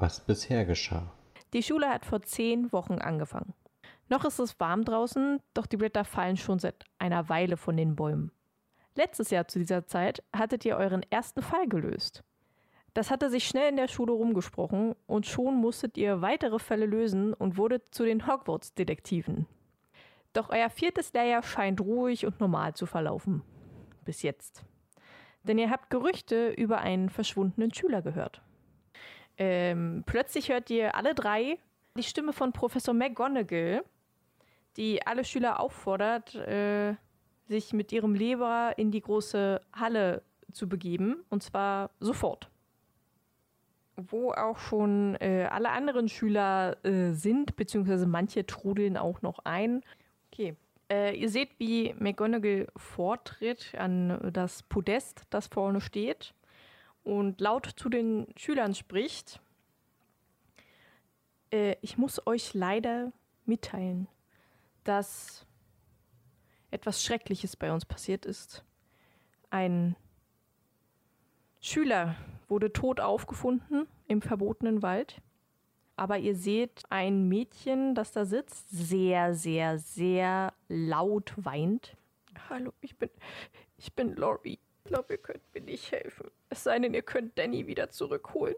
was bisher geschah. Die Schule hat vor zehn Wochen angefangen. Noch ist es warm draußen, doch die Blätter fallen schon seit einer Weile von den Bäumen. Letztes Jahr zu dieser Zeit hattet ihr euren ersten Fall gelöst. Das hatte sich schnell in der Schule rumgesprochen und schon musstet ihr weitere Fälle lösen und wurdet zu den Hogwarts-Detektiven. Doch euer viertes Lehrjahr scheint ruhig und normal zu verlaufen. Bis jetzt. Denn ihr habt Gerüchte über einen verschwundenen Schüler gehört. Ähm, plötzlich hört ihr alle drei die Stimme von Professor McGonagall, die alle Schüler auffordert, äh, sich mit ihrem Leber in die große Halle zu begeben. Und zwar sofort wo auch schon äh, alle anderen Schüler äh, sind, beziehungsweise manche trudeln auch noch ein. Okay. Äh, ihr seht, wie McGonagall vortritt an das Podest, das vorne steht, und laut zu den Schülern spricht. Äh, ich muss euch leider mitteilen, dass etwas Schreckliches bei uns passiert ist. Ein Schüler wurde tot aufgefunden im verbotenen Wald. Aber ihr seht ein Mädchen, das da sitzt, sehr, sehr, sehr laut weint. Hallo, ich bin, ich bin Lori. Ich glaube, ihr könnt mir nicht helfen. Es sei denn, ihr könnt Danny wieder zurückholen.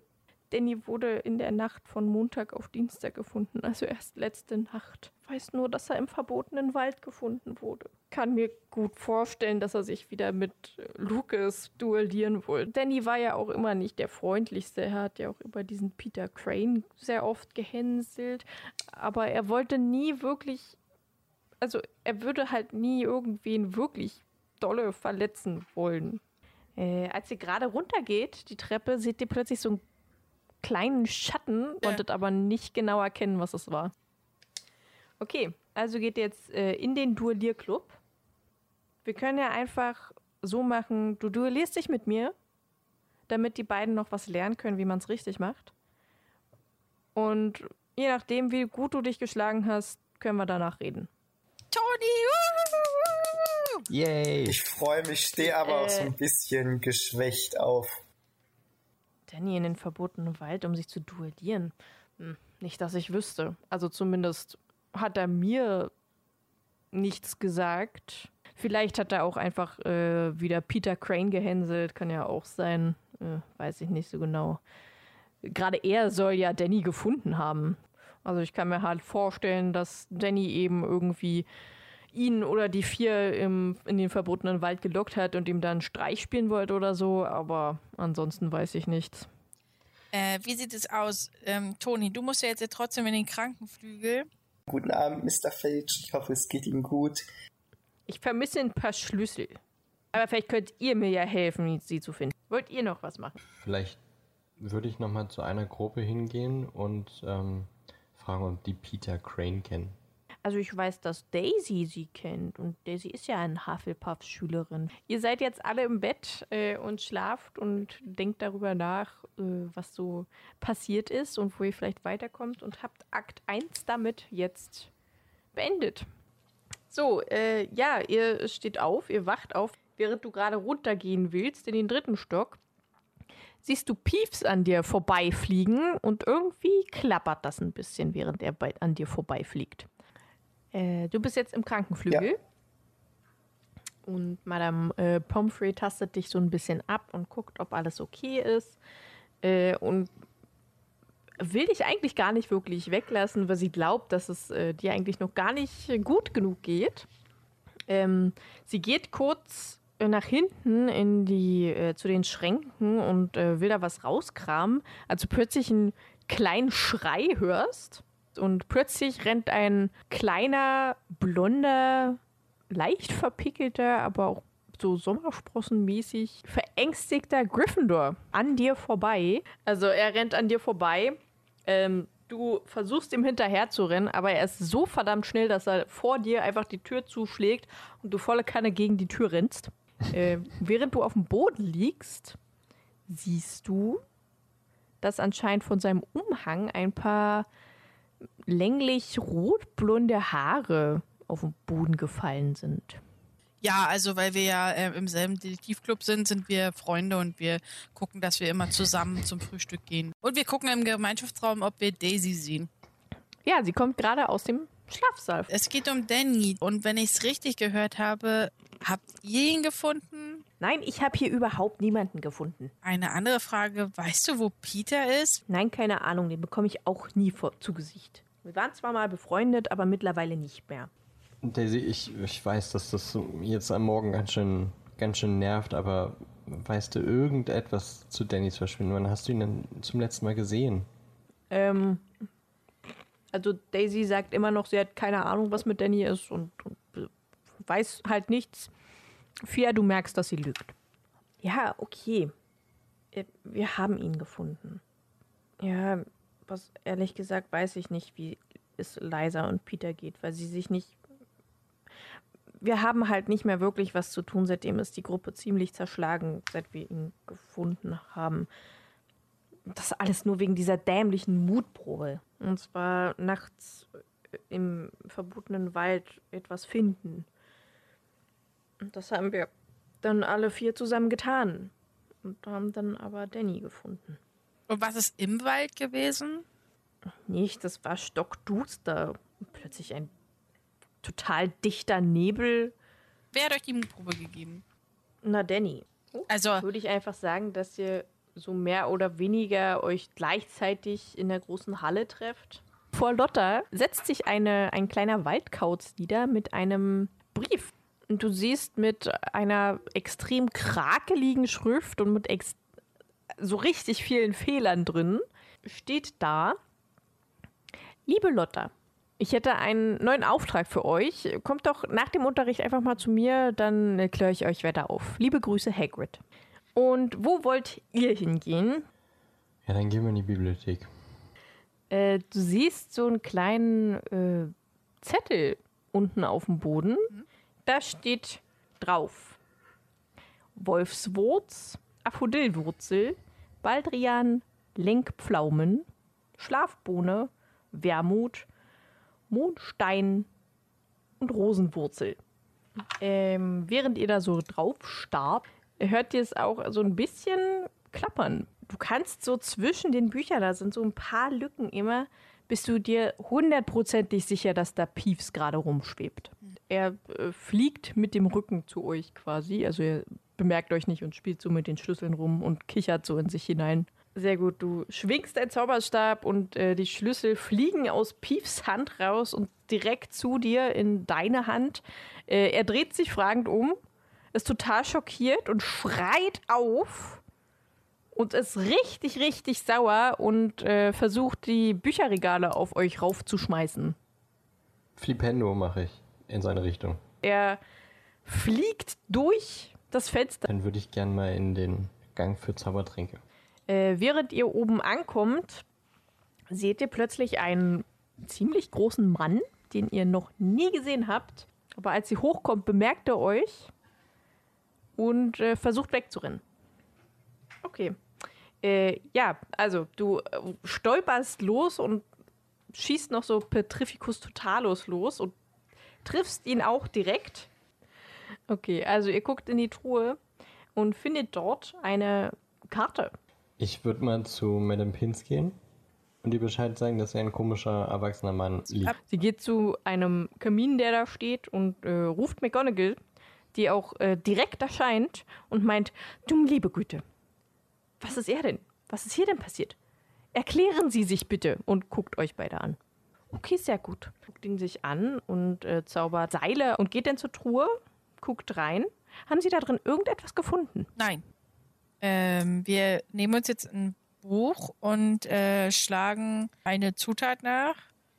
Danny wurde in der Nacht von Montag auf Dienstag gefunden, also erst letzte Nacht. Weiß nur, dass er im verbotenen Wald gefunden wurde. Kann mir gut vorstellen, dass er sich wieder mit Lucas duellieren wollte. Danny war ja auch immer nicht der freundlichste. Er hat ja auch über diesen Peter Crane sehr oft gehänselt. Aber er wollte nie wirklich, also er würde halt nie irgendwen wirklich dolle verletzen wollen. Äh, als sie gerade runtergeht, die Treppe, seht ihr plötzlich so ein kleinen Schatten, ja. konntet aber nicht genau erkennen, was es war. Okay, also geht jetzt äh, in den Duellierclub. Wir können ja einfach so machen, du duellierst dich mit mir, damit die beiden noch was lernen können, wie man es richtig macht. Und je nachdem, wie gut du dich geschlagen hast, können wir danach reden. Toni! Yay! Ich freue mich, stehe aber äh, auch so ein bisschen geschwächt auf. Danny in den verbotenen Wald, um sich zu duellieren. Hm, nicht, dass ich wüsste. Also zumindest hat er mir nichts gesagt. Vielleicht hat er auch einfach äh, wieder Peter Crane gehänselt, kann ja auch sein. Äh, weiß ich nicht so genau. Gerade er soll ja Danny gefunden haben. Also ich kann mir halt vorstellen, dass Danny eben irgendwie ihn oder die vier im, in den verbotenen Wald gelockt hat und ihm dann Streich spielen wollte oder so, aber ansonsten weiß ich nichts. Äh, wie sieht es aus? Ähm, Toni, du musst ja jetzt trotzdem in den Krankenflügel. Guten Abend, Mr. Fage. Ich hoffe, es geht Ihnen gut. Ich vermisse ein paar Schlüssel. Aber vielleicht könnt ihr mir ja helfen, sie zu finden. Wollt ihr noch was machen? Vielleicht würde ich nochmal zu einer Gruppe hingehen und ähm, fragen, ob die Peter Crane kennen. Also ich weiß, dass Daisy sie kennt und Daisy ist ja eine Hufflepuff-Schülerin. Ihr seid jetzt alle im Bett äh, und schlaft und denkt darüber nach, äh, was so passiert ist und wo ihr vielleicht weiterkommt und habt Akt 1 damit jetzt beendet. So, äh, ja, ihr steht auf, ihr wacht auf, während du gerade runtergehen willst in den dritten Stock. Siehst du Piefs an dir vorbeifliegen und irgendwie klappert das ein bisschen, während er bei, an dir vorbeifliegt. Äh, du bist jetzt im Krankenflügel. Ja. Und Madame äh, Pomfrey tastet dich so ein bisschen ab und guckt, ob alles okay ist. Äh, und will dich eigentlich gar nicht wirklich weglassen, weil sie glaubt, dass es äh, dir eigentlich noch gar nicht gut genug geht. Ähm, sie geht kurz nach hinten in die äh, zu den Schränken und äh, will da was rauskramen, als du plötzlich einen kleinen Schrei hörst und plötzlich rennt ein kleiner, blonder, leicht verpickelter, aber auch so Sommersprossenmäßig verängstigter Gryffindor an dir vorbei. Also er rennt an dir vorbei. Ähm, du versuchst ihm hinterher zu rennen, aber er ist so verdammt schnell, dass er vor dir einfach die Tür zuschlägt und du volle Kanne gegen die Tür rennst. Äh, während du auf dem Boden liegst, siehst du, dass anscheinend von seinem Umhang ein paar länglich rotblonde Haare auf den Boden gefallen sind. Ja, also weil wir ja äh, im selben Detektivclub sind, sind wir Freunde und wir gucken, dass wir immer zusammen zum Frühstück gehen. Und wir gucken im Gemeinschaftsraum, ob wir Daisy sehen. Ja, sie kommt gerade aus dem Schlafsaal. Es geht um Danny und wenn ich es richtig gehört habe, habt ihr ihn gefunden? Nein, ich habe hier überhaupt niemanden gefunden. Eine andere Frage, weißt du, wo Peter ist? Nein, keine Ahnung, den bekomme ich auch nie vor, zu Gesicht. Wir waren zwar mal befreundet, aber mittlerweile nicht mehr. Daisy, ich, ich weiß, dass das jetzt am Morgen ganz schön, ganz schön nervt, aber weißt du irgendetwas zu Dannys Verschwinden? Wann hast du ihn denn zum letzten Mal gesehen? Ähm, also Daisy sagt immer noch, sie hat keine Ahnung, was mit Danny ist und, und weiß halt nichts. Fia, du merkst, dass sie lügt. Ja, okay. Äh, wir haben ihn gefunden. Ja, was ehrlich gesagt weiß ich nicht, wie es Liza und Peter geht, weil sie sich nicht. Wir haben halt nicht mehr wirklich was zu tun, seitdem ist die Gruppe ziemlich zerschlagen, seit wir ihn gefunden haben. Das alles nur wegen dieser dämlichen Mutprobe. Und zwar nachts im verbotenen Wald etwas finden. Und das haben wir dann alle vier zusammen getan. Und haben dann aber Danny gefunden. Und was ist im Wald gewesen? Nicht, das war stockduster. Und plötzlich ein total dichter Nebel. Wer hat euch die Mutprobe gegeben? Na, Danny. Also, Würde ich einfach sagen, dass ihr so mehr oder weniger euch gleichzeitig in der großen Halle trefft. Vor Lotta setzt sich eine, ein kleiner Waldkauz nieder mit einem Brief. Und du siehst mit einer extrem krakeligen Schrift und mit ex so richtig vielen Fehlern drin, steht da, liebe Lotta, ich hätte einen neuen Auftrag für euch. Kommt doch nach dem Unterricht einfach mal zu mir, dann kläre ich euch weiter auf. Liebe Grüße, Hagrid. Und wo wollt ihr hingehen? Ja, dann gehen wir in die Bibliothek. Äh, du siehst so einen kleinen äh, Zettel unten auf dem Boden. Da steht drauf: Wolfswurz, Aphodillwurzel, Baldrian, Lenkpflaumen, Schlafbohne, Wermut, Mondstein und Rosenwurzel. Ähm, während ihr da so drauf starrt, hört ihr es auch so ein bisschen klappern. Du kannst so zwischen den Büchern, da sind so ein paar Lücken immer, bist du dir hundertprozentig sicher, dass da Piefs gerade rumschwebt. Er äh, fliegt mit dem Rücken zu euch quasi, also er bemerkt euch nicht und spielt so mit den Schlüsseln rum und kichert so in sich hinein. Sehr gut, du schwingst deinen Zauberstab und äh, die Schlüssel fliegen aus Piefs Hand raus und direkt zu dir in deine Hand. Äh, er dreht sich fragend um, ist total schockiert und schreit auf und ist richtig, richtig sauer und äh, versucht, die Bücherregale auf euch raufzuschmeißen. Flipendo mache ich in seine Richtung. Er fliegt durch das Fenster. Dann würde ich gern mal in den Gang für Zaubertränke. Äh, während ihr oben ankommt, seht ihr plötzlich einen ziemlich großen Mann, den ihr noch nie gesehen habt. Aber als sie hochkommt, bemerkt er euch und äh, versucht wegzurennen. Okay. Äh, ja, also du äh, stolperst los und schießt noch so Petrificus Totalus los und triffst ihn auch direkt. Okay, also ihr guckt in die Truhe und findet dort eine Karte. Ich würde mal zu Madame Pins gehen und ihr Bescheid sagen, dass er ein komischer erwachsener Mann liegt. Sie geht zu einem Kamin, der da steht und äh, ruft McGonagall, die auch äh, direkt erscheint und meint, du liebe Güte, was ist er denn? Was ist hier denn passiert? Erklären Sie sich bitte und guckt euch beide an. Okay, sehr gut. Guckt ihn sich an und äh, zaubert Seile und geht dann zur Truhe, guckt rein. Haben Sie da drin irgendetwas gefunden? Nein. Ähm, wir nehmen uns jetzt ein Buch und äh, schlagen eine Zutat nach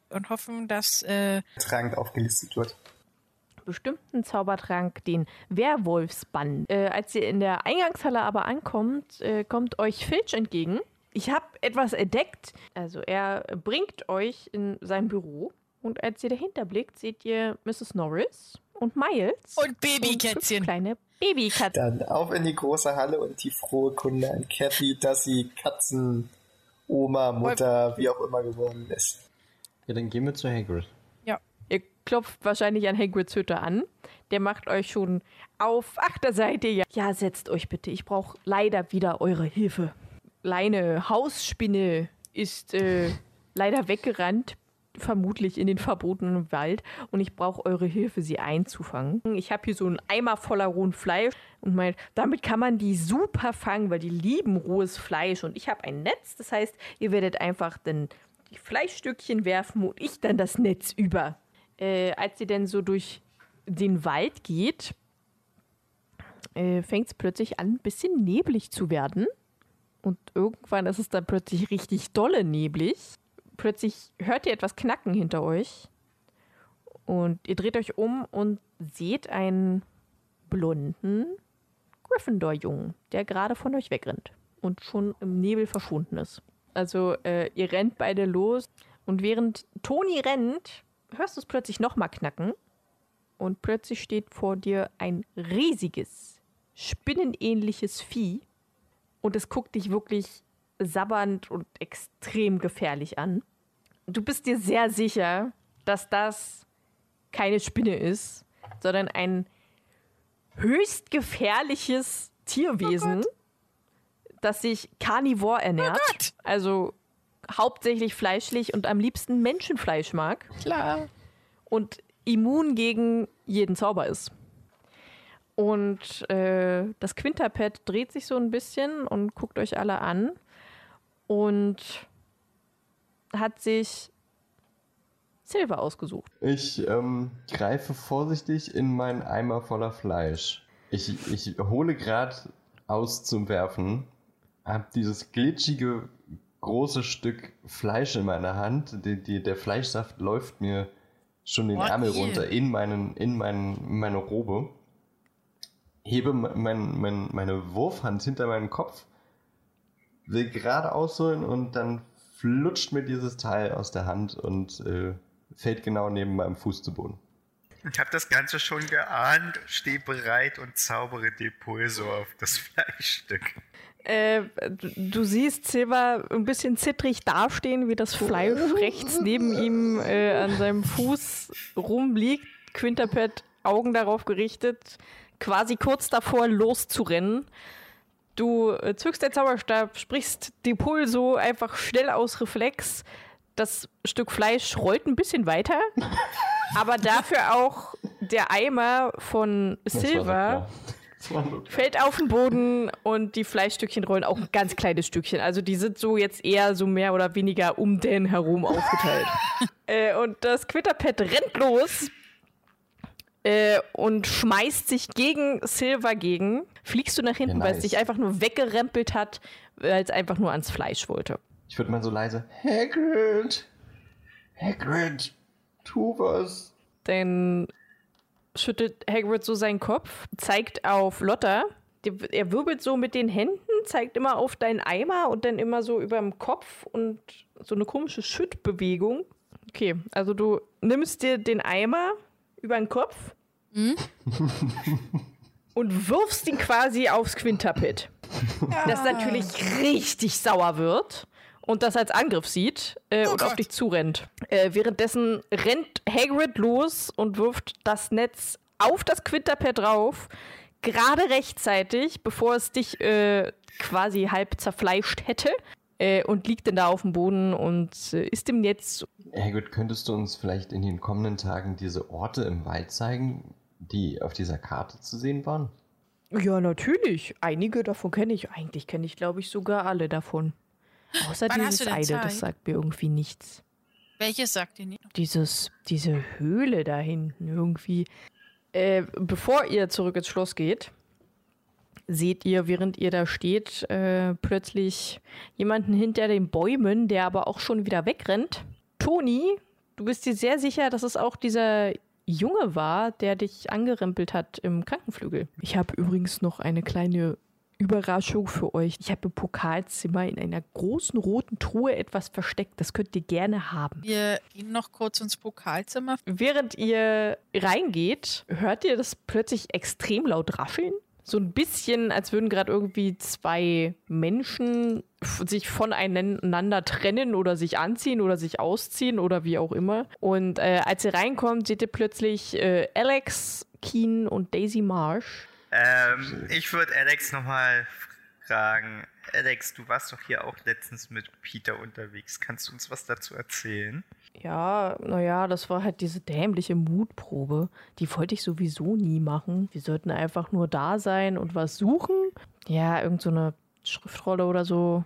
und hoffen, dass äh, Trank aufgelistet wird. Bestimmten Zaubertrank, den Werwolfsbann. Äh, als ihr in der Eingangshalle aber ankommt, äh, kommt euch Filch entgegen. Ich habe etwas entdeckt. Also er bringt euch in sein Büro und als ihr dahinter blickt, seht ihr Mrs. Norris und Miles und und Babykätzchen. fünf kleine Babykatzen. Dann auf in die große Halle und die frohe Kunde an Kathy, dass sie Katzen, Oma, Mutter, wie auch immer geworden ist. Ja, dann gehen wir zu Hagrid. Klopft wahrscheinlich an Hagrids Hütte an. Der macht euch schon auf. Ach, da seid ihr ja. Ja, setzt euch bitte. Ich brauche leider wieder eure Hilfe. Leine Hausspinne ist äh, leider weggerannt. Vermutlich in den verbotenen Wald. Und ich brauche eure Hilfe, sie einzufangen. Ich habe hier so einen Eimer voller rohen Fleisch. Und meint, damit kann man die super fangen, weil die lieben rohes Fleisch. Und ich habe ein Netz. Das heißt, ihr werdet einfach dann die Fleischstückchen werfen und ich dann das Netz über. Äh, als sie denn so durch den Wald geht, äh, fängt es plötzlich an, ein bisschen neblig zu werden. Und irgendwann ist es dann plötzlich richtig dolle neblig. Plötzlich hört ihr etwas knacken hinter euch. Und ihr dreht euch um und seht einen blonden Gryffindor-Jungen, der gerade von euch wegrennt und schon im Nebel verschwunden ist. Also äh, ihr rennt beide los und während Toni rennt, hörst du es plötzlich nochmal knacken und plötzlich steht vor dir ein riesiges, spinnenähnliches Vieh und es guckt dich wirklich sabbernd und extrem gefährlich an. Du bist dir sehr sicher, dass das keine Spinne ist, sondern ein höchst gefährliches Tierwesen, das sich karnivor ernährt. also hauptsächlich fleischlich und am liebsten Menschenfleisch mag. Klar. Und immun gegen jeden Zauber ist. Und äh, das Quinterpad dreht sich so ein bisschen und guckt euch alle an und hat sich Silver ausgesucht. Ich ähm, greife vorsichtig in meinen Eimer voller Fleisch. Ich, ich hole gerade aus zum Werfen, hab dieses glitschige große Stück Fleisch in meiner Hand. Die, die, der Fleischsaft läuft mir schon den Ärmel je. runter in, meinen, in, meinen, in meine Robe. Hebe mein, mein, meine Wurfhand hinter meinen Kopf, will gerade ausholen und dann flutscht mir dieses Teil aus der Hand und äh, fällt genau neben meinem Fuß zu Boden. Ich habe das Ganze schon geahnt, stehe bereit und zaubere Depulso auf das Fleischstück. Äh, du, du siehst Silver ein bisschen zittrig dastehen, wie das Fleisch rechts neben ihm äh, an seinem Fuß rumliegt. Quinterpad Augen darauf gerichtet, quasi kurz davor loszurennen. Du äh, zückst den Zauberstab, sprichst die Pulso einfach schnell aus Reflex. Das Stück Fleisch rollt ein bisschen weiter, aber dafür auch der Eimer von Das war so Silver fällt auf den Boden und die Fleischstückchen rollen auch ein ganz kleines Stückchen. Also die sind so jetzt eher so mehr oder weniger um den herum aufgeteilt. äh, und das Quitterpad rennt los äh, und schmeißt sich gegen Silver gegen. Fliegst du nach hinten, Ja, weil es nice. dich einfach nur weggerempelt hat, weil es einfach nur ans Fleisch wollte. Ich würde mal so leise, Hagrid! Hagrid! Tu was! Dann schüttelt Hagrid so seinen Kopf, zeigt auf Lotta. Er wirbelt so mit den Händen, zeigt immer auf deinen Eimer und dann immer so über dem Kopf und so eine komische Schüttbewegung. Okay, also du nimmst dir den Eimer über den Kopf und wirfst ihn quasi aufs Quinterpit. Das natürlich richtig sauer wird und das als Angriff sieht äh, und auf Gott. dich zurennt. Äh, währenddessen rennt Hagrid los und wirft das Netz auf das Quinterpad drauf, gerade rechtzeitig, bevor es dich äh, quasi halb zerfleischt hätte. Äh, und liegt dann da auf dem Boden und äh, ist im Netz. Hagrid, könntest du uns vielleicht in den kommenden Tagen diese Orte im Wald zeigen, die auf dieser Karte zu sehen waren? Ja, natürlich. Einige davon kenne ich. Eigentlich kenne ich, glaube ich, sogar alle davon. Außer Wann dieses Zeit? das sagt mir irgendwie nichts. Welches sagt ihr nicht? dieses, diese Höhle da hinten irgendwie. Äh, bevor ihr zurück ins Schloss geht, seht ihr, während ihr da steht, äh, plötzlich jemanden hinter den Bäumen, der aber auch schon wieder wegrennt. Toni, du bist dir sehr sicher, dass es auch dieser Junge war, der dich angerempelt hat im Krankenflügel. Ich habe übrigens noch eine kleine Überraschung für euch. Ich habe im Pokalzimmer in einer großen roten Truhe etwas versteckt. Das könnt ihr gerne haben. Wir gehen noch kurz ins Pokalzimmer. Während ihr reingeht, hört ihr das plötzlich extrem laut rascheln. so ein bisschen, als würden gerade irgendwie zwei Menschen sich voneinander trennen oder sich anziehen oder sich ausziehen oder wie auch immer. Und äh, als ihr reinkommt, seht ihr plötzlich äh, Alex, Keen und Daisy Marsh. Ähm, ich würde Alex nochmal fragen. Alex, du warst doch hier auch letztens mit Peter unterwegs. Kannst du uns was dazu erzählen? Ja, naja, das war halt diese dämliche Mutprobe. Die wollte ich sowieso nie machen. Wir sollten einfach nur da sein und was suchen. Ja, irgend so eine Schriftrolle oder so.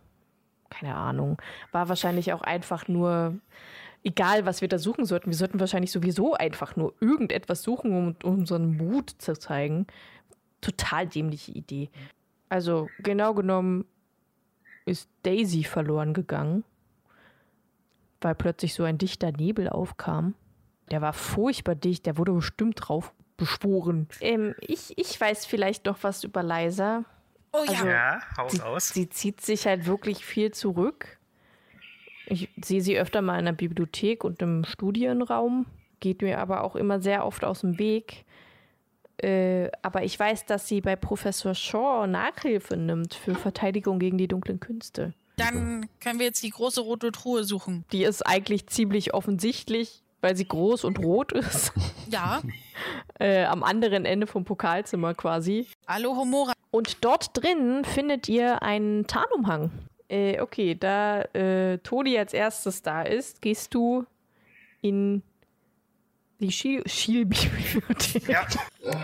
Keine Ahnung. War wahrscheinlich auch einfach nur, egal was wir da suchen sollten, wir sollten wahrscheinlich sowieso einfach nur irgendetwas suchen, um unseren Mut zu zeigen. Total dämliche Idee. Also, genau genommen ist Daisy verloren gegangen weil plötzlich so ein dichter Nebel aufkam. Der war furchtbar dicht, der wurde bestimmt drauf beschworen. Ähm, ich, ich weiß vielleicht noch was über Liza. Oh ja. Also- Ja, hau Sie, raus. sie zieht sich halt wirklich viel zurück. Ich sehe sie öfter mal in der Bibliothek und im Studienraum, geht mir aber auch immer sehr oft aus dem Weg. Äh, aber ich weiß, dass sie bei Professor Shaw Nachhilfe nimmt für Verteidigung gegen die dunklen Künste. Dann können wir jetzt die große rote Truhe suchen. Die ist eigentlich ziemlich offensichtlich, weil sie groß und rot ist. Ja. äh, am anderen Ende vom Pokalzimmer quasi. Hallo Homora. Und dort drin findet ihr einen Tarnumhang. Äh, okay, da äh, Toni als erstes da ist, gehst du in die Schiel- Schielbibliothek Ja,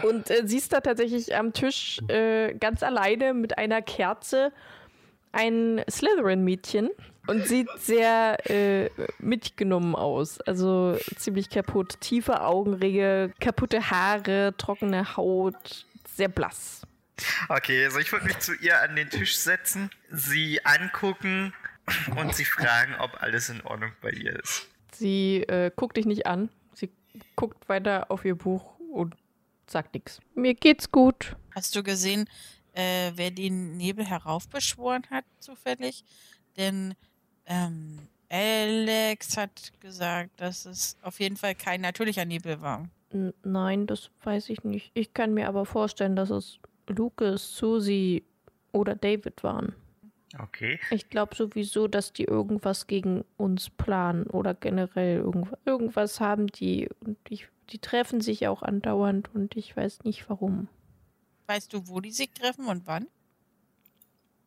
und äh, siehst da tatsächlich am Tisch äh, ganz alleine mit einer Kerze ein Slytherin-Mädchen und sieht sehr äh, mitgenommen aus. Also ziemlich kaputt. Tiefe Augenringe, kaputte Haare, trockene Haut, sehr blass. okay, also ich würde mich zu ihr an den Tisch setzen, sie angucken und sie fragen, ob alles in Ordnung bei ihr ist. Sie äh, guckt dich nicht an. Guckt weiter auf ihr Buch und sagt nichts. Mir geht's gut. Hast du gesehen, äh, wer den Nebel heraufbeschworen hat, zufällig? Denn ähm, Alex hat gesagt, dass es auf jeden Fall kein natürlicher Nebel war. N nein, das weiß ich nicht. Ich kann mir aber vorstellen, dass es Lucas, Susie oder David waren. Okay, Ich glaube sowieso, dass die irgendwas gegen uns planen oder generell irgendwas, irgendwas haben die und ich, die treffen sich auch andauernd und ich weiß nicht warum. Weißt du, wo die sich treffen und wann?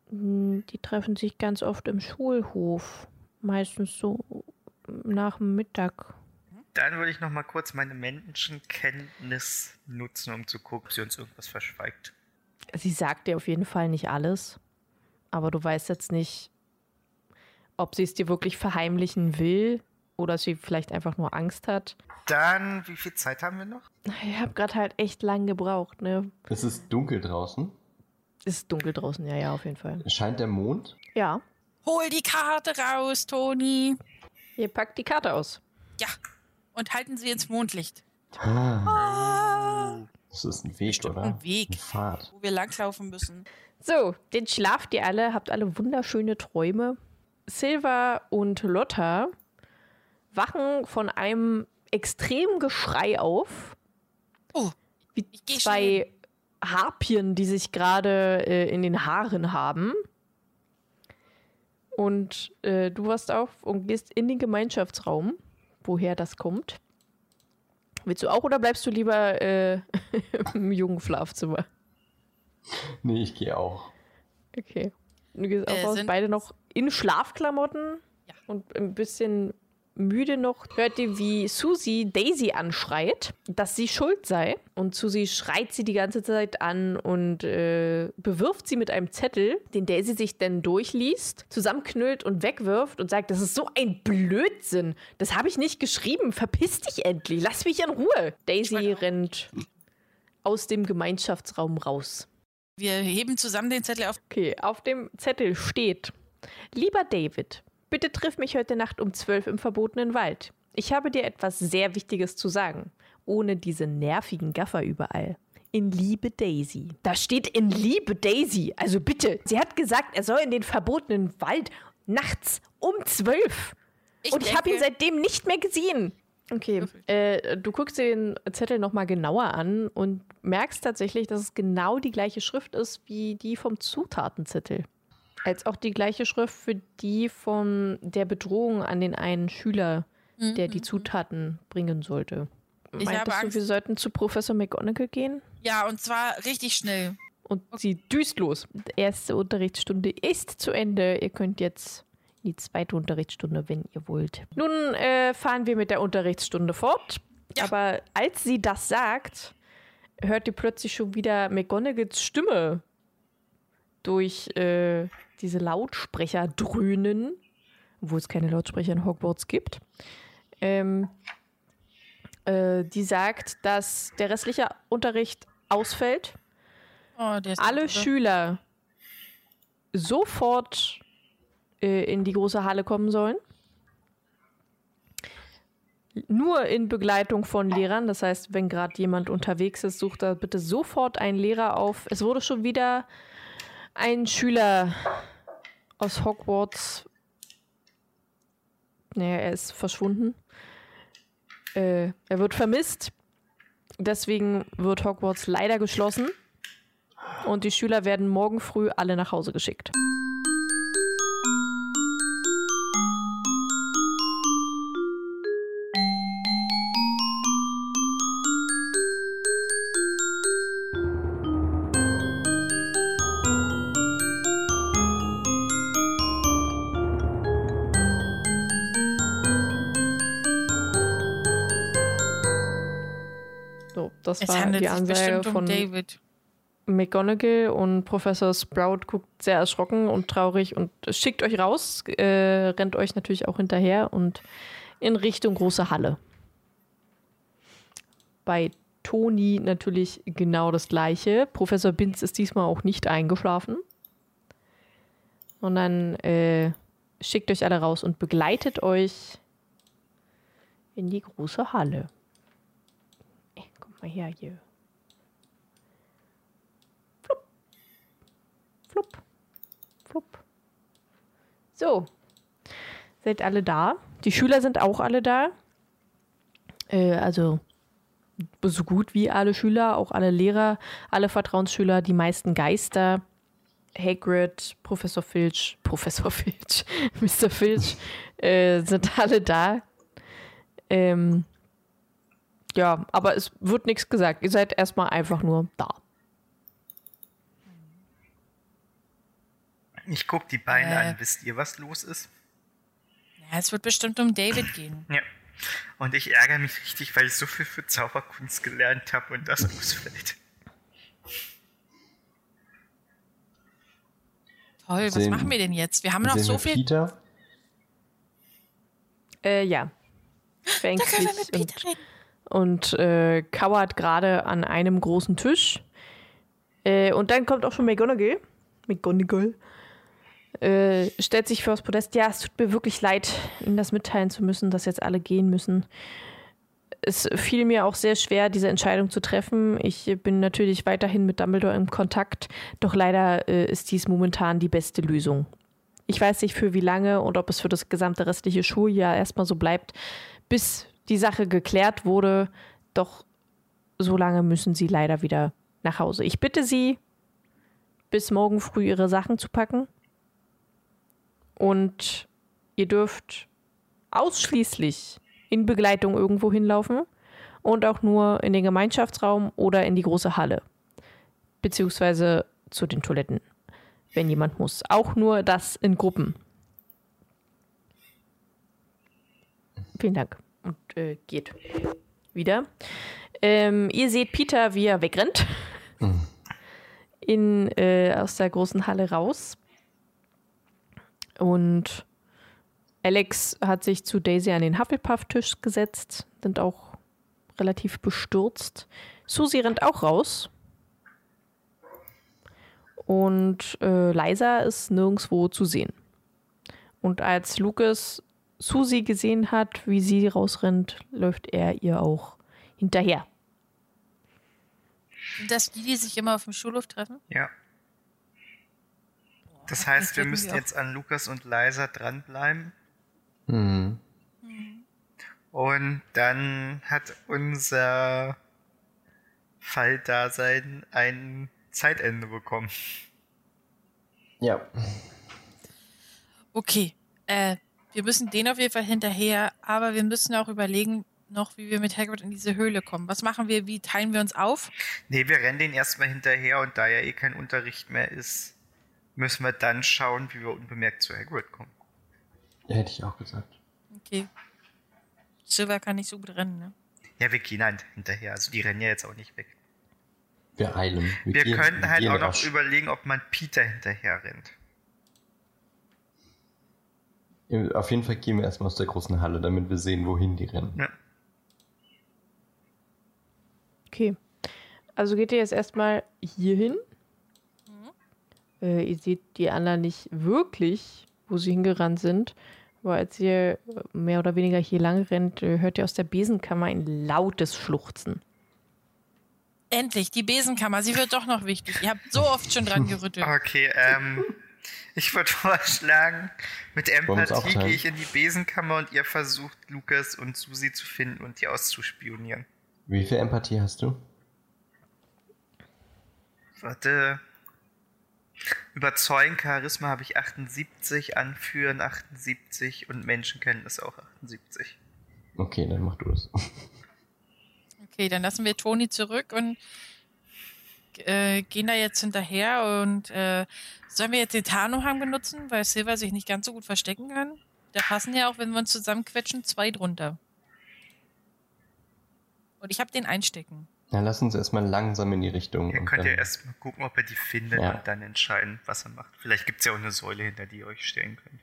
Hm, Die treffen sich ganz oft im Schulhof. Meistens so nach dem Mittag. dann würde ich noch mal kurz meine Menschenkenntnis nutzen, um zu gucken, ob sie uns irgendwas verschweigt. Sie sagt dir auf jeden Fall nicht alles, aber du weißt jetzt nicht, ob sie es dir wirklich verheimlichen will oder sie vielleicht einfach nur Angst hat. Dann, wie viel Zeit haben wir noch? Ich habe gerade halt echt lang gebraucht, ne? Es ist dunkel draußen. Es ist dunkel draußen, ja, ja, auf jeden Fall. Scheint der Mond. Ja, Hol die Karte raus, Toni. ihr packt die Karte aus. Ja. Und halten sie ins Mondlicht. Ah, das ist ein Weg, Bestimmt oder? ein Weg. Eine Fahrt. Wo wir langlaufen müssen. So, den schlaft ihr alle, habt alle wunderschöne Träume. Silva und Lotta wachen von einem extremen Geschrei auf. Oh, Wie Ich geh zwei Harpien, die sich gerade äh, in den Haaren haben. Und äh, du wachst auf und gehst in den Gemeinschaftsraum, woher das kommt. Willst du auch oder bleibst du lieber äh, im jungen Schlafzimmer? Nee, ich gehe auch. Okay. Du gehst auch Äh, raus, sind- beide noch in Schlafklamotten Ja. und ein bisschen müde noch. Hört ihr, wie Susie Daisy anschreit, dass sie schuld sei. Und Susie schreit sie die ganze Zeit an und äh, bewirft sie mit einem Zettel, den Daisy sich dann durchliest, zusammenknüllt und wegwirft und sagt, das ist so ein Blödsinn. Das habe ich nicht geschrieben. Verpiss dich endlich. Lass mich in Ruhe. Daisy rennt aus dem Gemeinschaftsraum raus. Wir heben zusammen den Zettel auf. Okay, auf dem Zettel steht: Lieber David, bitte triff mich heute Nacht um 12 im verbotenen Wald. Ich habe dir etwas sehr Wichtiges zu sagen. Ohne diese nervigen Gaffer überall. In Liebe Daisy. Da steht in Liebe Daisy. Also bitte. Sie hat gesagt, er soll in den verbotenen Wald nachts um 12. Ich Und ich habe ihn seitdem nicht mehr gesehen. Okay, äh, du guckst dir den Zettel nochmal genauer an und merkst tatsächlich, dass es genau die gleiche Schrift ist wie die vom Zutatenzettel. Als auch die gleiche Schrift für die von der Bedrohung an den einen Schüler, der die Mhm. Zutaten bringen sollte. Ich Meintest habe du, Angst. wir sollten zu Professor McGonagall gehen? Ja, und zwar richtig schnell. Und sie düst los. Die erste Unterrichtsstunde ist zu Ende. Ihr könnt jetzt in die zweite Unterrichtsstunde, wenn ihr wollt. Nun äh, fahren wir mit der Unterrichtsstunde fort. Ja. Aber als sie das sagt, hört ihr plötzlich schon wieder McGonagalls Stimme durch äh, diese Lautsprecher dröhnen, wo es keine Lautsprecher in Hogwarts gibt. Ähm, äh, die sagt, dass der restliche Unterricht ausfällt Oh, alle irre. Schüler sofort äh, in die große Halle kommen sollen. Nur in Begleitung von Lehrern. Das heißt, wenn gerade jemand unterwegs ist, sucht da bitte sofort einen Lehrer auf. Es wurde schon wieder ein Schüler aus Hogwarts. Naja, er ist verschwunden. Äh, er wird vermisst. Deswegen wird Hogwarts leider geschlossen. Und die Schüler werden morgen früh alle nach Hause geschickt. Das Es war handelt die sich Ansage bestimmt um von David. McGonagall und Professor Sprout guckt sehr erschrocken und traurig und schickt euch raus, äh, rennt euch natürlich auch hinterher und in Richtung große Halle. Bei Toni natürlich genau das gleiche. Professor Binz ist diesmal auch nicht eingeschlafen, sondern äh, schickt euch alle raus und begleitet euch in die große Halle. Ey, kommt mal her hier. Flupp. Flupp. So. Seid alle da. Die Schüler sind auch alle da. Äh, also so gut wie alle Schüler, auch alle Lehrer, alle Vertrauensschüler, die meisten Geister. Hagrid, Professor Filch, Professor Filch, Mr. Filch äh, sind alle da. Ähm, ja, aber es wird nichts gesagt. Ihr seid erstmal einfach nur da. Ich guck die Beine Äh. an. Wisst ihr, was los ist? Ja, es wird bestimmt um David gehen. Ja. Und ich ärgere mich richtig, weil ich so viel für Zauberkunst gelernt habe und das ausfällt. Toll, was Sehen- machen wir denn jetzt? Wir haben noch so viel. Peter? Äh, ja. Da können wir mit Peter reden. Und äh, kauert gerade an einem großen Tisch. Äh, und dann kommt auch schon McGonagall. McGonagall. Äh, stellt sich das Podest. Ja, es tut mir wirklich leid, Ihnen das mitteilen zu müssen, dass jetzt alle gehen müssen. Es fiel mir auch sehr schwer, diese Entscheidung zu treffen. Ich bin natürlich weiterhin mit Dumbledore in Kontakt, doch leider äh, ist dies momentan die beste Lösung. Ich weiß nicht für wie lange und ob es für das gesamte restliche Schuljahr erstmal so bleibt, bis die Sache geklärt wurde. Doch so lange müssen Sie leider wieder nach Hause. Ich bitte Sie, bis morgen früh Ihre Sachen zu packen. Und ihr dürft ausschließlich in Begleitung irgendwo hinlaufen und auch nur in den Gemeinschaftsraum oder in die große Halle. Beziehungsweise zu den Toiletten, wenn jemand muss. Auch nur das in Gruppen. Vielen Dank. Und äh, geht wieder. Ähm, ihr seht Peter, wie er wegrennt. In, äh, aus der großen Halle raus. Und Alex hat sich zu Daisy an den Hufflepuff-Tisch gesetzt, sind auch relativ bestürzt. Susi rennt auch raus. Und äh, Liza ist nirgendwo zu sehen. Und als Lucas Susi gesehen hat, wie sie rausrennt, läuft er ihr auch hinterher. Sind das die, die sich immer auf dem Schulhof treffen? Ja. Das heißt, wir müssen jetzt an Lukas und Liza dranbleiben. Mhm. Und dann hat unser Falldasein ein Zeitende bekommen. Ja. Okay, äh, wir müssen den auf jeden Fall hinterher, aber wir müssen auch überlegen noch, wie wir mit Hagrid in diese Höhle kommen. Was machen wir? Wie teilen wir uns auf? Nee, wir rennen den erstmal hinterher und da ja eh kein Unterricht mehr ist, müssen wir dann schauen, wie wir unbemerkt zu Hagrid kommen. Ja, hätte ich auch gesagt. Okay. Silver kann nicht so gut rennen, ne? Ja, wir gehen halt hinterher. Also die rennen ja jetzt auch nicht weg. Wir eilen. Wir, gehen- könnten halt auch noch rasch. überlegen, ob man Peter hinterher rennt. Auf jeden Fall gehen wir erstmal aus der großen Halle, damit wir sehen, wohin die rennen. Ja. Okay. Also geht ihr jetzt erstmal hier hin. Äh, ihr seht die anderen nicht wirklich, wo sie hingerannt sind. Aber als ihr mehr oder weniger hier lang rennt, äh, hört ihr aus der Besenkammer ein lautes Schluchzen. Endlich, die Besenkammer, sie wird doch noch wichtig. Ihr habt so oft schon dran gerüttelt. Okay, ähm, ich würde vorschlagen, mit Empathie gehe ich in die Besenkammer und ihr versucht, Lukas und Susi zu finden und die auszuspionieren. Wie viel Empathie hast du? Warte. Überzeugen, Charisma habe ich 78, Anführen 78 und Menschenkenntnis auch 78. Okay, dann mach du das. Okay, dann lassen wir Toni zurück und äh, gehen da jetzt hinterher und äh, sollen wir jetzt den Tarnumhang benutzen, weil Silver sich nicht ganz so gut verstecken kann? Da passen ja auch, wenn wir uns zusammenquetschen, zwei drunter. Und ich habe den einstecken. Na, lass uns erstmal langsam in die Richtung. Ihr und könnt ja dann- erst mal gucken, ob er die findet Ja. und dann entscheiden, was er macht. Vielleicht gibt es ja auch eine Säule, hinter die ihr euch stellen könnt.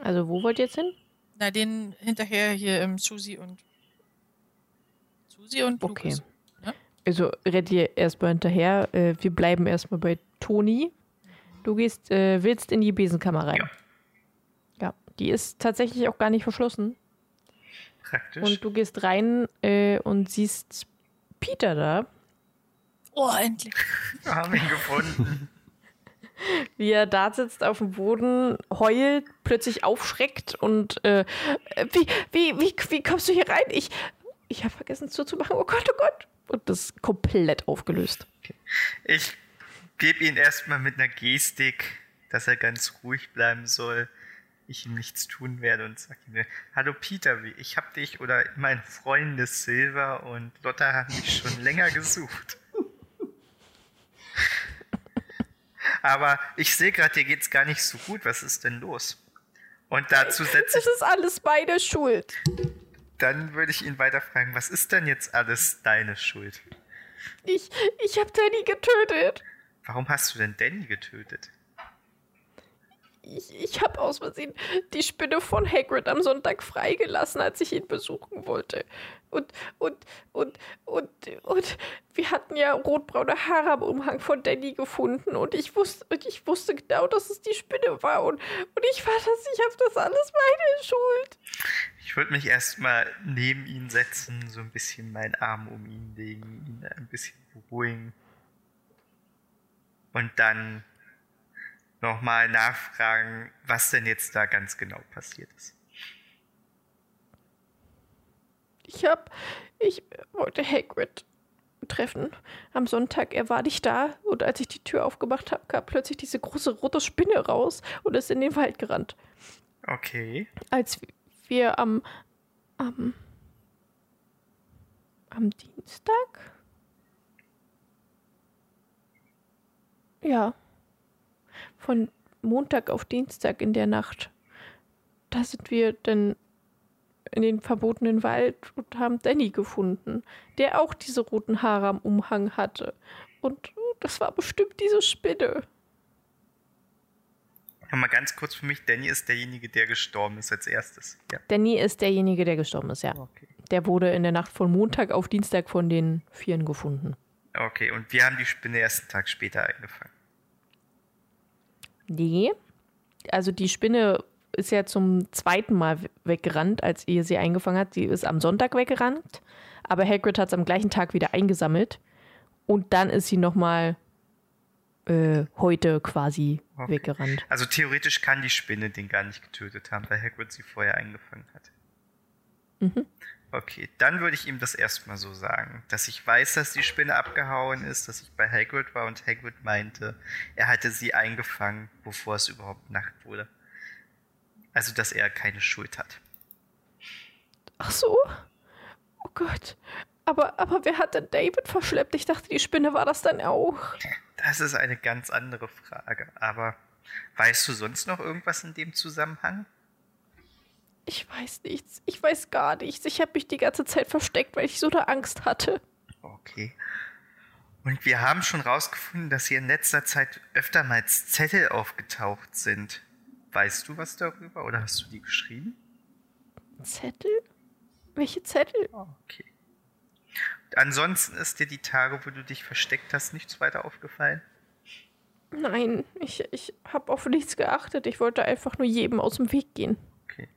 Also wo wollt ihr jetzt hin? Na, den hinterher hier im Susi und Susi und Okay. Lukas. Ja? Also rennt ihr erstmal hinterher. Äh, wir bleiben erstmal bei Toni. Du gehst, äh, willst in die Besenkammer rein. Ja. Ja, die ist tatsächlich auch gar nicht verschlossen. Praktisch. Und du gehst rein äh, und siehst Peter da, Oh, endlich. Wir haben ihn gefunden. wie er da sitzt auf dem Boden, heult, plötzlich aufschreckt und äh, wie, wie, wie, wie kommst du hier rein? Ich, ich habe vergessen zuzumachen. Oh Gott, oh Gott. Und das ist komplett aufgelöst. Ich gebe ihn erstmal mit einer Gestik, dass er ganz ruhig bleiben soll. Ich ihm nichts tun werde und sage ihm, hallo Peter, ich habe dich oder mein Freunde Silver und Lotta haben dich schon länger gesucht. Aber ich sehe gerade, dir geht's gar nicht so gut. Was ist denn los? Und dazu setze ich, Das ist alles meine Schuld. Dann würde ich ihn weiter fragen, was ist denn jetzt alles deine Schuld? Ich, ich habe Danny getötet. Warum hast du denn Danny getötet? Ich, ich habe aus Versehen die Spinne von Hagrid am Sonntag freigelassen, als ich ihn besuchen wollte. Und, und, und, und, und wir hatten ja rotbraune Haare am Umhang von Danny gefunden und ich wusste, und ich wusste genau, dass es die Spinne war und, und ich war das, ich habe das alles meine Schuld. Ich würde mich erstmal neben ihn setzen, so ein bisschen meinen Arm um ihn legen, ihn ein bisschen beruhigen. Und dann nochmal nachfragen, was denn jetzt da ganz genau passiert ist. Ich hab, ich wollte Hagrid treffen am Sonntag. Er war nicht da und als ich die Tür aufgemacht habe, kam plötzlich diese große rote Spinne raus und ist in den Wald gerannt. Okay. als wir am, am, am Dienstag? Ja. Von Montag auf Dienstag in der Nacht. Da sind wir dann in den verbotenen Wald und haben Danny gefunden, der auch diese roten Haare am Umhang hatte. Und das war bestimmt diese Spinne. Nochmal ganz kurz für mich, Danny ist derjenige, der gestorben ist als erstes. Ja. Danny ist derjenige, der gestorben ist, ja. Okay. Der wurde in der Nacht von Montag auf Dienstag von den Vieren gefunden. Okay, und wir haben die Spinne erst einen Tag später eingefangen. Nee. Also die Spinne ist ja zum zweiten Mal we- weggerannt, als ihr sie eingefangen hat. Sie ist am Sonntag weggerannt, aber Hagrid hat es am gleichen Tag wieder eingesammelt. Und dann ist sie nochmal äh, heute quasi Okay. weggerannt. Also theoretisch kann die Spinne den gar nicht getötet haben, weil Hagrid sie vorher eingefangen hat. Mhm. Okay, dann würde ich ihm das erstmal so sagen, dass ich weiß, dass die Spinne abgehauen ist, dass ich bei Hagrid war und Hagrid meinte, er hatte sie eingefangen, bevor es überhaupt Nacht wurde. Also, dass er keine Schuld hat. Ach so? Oh Gott. Aber, aber wer hat denn David verschleppt? Ich dachte, die Spinne war das dann auch. Das ist eine ganz andere Frage, aber weißt du sonst noch irgendwas in dem Zusammenhang? Ich weiß nichts. Ich weiß gar nichts. Ich habe mich die ganze Zeit versteckt, weil ich so eine Angst hatte. Okay. Und wir haben schon rausgefunden, dass hier in letzter Zeit öftermals Zettel aufgetaucht sind. Weißt du was darüber oder hast du die geschrieben? Zettel? Welche Zettel? Okay. Und ansonsten ist dir die Tage, wo du dich versteckt hast, nichts weiter aufgefallen? Nein, ich, ich habe auf nichts geachtet. Ich wollte einfach nur jedem aus dem Weg gehen. Okay.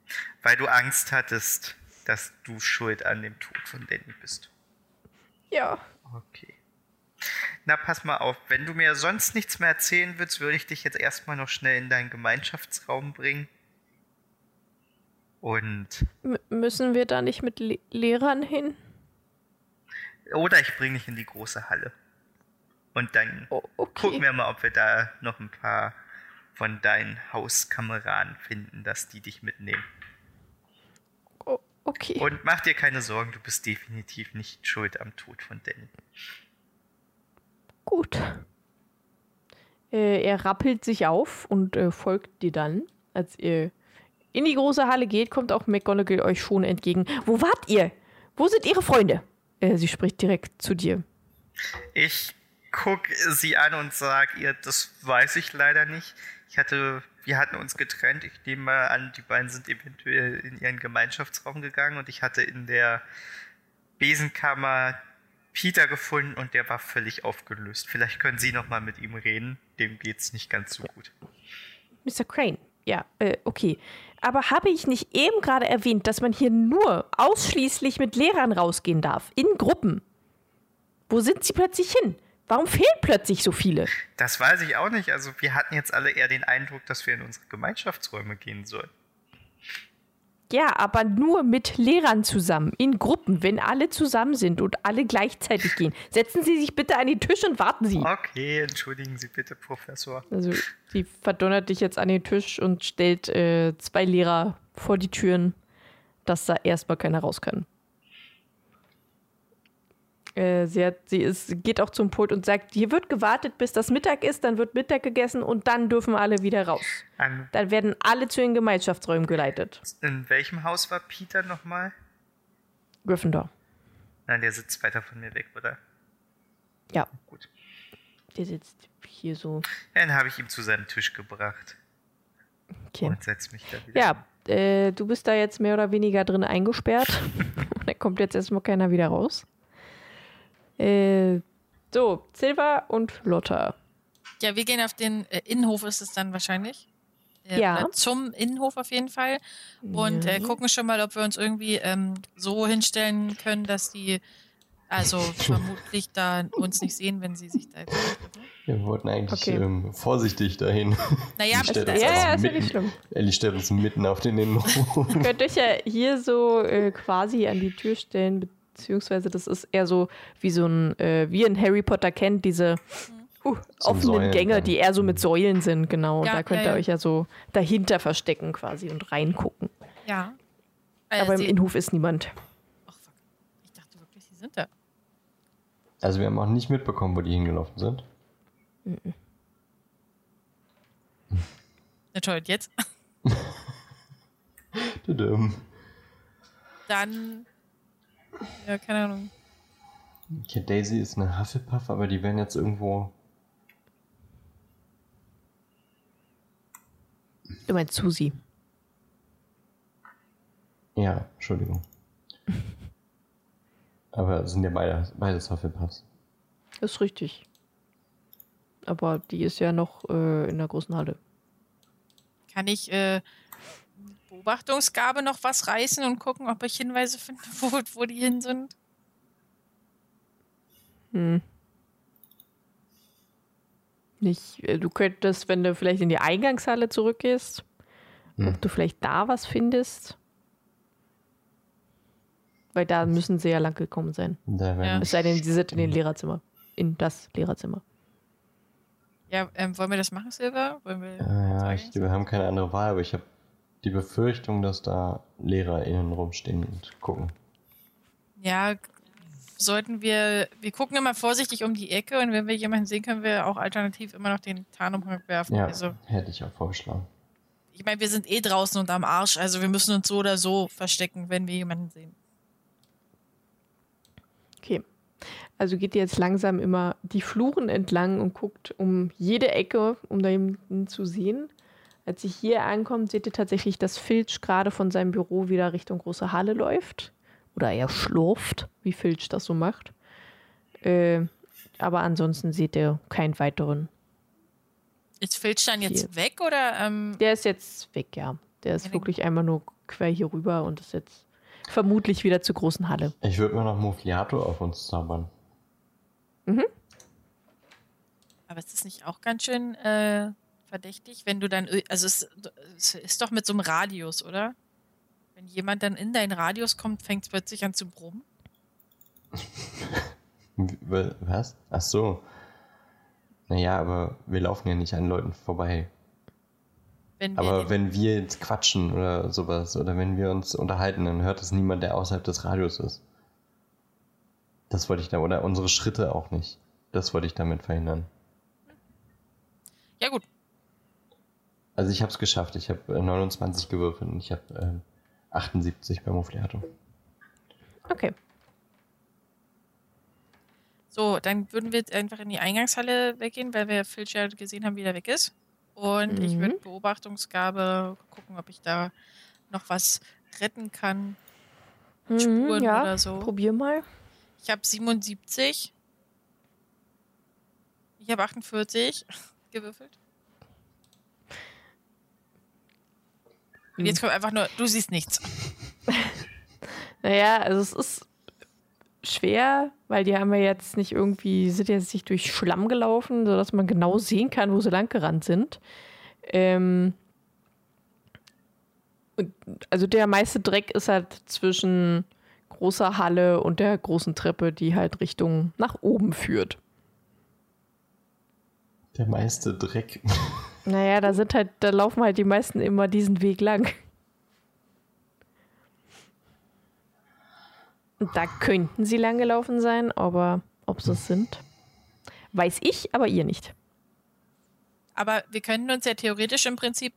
Weil du Angst hattest, dass du schuld an dem Tod von Danny bist. Ja, Okay. Na, pass mal auf. Wenn du mir sonst nichts mehr erzählen willst, würde ich dich jetzt erstmal noch schnell in deinen Gemeinschaftsraum bringen. Und. M müssen wir da nicht mit Le Lehrern hin? Oder ich bringe dich in die große Halle. Und dann Oh, gucken okay. wir mal, ob wir da noch ein paar von deinen Hauskameraden finden, dass die dich mitnehmen. Oh, okay. Und mach dir keine Sorgen, du bist definitiv nicht schuld am Tod von Danny. Gut. Äh, er rappelt sich auf und äh, folgt dir dann. Als ihr in die große Halle geht, kommt auch McGonagall euch schon entgegen. Wo wart ihr? Wo sind ihre Freunde? Äh, sie spricht direkt zu dir. Ich guck sie an und sag ihr, das weiß ich leider nicht. Ich hatte, wir hatten uns getrennt. Ich nehme mal an, die beiden sind eventuell in ihren Gemeinschaftsraum gegangen und ich hatte in der Besenkammer Peter gefunden und der war völlig aufgelöst. Vielleicht können Sie noch mal mit ihm reden. Dem geht's nicht ganz so gut. Mr. Crane. Ja, äh, okay. Aber habe ich nicht eben gerade erwähnt, dass man hier nur ausschließlich mit Lehrern rausgehen darf? In Gruppen? Wo sind sie plötzlich hin? Warum fehlen plötzlich so viele? Das weiß ich auch nicht. Also wir hatten jetzt alle eher den Eindruck, dass wir in unsere Gemeinschaftsräume gehen sollen. Ja, aber nur mit Lehrern zusammen, in Gruppen, wenn alle zusammen sind und alle gleichzeitig gehen. Setzen Sie sich bitte an den Tisch und warten Sie. Okay, entschuldigen Sie bitte, Professor. Also, sie verdonnert dich jetzt an den Tisch und stellt äh, zwei Lehrer vor die Türen, dass da erstmal keiner raus kann. Äh, sie, hat, sie ist, geht auch zum Pult und sagt, hier wird gewartet, bis das Mittag ist, dann wird Mittag gegessen und dann dürfen alle wieder raus. An, Dann werden alle zu den Gemeinschaftsräumen geleitet. in welchem Haus war Peter nochmal? Gryffindor. Nein, der sitzt weiter von mir weg, oder? Ja, Gut. der sitzt hier so. Dann habe ich ihn zu seinem Tisch gebracht Okay. und setze mich da wieder. Ja, äh, du bist da jetzt mehr oder weniger drin eingesperrt. Da kommt jetzt erstmal keiner wieder raus. Äh, so, Silva und Lotta. Ja, wir gehen auf den äh, Innenhof, ist es dann wahrscheinlich. Äh, Ja. Zum Innenhof auf jeden Fall. Und äh, Ja. gucken schon mal, ob wir uns irgendwie ähm, so hinstellen können, dass die also vermutlich da uns nicht sehen, wenn sie sich da jetzt. Wir wollten eigentlich Okay. ähm, vorsichtig dahin. Naja, stellt das- Ja, also ja, ist ja mitten- nicht schlimm. Ellie stellt uns mitten auf den Innenhof. Ihr könnt euch ja hier so äh, quasi an die Tür stellen, beziehungsweise das ist eher so wie so ein, äh, wie ein Harry Potter kennt, diese uh, offenen Säulen Gänge, die eher so mit Säulen sind, genau. Und Ja, da könnt ihr euch ja so dahinter verstecken quasi und reingucken. Ja. Äh, Aber im Innenhof ist niemand. Ach, fuck. Ich dachte wirklich, sie sind da. Also wir haben auch nicht mitbekommen, wo die hingelaufen sind. Na toll, jetzt? Dann. Ja, keine Ahnung. Okay, Daisy ist eine Hufflepuff, aber die werden jetzt irgendwo. Du meinst Susi. Ja, Entschuldigung. aber sind ja beide, beides Hufflepuffs. Ist richtig. Aber die ist ja noch äh, in der großen Halle. Kann ich äh, Beobachtungsgabe noch was reißen und gucken, ob ich Hinweise finde, wo, wo die hin sind? Hm. nicht. äh, Du könntest, wenn du vielleicht in die Eingangshalle zurückgehst, Hm. ob du vielleicht da was findest. Weil da müssen sie ja lang gekommen sein. Werden Es sei denn, sie sind in den Lehrerzimmer. In das Lehrerzimmer. Ja, ähm, wollen wir das machen, Silber? Wollen wir Ja, ich, wir haben keine andere Wahl, aber ich habe die Befürchtung, dass da LehrerInnen rumstehen und gucken. Ja, sollten wir, wir gucken immer vorsichtig um die Ecke und wenn wir jemanden sehen, können wir auch alternativ immer noch den Tarnumhang werfen. Ja, Also, hätte ich auch vorgeschlagen. ich meine, wir sind eh draußen und am Arsch, also wir müssen uns so oder so verstecken, wenn wir jemanden sehen. Okay. Also geht ihr jetzt langsam immer die Fluren entlang und guckt um jede Ecke, um da jemanden zu sehen. Als ihr hier ankommt, seht ihr tatsächlich, dass Filch gerade von seinem Büro wieder Richtung große Halle läuft. Oder er schlurft, wie Filch das so macht. Äh, aber ansonsten seht ihr keinen weiteren. Ist Filch dann jetzt Hier. weg oder? Ähm, Der ist jetzt weg, ja. Der ist wirklich einmal nur quer hier rüber und ist jetzt vermutlich wieder zur großen Halle. Ich würde mir noch Mufliato auf uns zaubern. aber ist das nicht auch ganz schön äh, verdächtig, wenn du dann, also es, es ist doch mit so einem Radius, oder? Wenn jemand dann in deinen Radius kommt, fängt es plötzlich an zu brummen. Was? Ach so. Naja, aber wir laufen ja nicht an Leuten vorbei. Wenn Aber wenn wir jetzt quatschen oder sowas, oder wenn wir uns unterhalten, dann hört es niemand, der außerhalb des Radios ist. Das wollte ich da, oder unsere Schritte auch nicht. Das wollte ich damit verhindern. ja gut, Also ich habe es geschafft. Ich habe äh, 29 gewürfelt und ich habe ähm, 78 beim Mufliato. Okay. So, dann würden wir jetzt einfach in die Eingangshalle weggehen, weil wir Filch ja gesehen haben, wie der weg ist. Und ich Mhm. würde Beobachtungsgabe gucken, ob ich da noch was retten kann. Spuren Mhm, ja, oder so. probier mal. Ich habe 77. Ich habe 48 gewürfelt. Und jetzt kommt einfach nur, du siehst nichts. Naja, also es ist schwer, weil die haben ja jetzt nicht irgendwie, sind jetzt nicht durch Schlamm gelaufen, sodass man genau sehen kann, wo sie lang gerannt sind. Ähm, und also der meiste Dreck ist halt zwischen großer Halle und der großen Treppe, die halt Richtung nach oben führt. Der meiste Dreck. Naja, da sind halt, da laufen halt die meisten immer diesen Weg lang. Da könnten sie lang gelaufen sein, aber ob sie es sind, weiß ich, aber ihr nicht. Aber wir könnten uns ja theoretisch im Prinzip,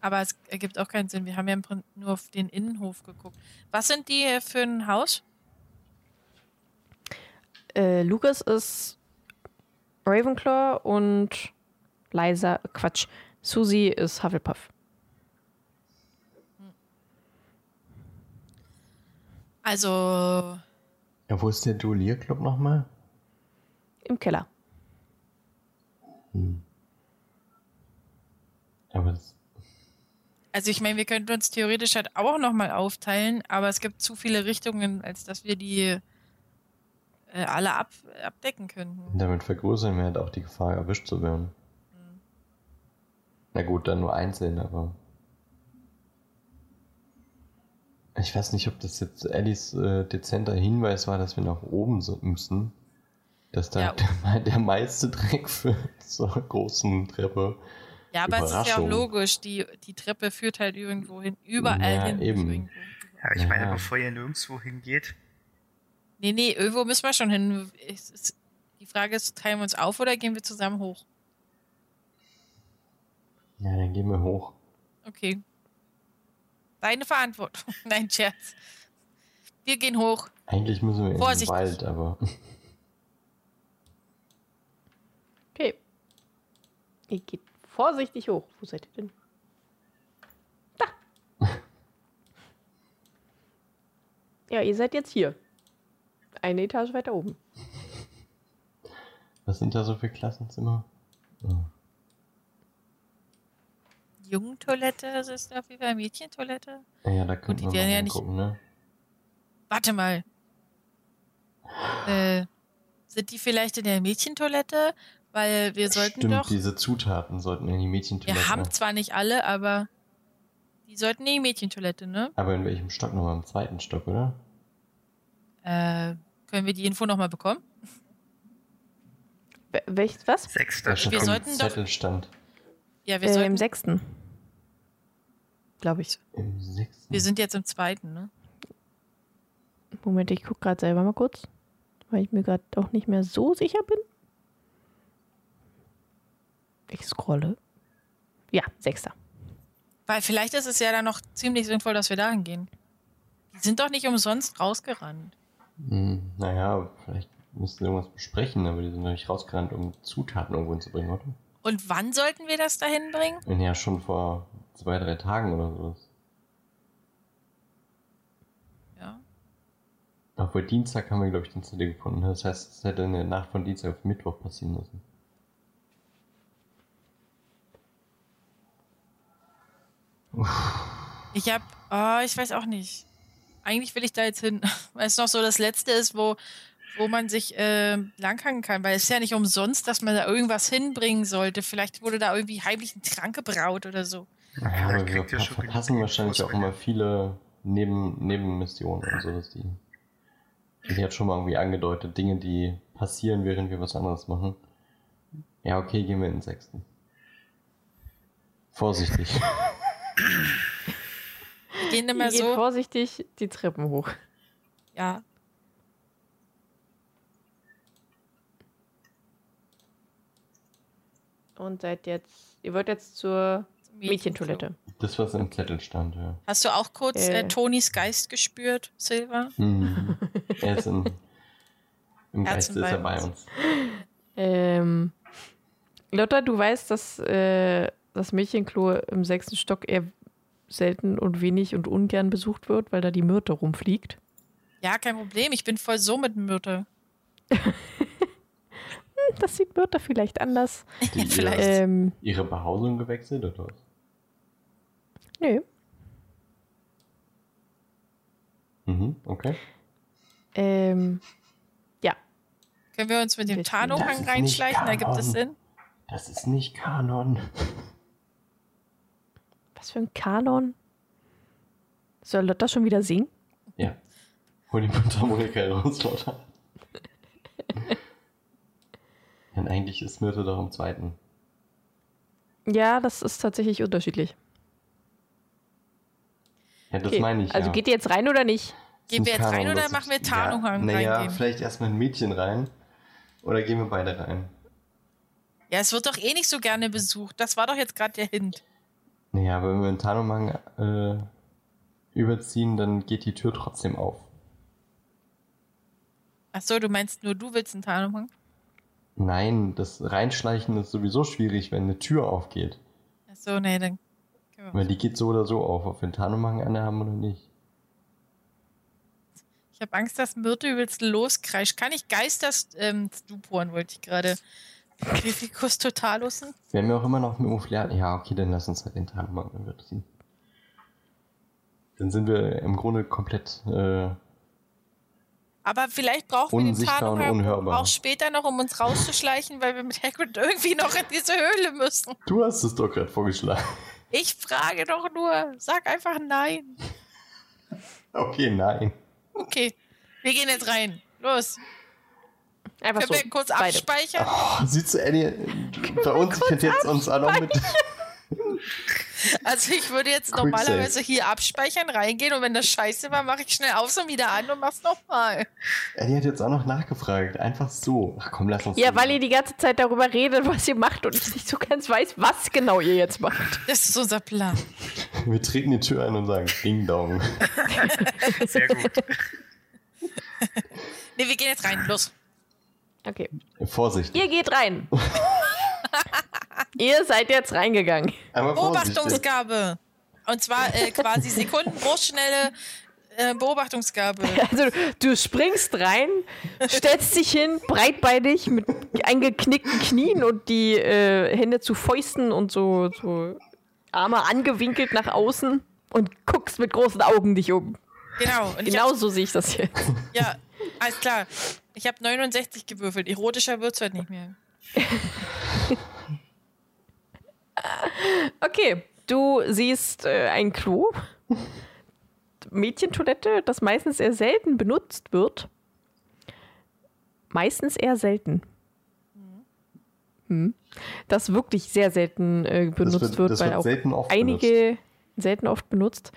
aber es ergibt auch keinen Sinn. Wir haben ja im Prin- nur auf den Innenhof geguckt. Was sind die für ein Haus? Äh, Lucas ist Ravenclaw und Liza, Quatsch, Susie ist Hufflepuff. Also, Ja, wo ist der Duellierclub nochmal? Im Keller. Aber das, also ich meine, wir könnten uns theoretisch halt auch nochmal aufteilen, aber es gibt zu viele Richtungen, als dass wir die äh, alle ab, abdecken könnten. damit vergrößern wir halt auch die Gefahr, erwischt zu werden. Na gut, dann nur einzeln, aber. Ich weiß nicht, ob das jetzt Ellis äh, dezenter Hinweis war, dass wir nach oben so müssen. Dass da Ja. der, der meiste Dreck für zur großen Treppe. Ja, aber es ist ja auch logisch, die, die Treppe führt halt irgendwo hin, überall Ja, hin. eben. Irgendwo. Ja, ich meine, Ja. bevor ihr nirgendwo hingeht, Nee, nee, irgendwo müssen wir schon hin. Ist, die Frage ist, teilen wir uns auf oder gehen wir zusammen hoch? Ja, dann gehen wir hoch. Okay. Deine Verantwortung. Nein, Scherz. Wir gehen hoch. Eigentlich müssen wir in den Vorsichtig. Wald, aber. Okay. Ihr geht vorsichtig hoch. Wo seid ihr denn? Da. Ja, ihr seid jetzt hier. Eine Etage weiter oben. Was sind da so für Klassenzimmer? Oh. Jungentoilette, das ist auf jeden Fall Mädchentoilette. Ja, da können die wir werden mal ja nicht- gucken, ne? Warte mal. Äh, sind die vielleicht in der Mädchentoilette Weil wir sollten Stimmt, doch. diese Zutaten sollten in die Mädchentoilette. Wir haben zwar nicht alle, aber die sollten in die Mädchentoilette, ne? Aber in welchem Stock nochmal? Im zweiten Stock, oder? Äh, können wir die Info nochmal bekommen? Wel- Welches, was? Sechster schon Wir sollten doch- Zettel stand. Ja, wir Äh, sollten. Im sechsten. Glaube ich. Im sechsten. wir sind jetzt im zweiten, ne? Moment, ich gucke gerade selber mal kurz, weil ich mir gerade auch nicht mehr so sicher bin. Ich scrolle. Ja, sechster. Weil vielleicht ist es ja dann noch ziemlich sinnvoll, dass wir dahin gehen. Die sind doch nicht umsonst rausgerannt. Hm, naja, vielleicht müssten wir irgendwas besprechen, aber die sind doch nicht rausgerannt, um Zutaten irgendwo hinzubringen, oder? Und wann sollten wir das dahin bringen? Ja, schon vor zwei, drei Tagen oder so. Ja. Obwohl Dienstag haben wir, glaube ich, den CD gefunden. Das heißt, es hätte in der Nacht von Dienstag auf Mittwoch passieren müssen. Ich hab, oh, ich weiß auch nicht. Eigentlich will ich da jetzt hin, weil es noch so das Letzte ist, wo, wo man sich äh, langhangen kann. Weil es ist ja nicht umsonst, dass man da irgendwas hinbringen sollte. Vielleicht wurde da irgendwie heimlich ein Trank gebraut oder so. Naja, aber wir ver schon verpassen wahrscheinlich auch immer viele Neben Nebenmissionen und so, dass die. Die hat schon mal irgendwie angedeutet, Dinge, die passieren, während wir was anderes machen. Ja, okay, gehen wir in den sechsten. Vorsichtig. Gehen immer so. vorsichtig die Treppen hoch. Ja. Und seid jetzt, ihr wollt jetzt zur Mädchentoilette. Das, was im Zettel stand, ja. Hast du auch kurz äh, Äh. Tonys Geist gespürt, Silva? Mhm. er ist in, im Herzen Geiste ist er bei uns. Ähm, Lotta, du weißt, dass äh, das Mädchenklo im sechsten Stock eher selten und wenig und ungern besucht wird, weil da die Myrte rumfliegt. Ja, kein Problem. Ich bin voll so mit Myrte. Das sieht Myrte vielleicht anders. Die Vielleicht. Ihre, Ähm, ihre Behausung gewechselt oder was? Nö. Mhm, okay. Ähm, ja. Können wir uns mit dem Tarnumhang reinschleichen? Da gibt es. Sinn. Das ist nicht Kanon. Was für ein Kanon? Soll Lotta schon wieder singen? Ja. Hol die Mundharmonika raus, Lotta. Denn eigentlich ist Myrte doch im zweiten. Ja, das ist tatsächlich unterschiedlich. Ja, das Okay, meine ich. Also ja. geht ihr jetzt rein oder nicht? Gehen wir jetzt Kanon, rein oder machen wir Tarnumhang ja, naja, reingehen? vielleicht erstmal ein Mädchen rein. Oder gehen wir beide rein? Ja, es wird doch eh nicht so gerne besucht. Das war doch jetzt gerade der Hint. Naja, aber wenn wir einen Tarnumhang äh, überziehen, dann geht die Tür trotzdem auf. Ach so, du meinst nur du willst einen Tarnumhang? Nein, das Reinschleichen ist sowieso schwierig, wenn eine Tür aufgeht. Ach so, nee, dann. Weil die geht so oder so auf, ob wir einen Tarnumhang an haben oder nicht. Ich habe Angst, dass Myrte übelst loskreischt. Kann ich Geisters ähm, wollte ich gerade. Grificus totalussen? Wir haben ja auch immer noch mit Mufliat. Ja, okay, dann lass uns halt den Tarnumhang überziehen. Dann sind wir im Grunde komplett äh, Aber vielleicht brauchen wir den unhörbar. auch später noch, um uns rauszuschleichen, weil wir mit Hagrid irgendwie noch in diese Höhle müssen. Du hast es doch gerade vorgeschlagen. Ich frage doch nur. Sag einfach nein. Okay, nein. Okay, wir gehen jetzt rein. Los. Einfach Können so. wir kurz beide. abspeichern? Oh, siehst du, Eddie, verunsichert jetzt uns auch noch mit. Also ich würde jetzt Quick normalerweise save. hier abspeichern, reingehen und wenn das scheiße war, mache ich schnell aus und wieder an und mach's nochmal. Eddie hat jetzt auch noch nachgefragt. Einfach so. Ach komm, lass uns. Ja, weil ihr die ganze Zeit darüber redet, was ihr macht und ich nicht so ganz weiß, was genau ihr jetzt macht. Das ist unser Plan. Wir treten die Tür ein und sagen Ding Dong. Sehr gut. Ne, wir gehen jetzt rein. Los. Okay. Vorsicht. Ihr geht rein. ihr seid jetzt reingegangen. Beobachtungsgabe. Und zwar äh, quasi Sekundenbruchschnelle äh, Beobachtungsgabe. Also du springst rein, stellst dich hin, breitbeinig mit eingeknickten Knien und die äh, Hände zu Fäusten und so, so Arme angewinkelt nach außen und guckst mit großen Augen dich um. Genau. Und ich Genau hab, so sehe ich das jetzt. ja, alles klar. Ich habe 69 gewürfelt. Erotischer wird's heute nicht mehr. Okay, du siehst äh, ein Klo. Mädchentoilette, das meistens eher selten benutzt wird. Meistens eher selten. Hm. Das wirklich sehr selten äh, benutzt wird- wird, das weil wird auch selten oft einige selten oft benutzt.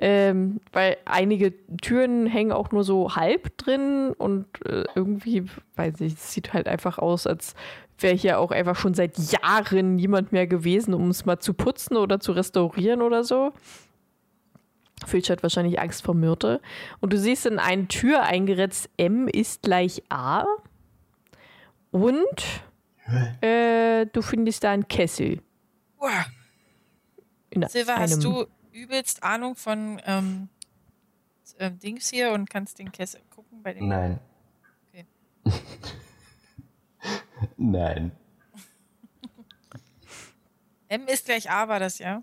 Ähm, weil einige Türen hängen auch nur so halb drin und äh, irgendwie, weiß ich, es sieht halt einfach aus, als wäre hier auch einfach schon seit Jahren niemand mehr gewesen, um es mal zu putzen oder zu restaurieren oder so. Filch hat wahrscheinlich Angst vor Myrte. Und du siehst in eine Tür eingeritzt, M ist gleich A. Und äh, du findest da einen Kessel. Uah. In Silva, einem, hast du übelst Ahnung von ähm, ähm, Dings hier und kannst den Kessel gucken bei dem. Nein. Okay. Nein. M ist gleich A, war das, ja?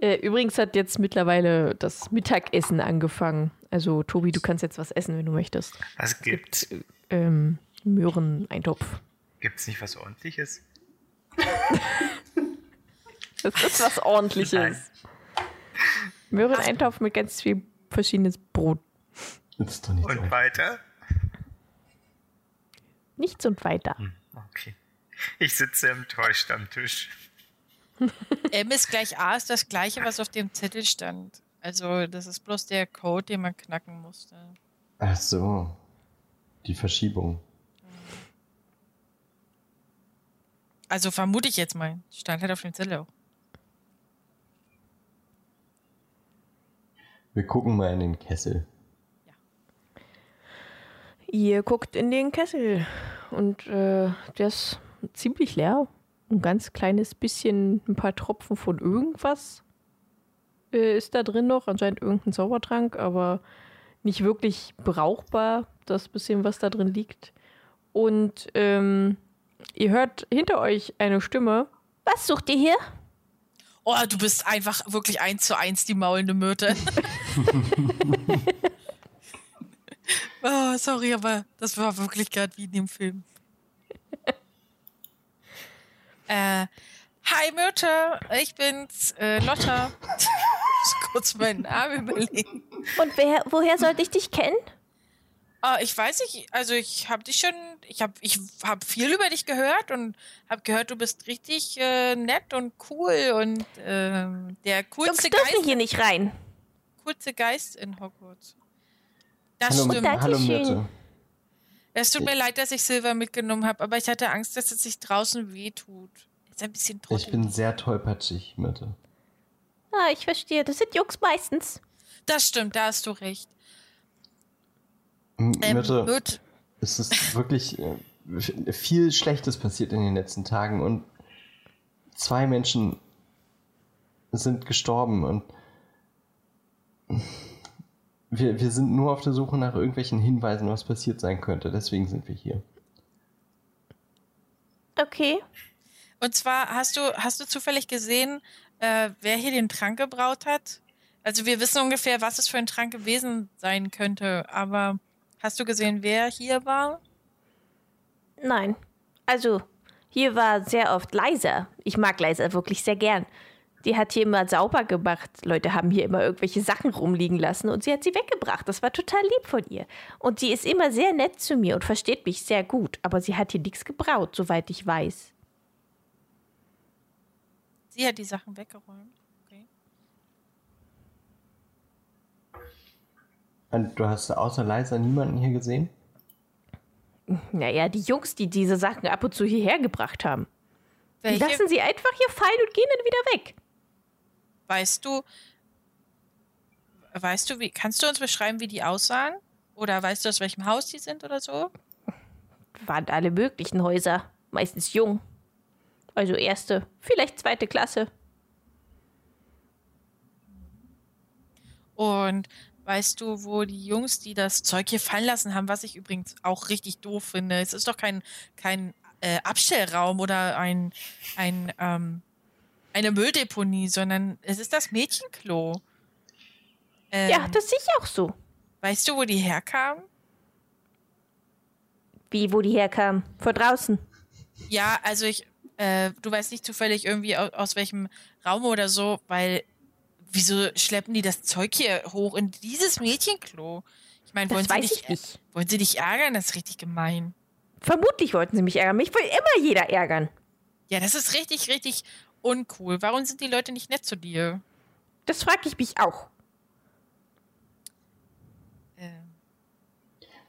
Äh, übrigens hat jetzt mittlerweile das Mittagessen angefangen. Also, Tobi, du kannst jetzt was essen, wenn du möchtest. Was gibt's? Ähm, Möhreneintopf. Gibt's nicht was ordentliches? Das ist was ordentliches. Nein. Möhreneintopf mit ganz viel verschiedenes Brot. Das ist doch nicht. Und weiter? Nichts und weiter. Okay. Ich sitze enttäuscht am Tisch. M ist gleich A ist das gleiche, was auf dem Zettel stand. Also, das ist bloß der Code, den man knacken musste. Ach so. Die Verschiebung. Also vermute ich jetzt mal. Stand halt auf dem Zettel auch. Wir gucken mal in den Kessel. Ihr guckt in den Kessel und äh, der ist ziemlich leer. Ein ganz kleines bisschen, ein paar Tropfen von irgendwas äh, ist da drin noch. Anscheinend irgendein Zaubertrank, aber nicht wirklich brauchbar, das bisschen, was da drin liegt. Und ähm, ihr hört hinter euch eine Stimme. Was sucht ihr hier? Oh, du bist einfach wirklich eins zu eins die maulende Myrte. oh, sorry, aber das war wirklich gerade wie in dem Film. äh, hi Myrte, ich bin's, äh, Lotta. Ich muss kurz meinen Namen überlegen. Und wer, woher sollte ich dich kennen? Ah, ich weiß nicht, also ich habe dich schon, ich habe ich hab viel über dich gehört und habe gehört, du bist richtig äh, nett und cool und ähm, der Jungs coolste dürfen Geist, hier nicht rein. coolste Geist in Hogwarts. Das Hallo, stimmt. Hallo. Myrte. Es tut mir leid, dass ich Silver mitgenommen habe, aber ich hatte Angst, dass es sich draußen wehtut. Ist ein bisschen Ich trottel. bin sehr tollpatschig, Myrte. Ah, ich verstehe. Das sind Jungs meistens. Das stimmt, da hast du recht. M Ähm, Myrte, Myrt- es ist wirklich äh, viel Schlechtes passiert in den letzten Tagen und zwei Menschen sind gestorben und wir, wir sind nur auf der Suche nach irgendwelchen Hinweisen, was passiert sein könnte. Deswegen sind wir hier. Okay. Und zwar hast du, hast du zufällig gesehen, äh, wer hier den Trank gebraut hat? Also wir wissen ungefähr, was es für ein Trank gewesen sein könnte, aber hast du gesehen, wer hier war? Nein. Also, hier war sehr oft Leiser. Ich mag Leiser wirklich sehr gern. Die hat hier immer sauber gemacht. Leute haben hier immer irgendwelche Sachen rumliegen lassen und sie hat sie weggebracht. Das war total lieb von ihr. Und sie ist immer sehr nett zu mir und versteht mich sehr gut. Aber sie hat hier nichts gebraut, soweit ich weiß. Sie hat die Sachen weggeräumt. Okay. Und du hast außer Leiser niemanden hier gesehen? Naja, die Jungs, die diese Sachen ab und zu hierher gebracht haben. Die Welche, lassen sie einfach hier fallen und gehen dann wieder weg. Weißt du, weißt du, wie, kannst du uns beschreiben, wie die aussahen? Oder weißt du, aus welchem Haus die sind oder so? Waren alle möglichen Häuser. Meistens jung. Also erste, vielleicht zweite Klasse. Und weißt du, wo die Jungs, die das Zeug hier fallen lassen haben, was ich übrigens auch richtig doof finde. Es ist doch kein, kein äh, Abstellraum oder ein, ein, ähm, eine Mülldeponie, sondern es ist das Mädchenklo. Ähm, Ja, das sehe ich auch so. weißt du, wo die herkamen? Wie, wo die herkamen? Von draußen. Ja, also ich, äh, du weißt nicht zufällig irgendwie aus, aus welchem Raum oder so, weil wieso schleppen die das Zeug hier hoch in dieses Mädchenklo? Ich meine, wollen sie dich, nicht. wollen sie dich ärgern? Das ist richtig gemein. Vermutlich wollten sie mich ärgern. Mich will immer jeder ärgern. Ja, das ist richtig, richtig uncool. Warum sind die Leute nicht nett zu dir? Das frage ich mich auch. Äh,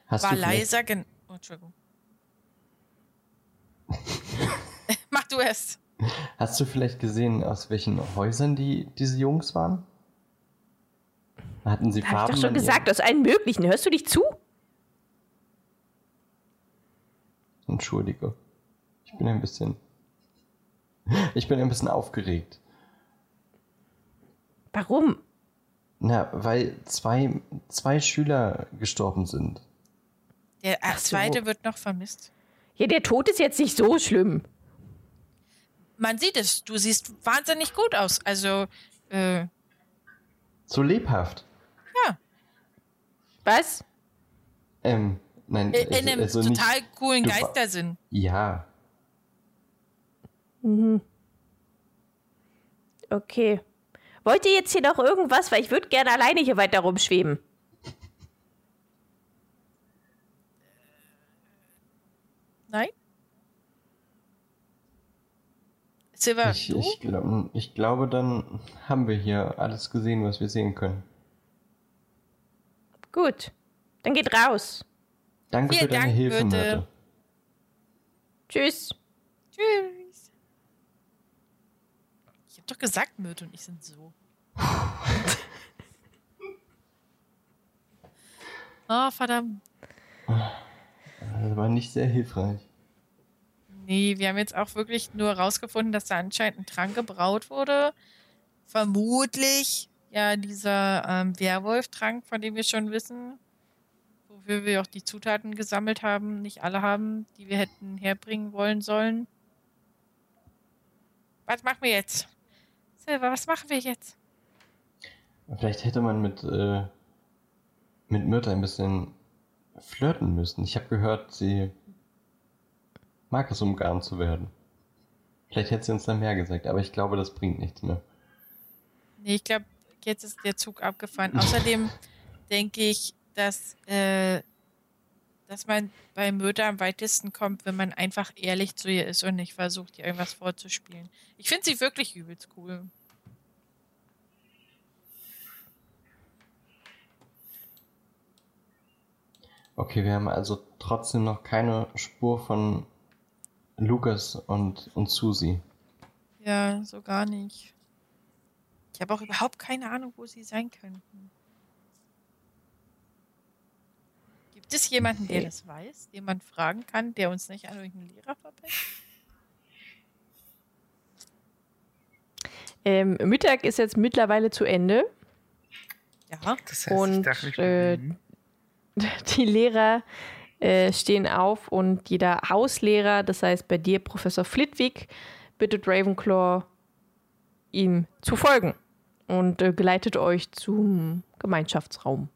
Hast war du leiser gen oh, Entschuldigung. Mach du es. Hast du vielleicht gesehen, aus welchen Häusern die diese Jungs waren? Hatten sie Habe ich Farben? doch schon an ihren- gesagt, aus allen möglichen. Hörst du dich zu? Entschuldige. Ich bin ein bisschen. Ich bin ein bisschen aufgeregt. Warum? Na, weil zwei, zwei Schüler gestorben sind. Der Ach so. zweite wird noch vermisst. Ja, der Tod ist jetzt nicht so schlimm. Man sieht es. Du siehst wahnsinnig gut aus. Also, äh, So lebhaft. Was? Ähm, nein, in einem also nicht- total coolen du wa- Geistersinn. Ja, Mhm. Okay. Wollt ihr jetzt hier noch irgendwas? Weil ich würde gerne alleine hier weiter rumschweben. Nein? Silver, ich, ich, glaub, ich glaube, dann haben wir hier alles gesehen, was wir sehen können. Gut. Dann geht raus. Danke Vielen für deine Dank, Hilfe. Myrte. Tschüss. Tschüss. Doch gesagt, Myrte und ich sind so. oh, verdammt. Das war nicht sehr hilfreich. Nee, wir haben jetzt auch wirklich nur rausgefunden, dass da anscheinend ein Trank gebraut wurde. Vermutlich ja dieser ähm, Werwolf-Trank, von dem wir schon wissen. Wofür wir auch die Zutaten gesammelt haben. Nicht alle haben, die wir hätten herbringen wollen sollen. Was machen wir jetzt? Silver, was machen wir jetzt? Vielleicht hätte man mit, äh, mit Myrte ein bisschen flirten müssen. Ich habe gehört, sie mag es, umgarnt zu werden. Vielleicht hätte sie uns dann mehr gesagt, aber ich glaube, das bringt nichts mehr. Nee, ich glaube, jetzt ist der Zug abgefahren. Außerdem denke ich, dass, äh, dass man bei Mörder am weitesten kommt, wenn man einfach ehrlich zu ihr ist und nicht versucht, ihr irgendwas vorzuspielen. Ich finde sie wirklich übelst cool. Okay, wir haben also trotzdem noch keine Spur von Lukas und, und Susi. Ja, so gar nicht. Ich habe auch überhaupt keine Ahnung, wo sie sein könnten. Gibt es jemanden, der Okay. das weiß, den man fragen kann, der uns nicht an irgendeinen Lehrer verbindet? Ähm, Mittag ist jetzt mittlerweile zu Ende. Ja. Das heißt, ich Und, darf mich äh. Die Lehrer äh, stehen auf und jeder Hauslehrer, das heißt bei dir Professor Flitwick, bittet Ravenclaw, ihm zu folgen und äh, geleitet euch zum Gemeinschaftsraum.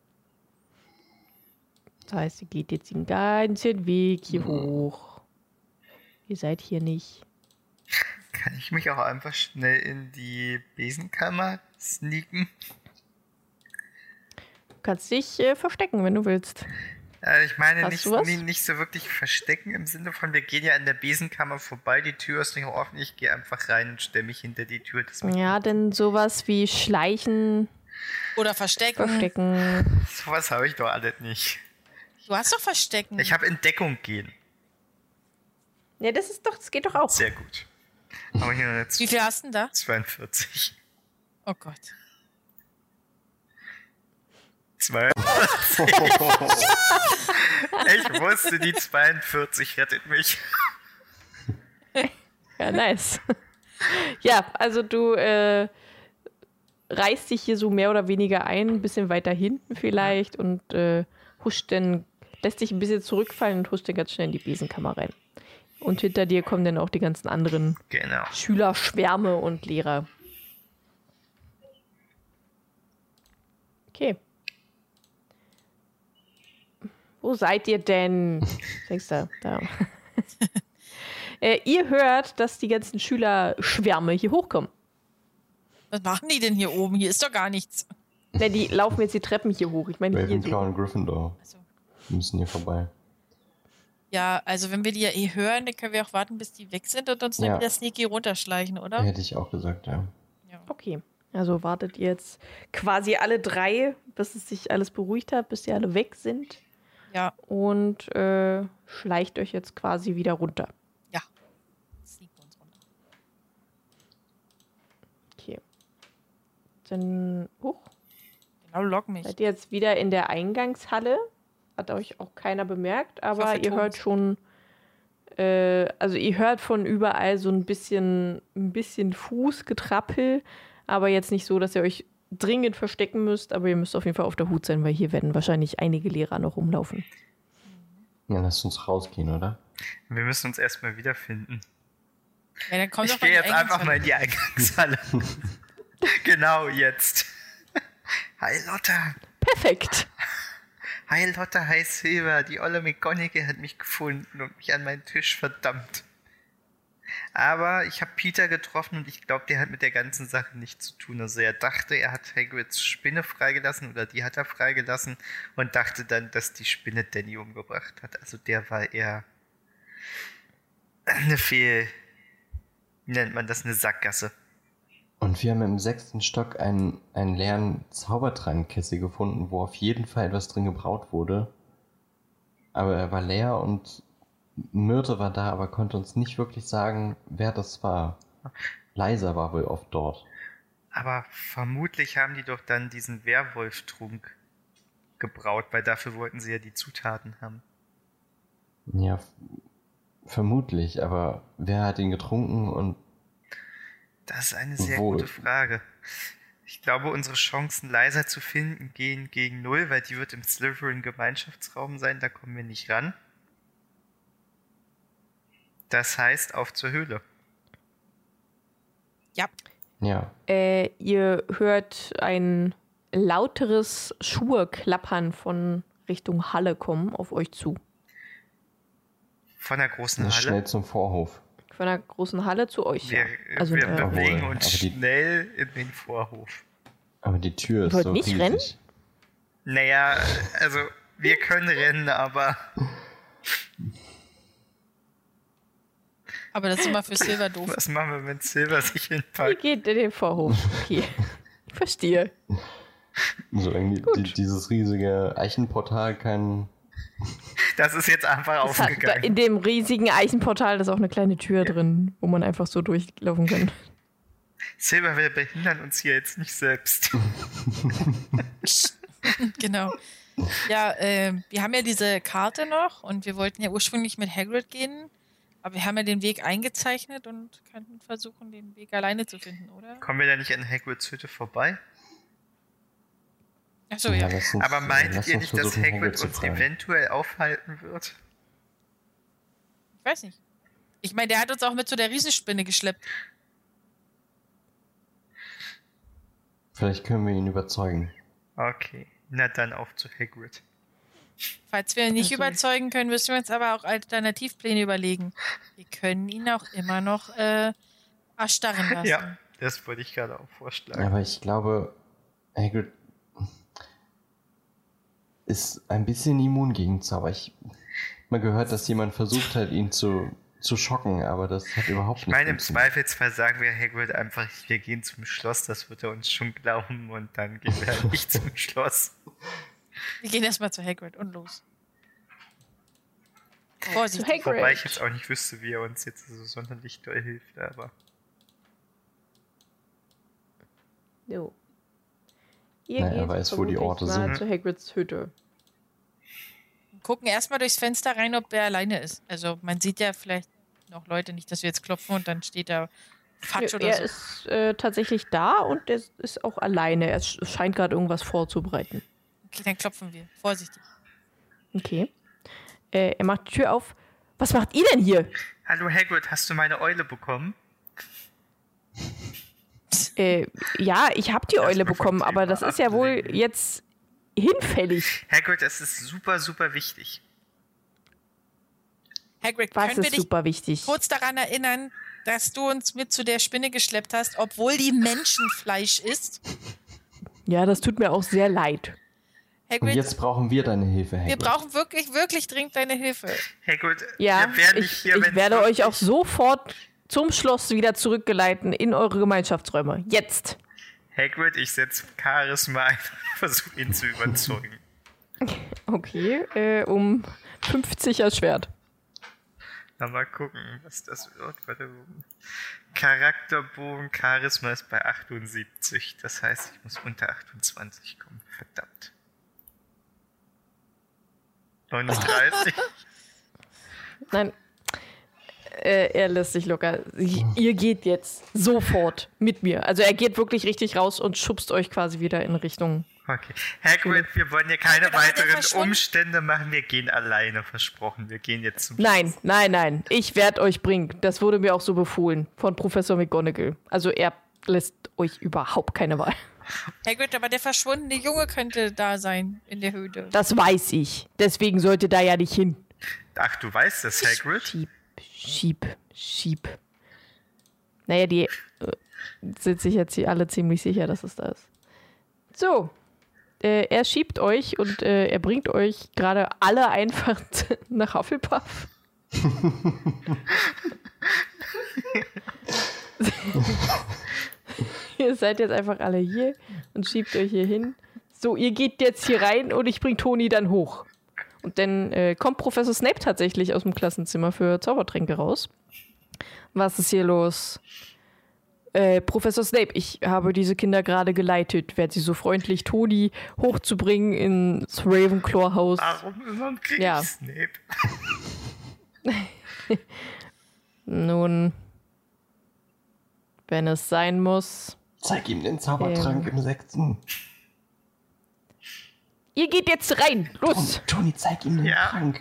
Das heißt, ihr geht jetzt den ganzen Weg hier hoch. Ihr seid hier nicht. Kann ich mich auch einfach schnell in die Besenkammer sneaken? Du kannst dich äh, verstecken, wenn du willst. Äh, ich meine nicht, nicht so wirklich verstecken im Sinne von, wir gehen ja an der Besenkammer vorbei, die Tür ist nicht offen, ich gehe einfach rein und stelle mich hinter die Tür. Das Ja, denn sowas wie Schleichen, Oder verstecken. Verstecken. Sowas habe ich doch alles nicht. Du hast doch verstecken. Ich habe Entdeckung gehen. Ja, das ist doch, das geht doch auch. Sehr gut. Aber hier noch jetzt Wie viel hast du denn da? 42. Oh Gott. 42. ich wusste, die 42 rettet mich. Ja, nice. ja, also du äh, reißt dich hier so mehr oder weniger ein, ein bisschen weiter hinten vielleicht und äh, huscht dann, lässt dich ein bisschen zurückfallen und huscht dann ganz schnell in die Besenkammer rein. Und hinter dir kommen dann auch die ganzen anderen Genau. Schüler, Schwärme und Lehrer. Okay. Wo seid ihr denn? Denkst du, da. Äh, ihr hört, dass die ganzen Schülerschwärme hier hochkommen. Was machen die denn hier oben? Hier ist doch gar nichts. Ne, die laufen jetzt die Treppen hier hoch. Ich meine, hier. Ravenclaw und Gryffindor Also, müssen hier vorbei. ja, also wenn wir die ja eh hören, dann können wir auch warten, bis die weg sind und uns dann Ja. wieder sneaky runterschleichen, oder? Hätte ich auch gesagt, ja. Ja. Okay. Also wartet ihr jetzt quasi alle drei, bis es sich alles beruhigt hat, bis die alle weg sind. Ja, Und äh, schleicht euch jetzt quasi wieder runter. sneaken uns runter. Okay. Dann, huch, Genau, lock mich. seid ihr jetzt wieder in der Eingangshalle. Hat euch auch keiner bemerkt, aber hoffe, ihr hört Thomas. schon, äh, also ihr hört von überall so ein bisschen, ein bisschen Fußgetrappel, aber jetzt nicht so, dass ihr euch dringend verstecken müsst, aber ihr müsst auf jeden Fall auf der Hut sein, weil hier werden wahrscheinlich einige Lehrer noch rumlaufen. Ja, lasst uns rausgehen, oder? Wir müssen uns erstmal wiederfinden. Ja, dann komm ich gehe jetzt einfach mal in die Eingangshalle. genau jetzt. Hi Lotta. Perfekt. Hi Lotta, hi Silver. Die olle McGonagall hat mich gefunden und mich an meinen Tisch verdammt. Aber ich habe Peter getroffen und ich glaube, der hat mit der ganzen Sache nichts zu tun. Also er dachte, er hat Hagrids Spinne freigelassen oder die hat er freigelassen und dachte dann, dass die Spinne Danny umgebracht hat. Also der war eher eine Fehl... Nennt man das? Eine Sackgasse. Und wir haben im sechsten Stock einen, einen leeren Zaubertrankkessel gefunden, wo auf jeden Fall etwas drin gebraut wurde. Aber er war leer und Myrte war da, aber konnte uns nicht wirklich sagen, wer das war. Leiser war wohl oft dort. Aber vermutlich haben die doch dann diesen Werwolftrunk gebraut, weil dafür wollten sie ja die Zutaten haben. Ja, vermutlich, aber wer hat ihn getrunken und Das ist eine sehr Wohl. gute Frage. Ich glaube, unsere Chancen leiser zu finden gehen gegen null, weil die wird im Slytherin Gemeinschaftsraum sein, da kommen wir nicht ran. Das heißt, auf zur Höhle. Ja, ja, Äh, ihr hört ein lauteres Schuheklappern von Richtung Halle kommen auf euch zu. Von der großen Halle. schnell zum Vorhof. Von der großen Halle zu euch. Wir, ja. Also, wir äh, bewegen uns schnell in den Vorhof. Aber die Tür ist wollt so nicht riesig. rennen? Naja, also wir können rennen, aber aber das ist immer für Silver doof. was machen wir, wenn Silver sich hinpackt? geht in den Vorhof. Okay. Verstehe. Solange die, die, dieses riesige Eichenportal kein. Das ist jetzt einfach Es hat, da, aufgegangen. in dem riesigen Eichenportal ist auch eine kleine Tür drin, wo man einfach so durchlaufen kann. Silber, wir behindern uns hier jetzt nicht selbst. genau. Ja, äh, wir haben ja diese Karte noch und wir wollten ja ursprünglich mit Hagrid gehen, aber wir haben ja den Weg eingezeichnet und könnten versuchen, den Weg alleine zu finden, oder? Kommen wir da nicht an Hagrids Hütte vorbei? Achso, ja. lass uns- Aber lass ihr nicht, dass Hagrid uns eventuell aufhalten wird? Ich weiß nicht. Ich meine, der hat uns auch mit zu der Riesenspinne geschleppt. Vielleicht können wir ihn überzeugen. Okay, na dann auf zu Hagrid. Falls wir ihn nicht Also- überzeugen können, müssen wir uns aber auch Alternativpläne überlegen. Wir können ihn auch immer noch äh, erstarren lassen. Ja, das wollte ich gerade auch vorschlagen. Aber ich glaube, Hagrid ist ein bisschen immun gegen Zauber. Ich habe mal gehört, dass jemand versucht hat, ihn zu, zu schocken, aber das hat überhaupt Ich nicht meine, im. Zweifelsfall sagen wir Hagrid einfach, wir gehen zum Schloss, das wird er uns schon glauben und dann gehen wir halt nicht zum Schloss. Wir gehen erstmal zu Hagrid und los. Zu Vorsicht. Hagrid. Wobei ich jetzt auch nicht wüsste, wie er uns jetzt so sonderlich doll hilft, aber So. Ihr Na, er geht weiß, wo die Orte mal sind. zu Hagrids Hütte. Gucken erstmal durchs Fenster rein, ob er alleine ist. Also man sieht ja vielleicht noch Leute, nicht, dass wir jetzt klopfen und dann steht da Fatsch oder er so. ist äh, tatsächlich da und er ist auch alleine. Er sch- scheint gerade irgendwas vorzubereiten. Okay, dann klopfen wir. Vorsichtig. Okay. Äh, er macht die Tür auf. Was macht ihr denn hier? Hallo Hagrid, hast du meine Eule bekommen? Äh, ja, ich habe die Eule bekommen, aber das ist ja wohl jetzt hinfällig. Hagrid, das ist super, super wichtig. Hagrid, Was können wir dich super wichtig? kurz daran erinnern, dass du uns mit zu der Spinne geschleppt hast, obwohl die Menschenfleisch ist? Ja, das tut mir auch sehr leid. Und Hagrid, jetzt brauchen wir deine Hilfe, wir Hagrid. brauchen wirklich, wirklich dringend deine Hilfe. Hey gut, Ja, wir ich, hier, ich werde euch auch sofort zum Schloss wieder zurückgeleiten in eure Gemeinschaftsräume. Jetzt. Hagrid, ich setze Charisma ein und versuche ihn zu überzeugen. Okay, äh, um 50 erschwert. Na, mal gucken, was das wird. Warte. Charakterbogen Charisma ist bei 78. Das heißt, ich muss unter 28 kommen. Verdammt. 39. Nein. Äh, er lässt sich locker. Ihr geht jetzt sofort mit mir. Also er geht wirklich richtig raus und schubst euch quasi wieder in Richtung. Okay. Hagrid, wir wollen hier keine er weiteren? Umstände machen. Wir gehen alleine, versprochen. Wir gehen jetzt zum Nein, nein, nein. Ich werde euch bringen. Das wurde mir auch so befohlen von Professor McGonagall. Also er lässt euch überhaupt keine Wahl. Hagrid, aber der verschwundene Junge könnte da sein in der Höhle. Das weiß ich. Deswegen sollte da ja nicht hin. Ach, du weißt das, Hagrid? Schieb, schieb, schieb. Naja, die äh, sind sich jetzt hier alle ziemlich sicher, dass es da ist. So. Äh, er schiebt euch und äh, er bringt euch gerade alle einfach nach Hufflepuff. ihr seid jetzt einfach alle hier und schiebt euch hier hin. So, ihr geht jetzt hier rein und ich bring Toni dann hoch. Und dann äh, kommt Professor Snape tatsächlich aus dem Klassenzimmer für Zaubertränke raus. Was ist hier los? Äh, Professor Snape, ich habe diese Kinder gerade geleitet. Wärt Sie so freundlich, Toni hochzubringen ins Ravenclaw-Haus? Warum im Krieg, Ja. Snape? Nun, wenn es sein muss. Zeig ihm den Zaubertrank Ähm. im sechsten. Ihr geht jetzt rein! Los! Toni, zeig ihm den Ja. Trank.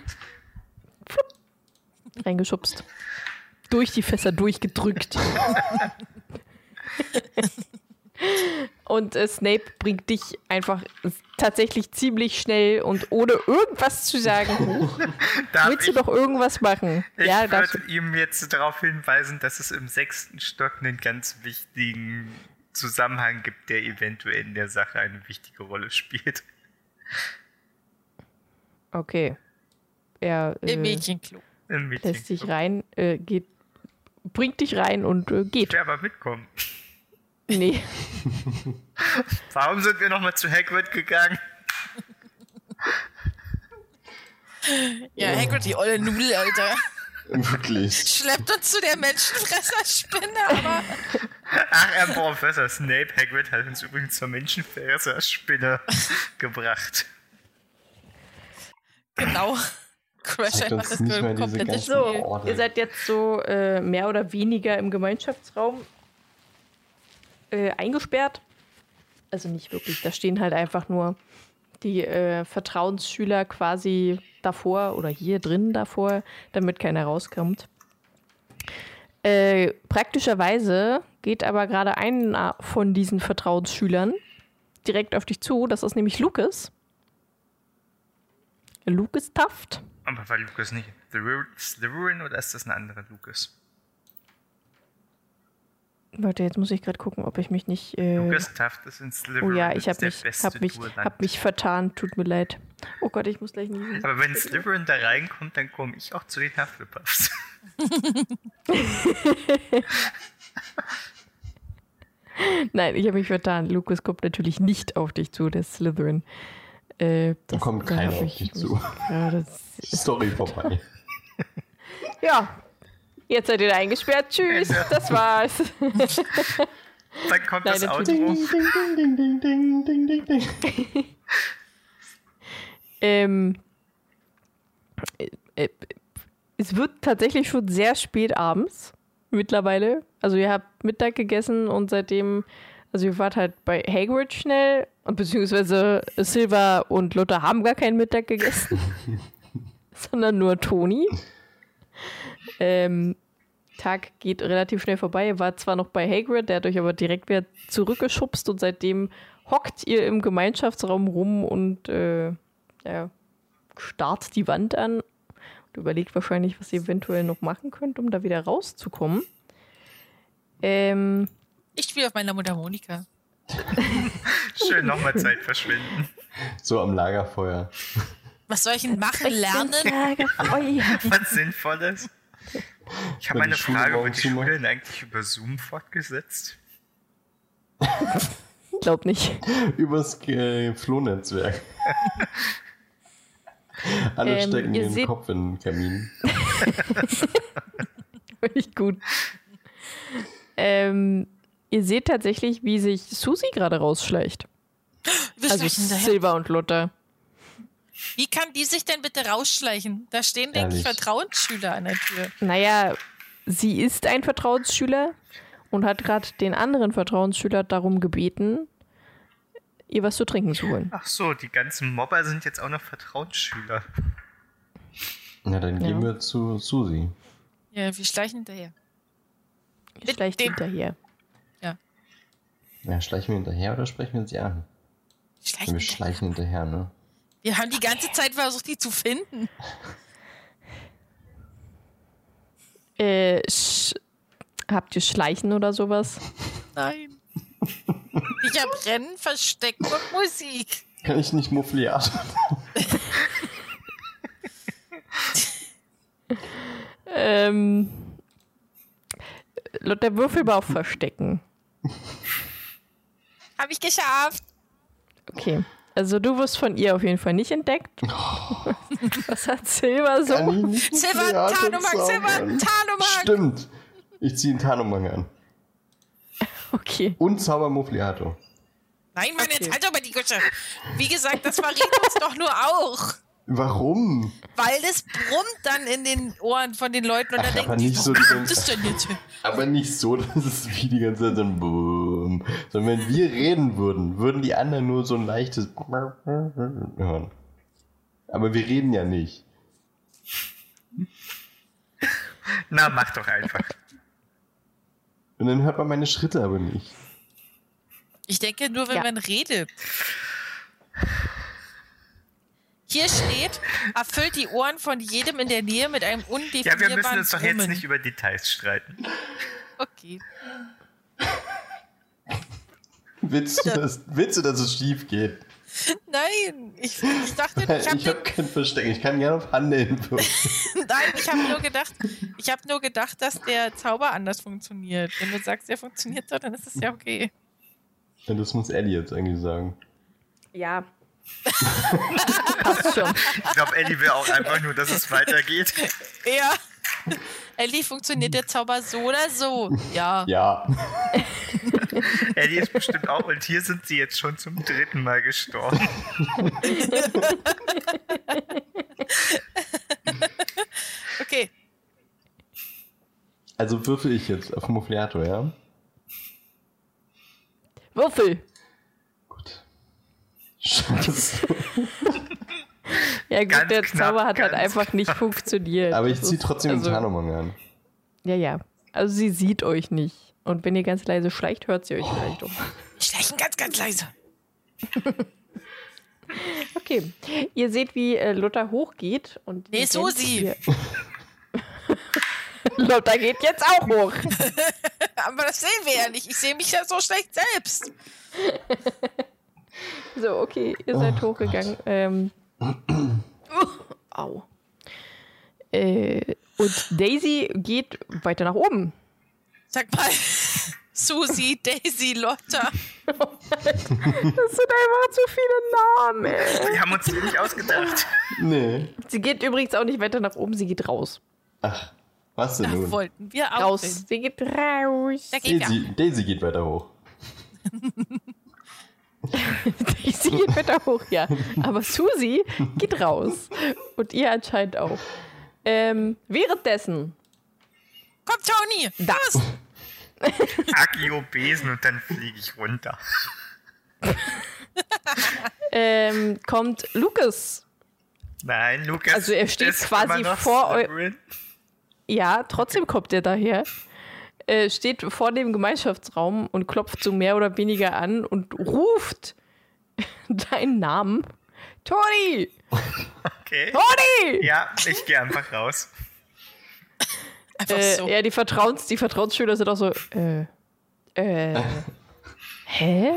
Reingeschubst. Durch die Fässer durchgedrückt. Und äh, Snape bringt dich einfach tatsächlich ziemlich schnell und ohne irgendwas zu sagen Willst du ich, doch irgendwas machen? ich ja, würde ihm jetzt darauf hinweisen, dass es im sechsten Stock einen ganz wichtigen Zusammenhang gibt, der eventuell in der Sache eine wichtige Rolle spielt. Okay. Er äh, Im Meeting. lässt dich rein, äh, geht, bringt dich rein und äh, Ich geht. will aber mitkommen. Nee. Warum sind wir nochmal zu Hagrid gegangen? Ja, Hagrid, die olle Nudel, Alter. Wirklich. Schleppt uns zu der Menschenfresserspinne, aber Ach, Herr Professor Snape, Hagrid hat uns übrigens zur Menschenfresser-Spinne gebracht. genau. Crash einfach uns das komplette Spiel. So, ihr seid jetzt so äh, mehr oder weniger im Gemeinschaftsraum äh, eingesperrt. Also nicht wirklich, da stehen halt einfach nur die äh, Vertrauensschüler quasi davor oder hier drin davor, damit keiner rauskommt. Äh, praktischerweise geht aber gerade einer von diesen Vertrauensschülern direkt auf dich zu. Das ist nämlich Lucas. Lucas Taft. Aber war Lucas nicht Slytherin Slytherin oder ist das ein anderer Lucas? Warte, jetzt muss ich gerade gucken, ob ich mich nicht. Äh, Lucas Taft ist in Slytherin. oh ja, ich habe mich, hab mich, hab mich vertan. Tut mir leid. Oh Gott, ich muss gleich niesen. Aber wenn Slytherin da reinkommt, dann komme ich auch zu den Hufflepuffs. Nein, ich habe mich vertan. Lukas kommt natürlich nicht auf dich zu, der Slytherin. Äh, das, kommt da keiner auf ich dich mich zu. gerade- Story vorbei. Ja, jetzt seid ihr eingesperrt. Tschüss, Ende. das war's. Dann kommt Nein, das Outro. Ding, ding, ding, ding, ding, ding, ding, ding. Ähm, äh, äh, es wird tatsächlich schon sehr spät abends mittlerweile. Also ihr habt Mittag gegessen und seitdem, also ihr wart halt bei Hagrid schnell, und beziehungsweise Silva und Lothar haben gar keinen Mittag gegessen, sondern nur Toni. Ähm, Tag geht relativ schnell vorbei. Ihr wart zwar noch bei Hagrid, der hat euch aber direkt wieder zurückgeschubst und seitdem hockt ihr im Gemeinschaftsraum rum und äh, ja, starrt die Wand an. und überlegt wahrscheinlich, was sie eventuell noch machen könnt, um da wieder rauszukommen. Ähm, Ich spiele auf meiner Mundharmonika. Schön nochmal Zeit verschwinden. So am Lagerfeuer. Was soll ich denn machen? Lernen? Was Sinnvolles. Ich habe eine Schule Frage, wird die. Schule denn eigentlich über Zoom fortgesetzt? Glaub nicht. Übers äh, Flohnetzwerk. Alle Ähm, stecken ihr den seht- Kopf in den Kamin. Nicht gut. Ähm, ihr seht tatsächlich, wie sich Susi gerade rausschleicht. Wir Also. Silber und Luther. Wie kann die sich denn bitte rausschleichen? Da stehen, denke ich. Vertrauensschüler an der Tür. Naja, sie ist ein Vertrauensschüler und hat gerade den anderen Vertrauensschüler darum gebeten, ihr was zu trinken zu holen. Ach so, die ganzen Mobber sind jetzt auch noch Vertrauensschüler. Na, dann Ja. gehen wir zu Susi. Ja, wir schleichen hinterher. Ihr schleicht dem- hinterher. Ja, schleichen wir hinterher oder sprechen wir sie an? Schleichen Wir hinterher. schleichen hinterher, ne? Wir haben die ganze Zeit versucht, die zu finden. Äh, sch habt ihr Schleichen oder sowas? Nein. Ich habe Rennen, Verstecken und Musik. Kann ich nicht Muffliat? Ähm, Luther Würfelbauch verstecken. Habe ich geschafft. Okay. Also du wirst von ihr auf jeden Fall nicht entdeckt. Was hat Silber so? Silber, Muffliat Tarnumhang, Silber, zaubern? Tarnumhang. Stimmt. Ich ziehe einen Tarnumhang an. Okay. Und zauber Muffliato. Nein, Mann, Okay. jetzt halt doch mal die Gutsche. Wie gesagt, das verrät uns doch nur auch. Warum? Weil es brummt dann in den Ohren von den Leuten und Ach, dann denken aber die, nicht was so die kommt ganze- das denn jetzt? Aber nicht so, dass es wie die ganze Zeit so ein Boom. Sondern wenn wir reden würden, würden die anderen nur so ein leichtes hören. Aber wir reden ja nicht. Na, mach doch einfach. Und dann hört man meine Schritte aber nicht. Ich denke nur, wenn Ja. man redet. Hier steht, erfüllt die Ohren von jedem in der Nähe mit einem Ja, undefinierbaren wir müssen uns doch jetzt Brummen. nicht über Details streiten. Okay. Willst du, dass, willst du, dass es schief geht? Nein, ich, ich dachte, ich habe den, kein Versteck. Ich kann gerne auf Handeln nein, ich habe nur gedacht, ich habe nur gedacht, dass der Zauber anders funktioniert. Wenn du sagst, der funktioniert so, dann ist es ja okay. Ja, das muss Ellie jetzt eigentlich sagen. Ja. Passt schon. Ich glaube, Ellie will auch einfach nur, dass es weitergeht. Ja. Ellie, funktioniert der Zauber so oder so? Ja. Ja. Ellie ist bestimmt auch, und hier sind sie jetzt schon zum dritten Mal gestorben. Okay. Also würfel ich jetzt auf Muffliato, ja? Würfel. Gut. Scheiße. Ja gut, Ganz der knapp, Zauber hat halt einfach nicht funktioniert. Aber ich Das ziehe trotzdem also, den Tarnumhang an. Ja, ja. Also sie sieht euch nicht. Und wenn ihr ganz leise schleicht, hört sie euch vielleicht auch. Wir schleichen ganz, ganz leise. Okay. Ihr seht, wie äh, Luther hochgeht und. Nee, Susi. Luther geht jetzt auch hoch. Aber das sehen wir ja nicht. Ich sehe mich ja so schlecht selbst. So, okay, ihr seid hochgegangen. Ähm. Au. Äh, und Daisy geht weiter nach oben. Sag mal, Susi, Daisy, Lotta. Das sind einfach zu viele Namen. Ey. Wir haben uns die nicht ausgedacht. Nee. Sie geht übrigens auch nicht weiter nach oben, sie geht raus. Ach, was denn Ach, nun? wollten wir auch. Raus. sehen. Sie geht raus. Da geht ja. Daisy, Daisy geht weiter hoch. Daisy geht weiter hoch, ja. Aber Susi geht raus. Und ihr anscheinend auch. Ähm, währenddessen, Komm, Tony. da. Los. Agio Besen und dann fliege ich runter. Ähm, kommt Lucas. Nein, Lukas. Also er steht quasi vor eu- Slytherin. Ja, trotzdem kommt er daher. Äh, steht vor dem Gemeinschaftsraum und klopft so mehr oder weniger an und ruft deinen Namen. Toni! Okay. Toni! Ja, ich gehe einfach raus. Einfach Äh, so. Ja, die, Vertrauens, die Vertrauensschüler sind auch so, äh, äh, hä?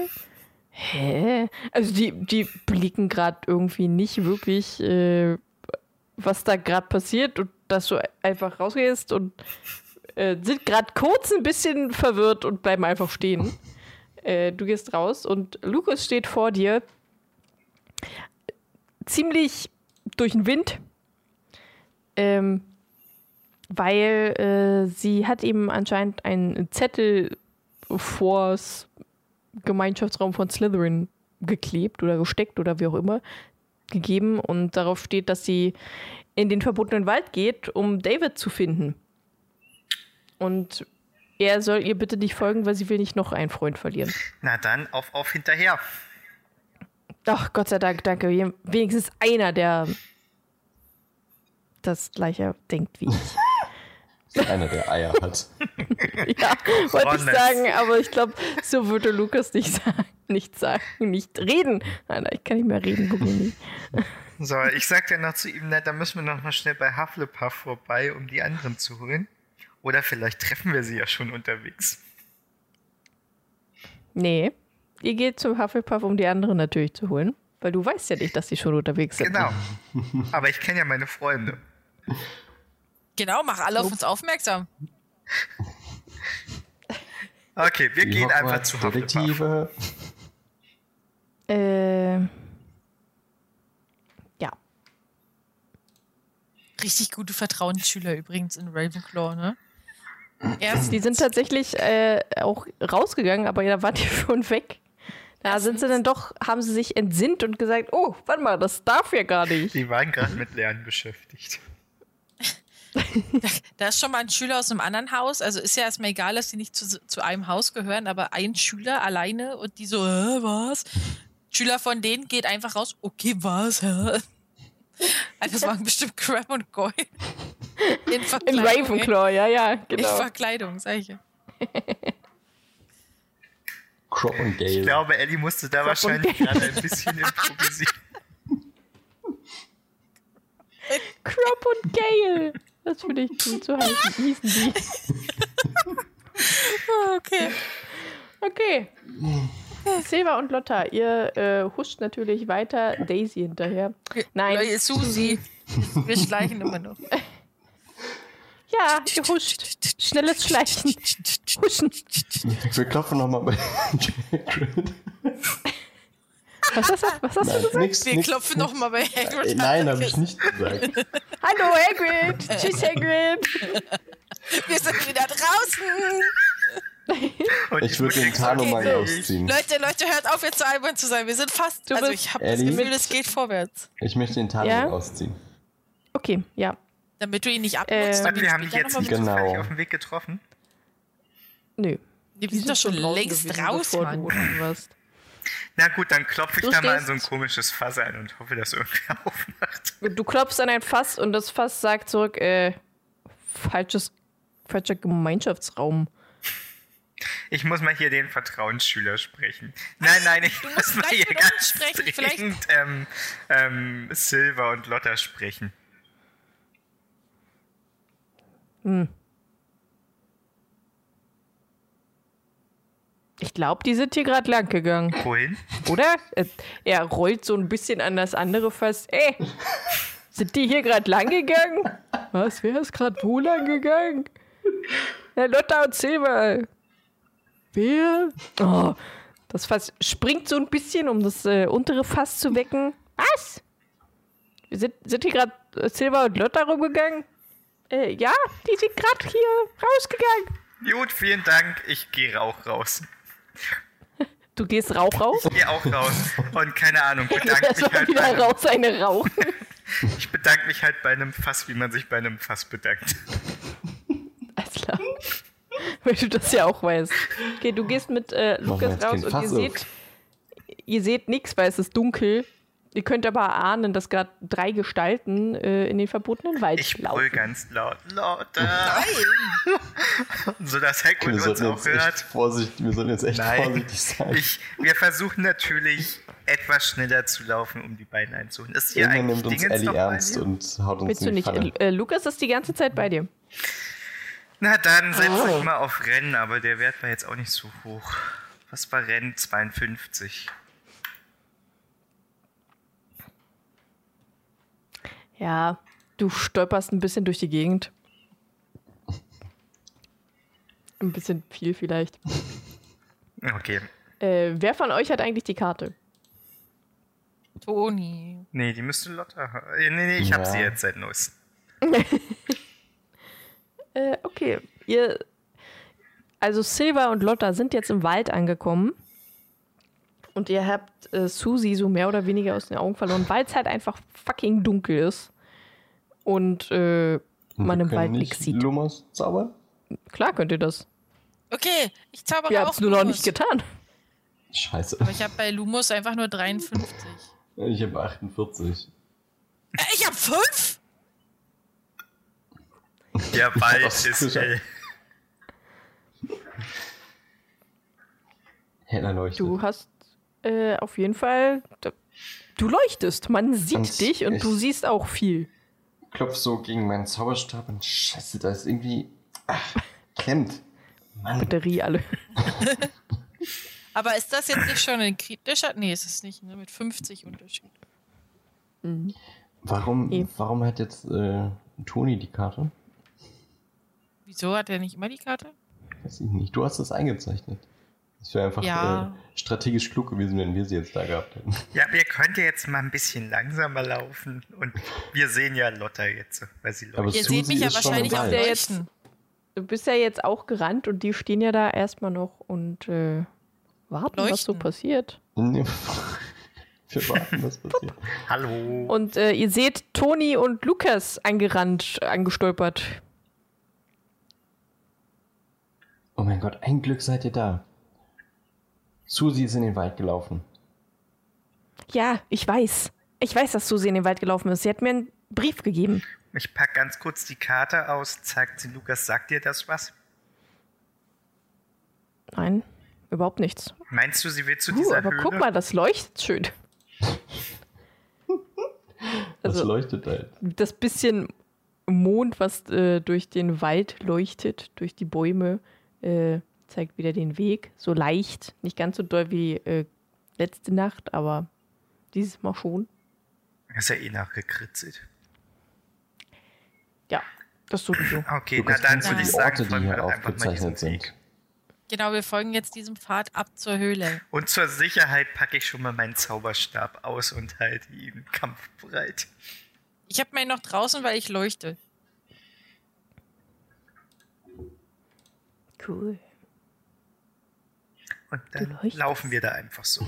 Hä? Also die, die blicken gerade irgendwie nicht wirklich, äh, was da gerade passiert und dass du einfach rausgehst und äh, sind gerade kurz ein bisschen verwirrt und bleiben einfach stehen. Äh, du gehst raus und Lukas steht vor dir, ziemlich durch den Wind. Ähm, weil äh, sie hat ihm anscheinend einen Zettel vors Gemeinschaftsraum von Slytherin geklebt oder gesteckt oder wie auch immer gegeben und darauf steht, dass sie in den verbotenen Wald geht, um David zu finden. Und er soll ihr bitte nicht folgen, weil sie will nicht noch einen Freund verlieren. Na dann, auf, auf hinterher. Ach, Gott sei Dank, danke. Wenigstens einer, der das gleiche denkt wie ich. Einer, der Eier hat. Ja, wollte ich sagen, aber ich glaube, so würde Lukas nicht sagen, nicht sagen, nicht reden. Nein, ich kann nicht mehr reden, Bugini. So, ich sag dann noch zu ihm, na, da müssen wir noch mal schnell bei Hufflepuff vorbei, um die anderen zu holen. Oder vielleicht treffen wir sie ja schon unterwegs. Nee, ihr geht zum Hufflepuff, um die anderen natürlich zu holen, weil du weißt ja nicht, dass die schon unterwegs sind. Genau. Aber ich kenne ja meine Freunde. Genau, mach alle auf uns aufmerksam. Okay, wir gehen einfach zu. Hogwarts-Detektive. Äh, ja, Richtig gute Vertrauensschüler übrigens in Ravenclaw, ne? Erst die sind tatsächlich äh, auch rausgegangen, aber da waren die schon weg. Da sind sie dann doch, haben sie sich entsinnt und gesagt, oh, warte mal, das darf ja gar nicht. Die waren gerade mit Lernen beschäftigt. Da ist schon mal ein Schüler aus einem anderen Haus. Also ist ja erstmal egal, dass die nicht zu, zu einem Haus gehören, aber ein Schüler alleine und die so, Hä, was? Schüler von denen geht einfach raus, okay, was? Hä? Also das waren bestimmt Crab und Goyle. In In Verkleidung. Ravenclaw, ja, ja, ey. In genau. Verkleidung, sag ich ja. Crop und Gale. Ich glaube, Ellie musste da wahrscheinlich Gale. gerade ein bisschen improvisieren. Crop und Gale. Das finde ich gut zu heißen. Hießen die. Okay. Okay. Silva und Lotta, ihr äh, huscht natürlich weiter Daisy hinterher. Nein, Leute, Susi. Wir schleichen immer noch. ja, ihr huscht. Schnelles Schleichen. Huschen. Wir klopfen nochmal bei Hagrid. Was hast du, was hast du Nein, gesagt? nix, Wir nix, klopfen nix. noch mal bei Hagrid. Äh, Nein, habe ich nicht gesagt. Hallo Hagrid. Tschüss Hagrid. Wir sind wieder draußen. Ich würde den Tarnumhang sagen, ausziehen. Leute, Leute, hört auf jetzt so albern zu sein. Wir sind fast. Du also ich habe das? Gefühl, es geht vorwärts. Ich möchte den Tarnumhang Ja? ausziehen. Okay, ja. Damit du ihn nicht Äh, abnutzt. Damit wir du haben die später jetzt nicht Genau. auf dem Weg getroffen. Nö. Nee, wir sind doch schon längst raus, du Mann. Na gut, dann klopfe ich Du da mal an stehst- so ein komisches Fass ein und hoffe, dass irgendwer aufmacht. Du klopfst an ein Fass und das Fass sagt zurück, äh, falsches, falscher Gemeinschaftsraum. Ich muss mal hier den Vertrauensschüler sprechen. Nein, nein, ich muss mal hier ganz sprechen, dringend ähm, ähm, Silva und Lotta sprechen. Ich glaube, die sind hier gerade lang gegangen, Wohin? oder? Er rollt so ein bisschen an das andere Fass. Ey, sind die hier gerade lang gegangen? Was, wer ist gerade wo lang gegangen? Ja, Lotta und Silber. Wer? Oh, das Fass springt so ein bisschen, um das äh, untere Fass zu wecken. Was? Sind, sind hier gerade äh, Silber und Lotta rumgegangen? Äh, ja, die sind gerade hier rausgegangen. Gut, vielen Dank. Ich gehe auch raus. Du gehst Rauch raus? Ich gehe auch raus. Und keine Ahnung, bedanke mich halt bei wieder einem, raus eine rauchen. ich bedanke mich halt bei einem Fass, wie man sich bei einem Fass bedankt. Alles klar. Weil du das ja auch weißt. Okay, du gehst mit äh, Lukas raus und ihr seht, ihr seht nichts, weil es ist dunkel. Ihr könnt aber ahnen, dass gerade drei Gestalten äh, in den verbotenen Wald Ich laufen. ganz laut. Lotta! Nein! So dass Wir Hagrid uns auch hört. vorsichtig, wir sollten jetzt echt Nein. vorsichtig sein. Ich, wir versuchen natürlich etwas schneller zu laufen, um die beiden einzuholen. Ist hier Irgendwann eigentlich nimmt uns Ellie ernst und haut uns Willst in du die nicht? Pfanne. Äh, Lukas ist die ganze Zeit bei dir. Na dann setz Oh. dich mal auf Rennen, aber der Wert war jetzt auch nicht so hoch. Was war Rennen? 52. Ja, du stolperst ein bisschen durch die Gegend. Ein bisschen viel vielleicht. Okay. Äh, wer von euch hat eigentlich die Karte? Toni. Nee, die müsste Lotta haben. Nee, nee, ich hab Ja. sie jetzt seit neuestem. Äh, okay. Ihr, also Silva und Lotta sind jetzt im Wald angekommen. Und ihr habt äh, Susi so mehr oder weniger aus den Augen verloren, weil es halt einfach fucking dunkel ist. Und äh, man Wir im Wald nicht nichts sieht. Lumos zaubern? Klar könnt ihr das. Okay, ich zaubere Ihr auch habt es nur noch nicht getan. Scheiße. Aber ich habe bei Lumos einfach nur 53. Ich habe 48. Äh, ich habe 5? Der Wald Was ist hell. Heller leuchtet. Du hast äh, auf jeden Fall. Du leuchtest. Man sieht Und dich und du siehst auch viel. klopf so gegen meinen Zauberstab und scheiße, da ist irgendwie. Ach, klemmt. Mann. Batterie alle. Aber ist das jetzt nicht schon ein kritischer? Nee, ist es nicht, ne? Mit 50 Unterschied. Warum, Eh. warum hat jetzt äh, Toni die Karte? Wieso hat er nicht immer die Karte? Weiß ich nicht. Du hast das eingezeichnet. Das wäre einfach Ja. äh, strategisch klug gewesen, wenn wir sie jetzt da gehabt hätten. Ja, wir könnten jetzt mal ein bisschen langsamer laufen und wir sehen ja Lotta jetzt, weil sie Aber läuft. Ihr Susi seht mich ja wahrscheinlich Wald. Der jetzt- leuchten. Du bist ja jetzt auch gerannt und die stehen ja da erstmal noch und äh, warten, was so Leuchten. passiert. Wir warten, was passiert. Hallo. Und äh, ihr seht Toni und Lukas angerannt, angestolpert. Oh mein Gott, ein Glück seid ihr da. Susi ist in den Wald gelaufen. Ja, ich weiß. Ich weiß, dass Susi in den Wald gelaufen ist. Sie hat mir einen Brief gegeben. Ich pack ganz kurz die Karte aus, zeigt sie Lukas, sagt dir das was? Nein, überhaupt nichts. Meinst du, sie will zu Uh, dieser aber Höhle? guck mal, das leuchtet schön. Was Also- leuchtet da? Das bisschen Mond, was äh, durch den Wald leuchtet, durch die Bäume, äh, zeigt wieder den Weg. So leicht, nicht ganz so doll wie äh, letzte Nacht, aber dieses Mal schon. Ist ja eh nachgekritzelt. Ja, das sowieso. Okay, Lukas, na dann würde ich die sagen, Orte, die folgen wir hier doch einfach mal diesem aufgezeichnet sind? Weg. Genau, wir folgen jetzt diesem Pfad ab zur Höhle. Und zur Sicherheit packe ich schon mal meinen Zauberstab aus und halte ihn kampfbereit. Ich habe meinen noch draußen, weil ich leuchte. Cool. Und dann laufen wir da einfach so.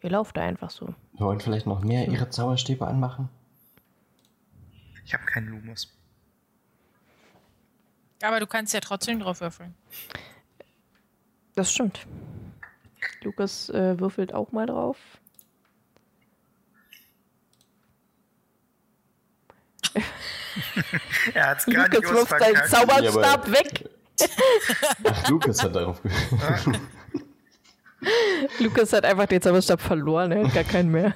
Ihr lauft da einfach so. Wir wollen vielleicht noch mehr ihre Zauberstäbe anmachen? Ich habe keinen Lumus. Aber du kannst ja trotzdem drauf würfeln. Das stimmt. Lukas äh, würfelt auch mal drauf. Er hat's Lukas wirft seinen. Zauberstab Ja, weg. Ach, Lukas hat darauf gehört. Lukas hat einfach den Zauberstab verloren, er hat gar keinen mehr.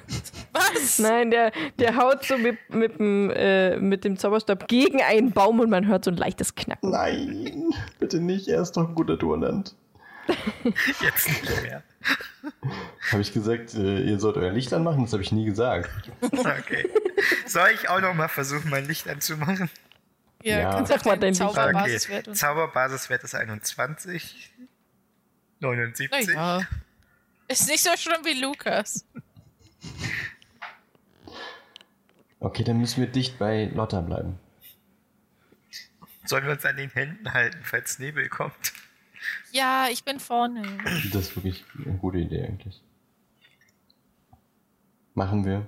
Was? Nein, der, der haut so mit, mit, dem, äh, mit dem Zauberstab gegen einen Baum und man hört so ein leichtes Knacken. Nein, bitte nicht, er ist doch ein guter Turnant. Jetzt nicht mehr. Habe ich gesagt, äh, ihr sollt euer Licht anmachen? Das habe ich nie gesagt. Okay. Soll ich auch noch mal versuchen, mein Licht anzumachen? Ja, Ja. kannst Sag auch mal deinen dein. Zauberbasiswert Okay. Zauberbasiswert ist 21. 79. Naja. Ist nicht so schlimm wie Lukas. Okay, dann müssen wir dicht bei Lotta bleiben. Sollen wir uns an den Händen halten, falls Nebel kommt? Ja, ich bin vorne. Das ist wirklich eine gute Idee eigentlich. Machen wir.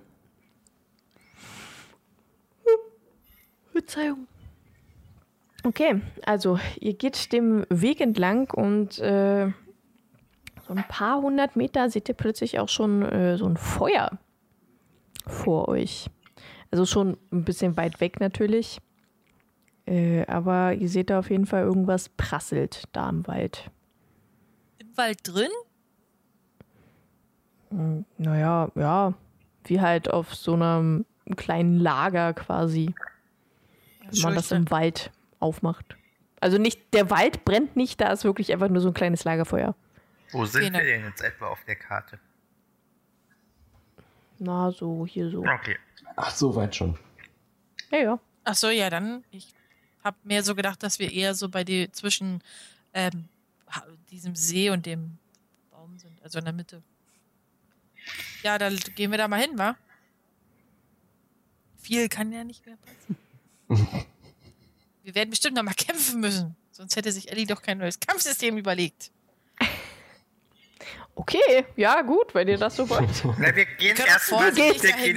Verzeihung. Okay, also ihr geht dem Weg entlang und äh, so ein paar hundert Meter seht ihr plötzlich auch schon äh, so ein Feuer vor euch. Also schon ein bisschen weit weg natürlich. Äh, aber ihr seht da auf jeden Fall irgendwas prasselt da im Wald. Im Wald drin? Hm, Naja, ja, wie halt auf so einem kleinen Lager quasi, wenn man das im Wald aufmacht. Also nicht, der Wald brennt nicht, da ist wirklich einfach nur so ein kleines Lagerfeuer. Wo sind Genau. wir denn jetzt etwa auf der Karte? Na, so, hier so. Okay. Ach, so weit schon. Ja, ja. Ach so, ja, dann. Ich habe mir so gedacht, dass wir eher so bei die zwischen ähm, diesem See und dem Baum sind, also in der Mitte. Ja, dann gehen wir da mal hin, wa? Viel kann ja nicht mehr passen. wir werden bestimmt noch mal kämpfen müssen. Sonst hätte sich Ellie doch kein neues Kampfsystem überlegt. Okay, ja, gut, wenn ihr das so wollt. Na, wir gehen erstmal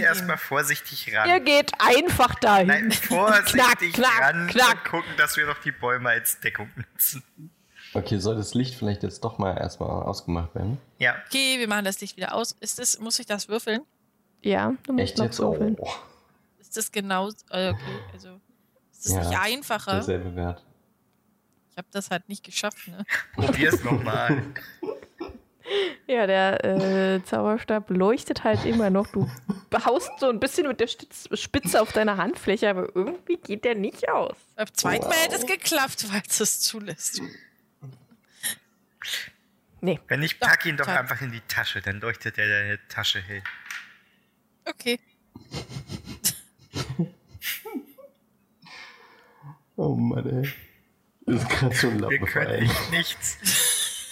erstmal vorsichtig ran. ihr geht einfach dahin. Nein, vorsichtig knack, knack, ran knack. und gucken, dass wir noch die Bäume als Deckung nutzen. Okay, soll das Licht vielleicht jetzt doch mal erstmal ausgemacht werden? Ja, Okay, wir machen das Licht wieder aus. Ist das, muss ich das würfeln? Ja, du musst Echt noch jetzt? würfeln. Oh, Ist das genau. Äh, okay, also. Ist das Ja, nicht einfacher? derselbe Wert. Ich habe das halt nicht geschafft, ne? probier's nochmal. Ja, der äh, Zauberstab leuchtet halt immer noch. Du haust so ein bisschen mit der Spitze auf deiner Handfläche, aber irgendwie geht der nicht aus. Beim zweiten Mal hätte es Wow. geklappt, weil es es zulässt. Nee. Wenn nicht, pack ihn doch toll. einfach in die Tasche, dann leuchtet er deine Tasche hell. Okay. Oh Mann, ey. Ist gerade so ein Wir Lappen können fallen. echt nichts.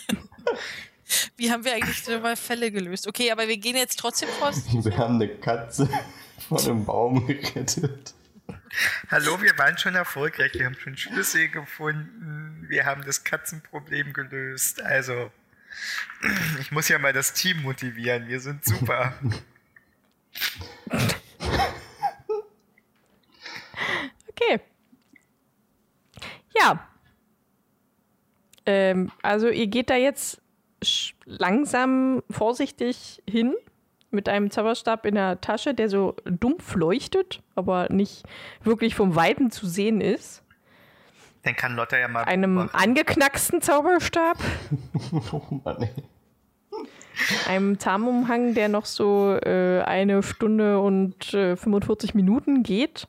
Wie haben wir eigentlich so mal Fälle gelöst? Okay, aber wir gehen jetzt trotzdem raus. Wir haben eine Katze von einem Baum gerettet. Hallo, wir waren schon erfolgreich. Wir haben schon Schlüssel gefunden. Wir haben das Katzenproblem gelöst. Also, ich muss ja mal das Team motivieren. Wir sind super. Okay. Ja. Ähm, also ihr geht da jetzt langsam vorsichtig hin mit einem Zauberstab in der Tasche, der so dumpf leuchtet, aber nicht wirklich vom Weiten zu sehen ist. Dann kann Lotta ja mal Einem beobachten. angeknacksten Zauberstab, Oh Mann, ey. einem Tarnumhang, der noch so äh, eine Stunde und äh, 45 Minuten geht.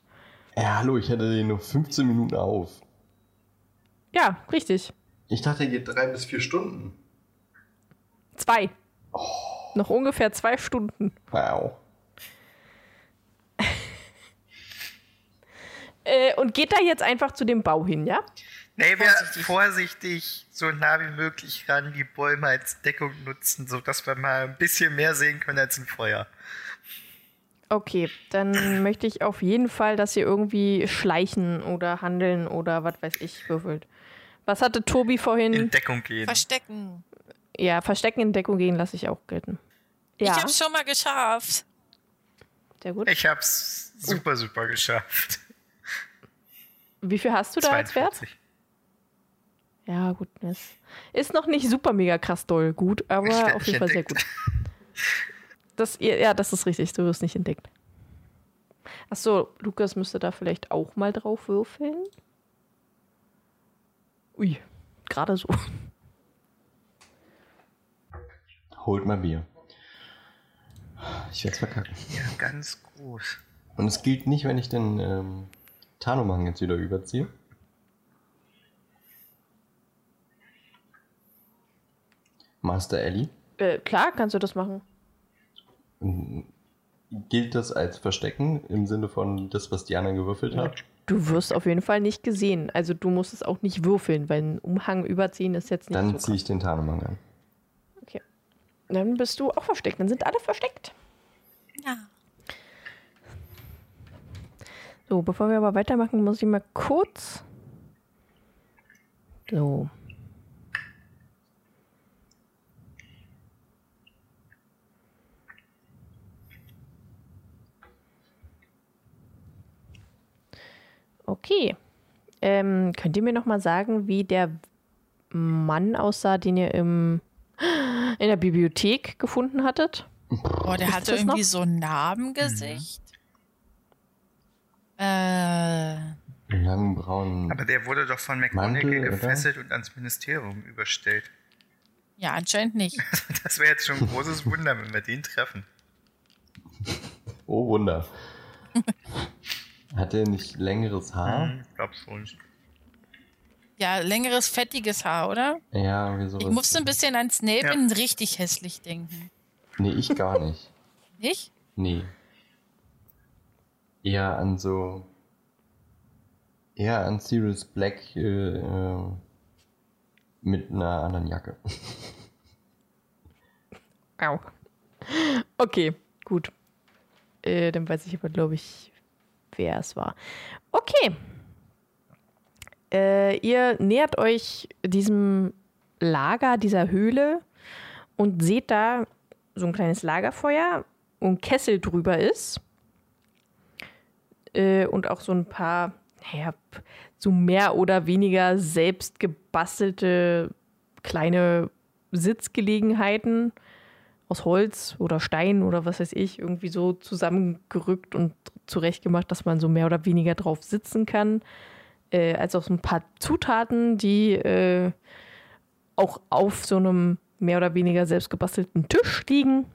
Ja, hallo, ich hätte den nur 15 Minuten auf. Ja, richtig. Ich dachte, er geht drei bis vier Stunden. Zwei. Noch ungefähr zwei Stunden. Wow. Äh, und geht da jetzt einfach zu dem Bau hin, ja? Nee, wir Vorsichtig. vorsichtig. so nah wie möglich ran, die Bäume als Deckung nutzen, sodass wir mal ein bisschen mehr sehen können als ein Feuer. Okay, dann möchte ich auf jeden Fall, dass ihr irgendwie schleichen oder handeln oder was weiß ich würfelt. Was hatte Tobi vorhin? In Deckung gehen. Verstecken. ja, Verstecken in Deckung gehen lasse ich auch gelten. Ja, Ich hab's schon mal geschafft. sehr gut. Ich hab's super, super geschafft. Wie viel hast du da als Wert? 42. Ja, gut. Ist noch nicht super mega krass doll gut, aber werd auf jeden Fall sehr entdeckt. gut. Das, ja, das ist richtig, du wirst nicht entdeckt. Achso, Lukas müsste da vielleicht auch mal drauf würfeln. Ui, gerade so. Holt mal Bier. Ich werd's verkacken. Ja, ganz groß. Und es gilt nicht, wenn ich den ähm, Tarnumhang jetzt wieder überziehe. Master Ellie, Äh, klar, kannst du das machen. gilt das als Verstecken im Sinne von das, was Diana gewürfelt hat? Du wirst auf jeden Fall nicht gesehen. Also du musst es auch nicht würfeln, weil ein Umhang überziehen ist jetzt nicht Dann so ziehe ich den Tarnumhang an. Okay. Dann bist du auch versteckt. Dann sind alle versteckt. Ja. So, bevor wir aber weitermachen, muss ich mal kurz. So. Okay. Ähm, könnt ihr mir noch mal sagen, wie der Mann aussah, den ihr im, in der Bibliothek gefunden hattet? Boah, der Ist hatte irgendwie noch? so ein Narbengesicht. Äh, Einen langen braunen. Aber der wurde doch von McGonagall Mantel, oder? gefesselt und ans Ministerium überstellt. Ja, anscheinend nicht. Das wäre jetzt schon ein großes Wunder, wenn wir den treffen. Oh Wunder. Hat er nicht längeres Haar? Hm, glaub's wohl nicht. Ja, längeres, fettiges Haar, oder? Ja, wie sowas. Ich musste ein bisschen an Snape Ja. in richtig hässlich denken. Nee, ich gar nicht. Nicht? Nee. Eher an so. Eher an Sirius Black äh, äh, mit einer anderen Jacke. Au. Okay, gut. Äh, dann weiß ich aber, glaube ich, wer es war. Okay. Äh, ihr nähert euch diesem Lager, dieser Höhle und seht da so ein kleines Lagerfeuer, ein Kessel drüber ist. Äh, und auch so ein paar, naja, so mehr oder weniger selbst gebastelte kleine Sitzgelegenheiten aus Holz oder Stein oder was weiß ich, irgendwie so zusammengerückt und zurechtgemacht, dass man so mehr oder weniger drauf sitzen kann. Äh, als auch so ein paar Zutaten, die äh, auch auf so einem mehr oder weniger selbst gebastelten Tisch liegen.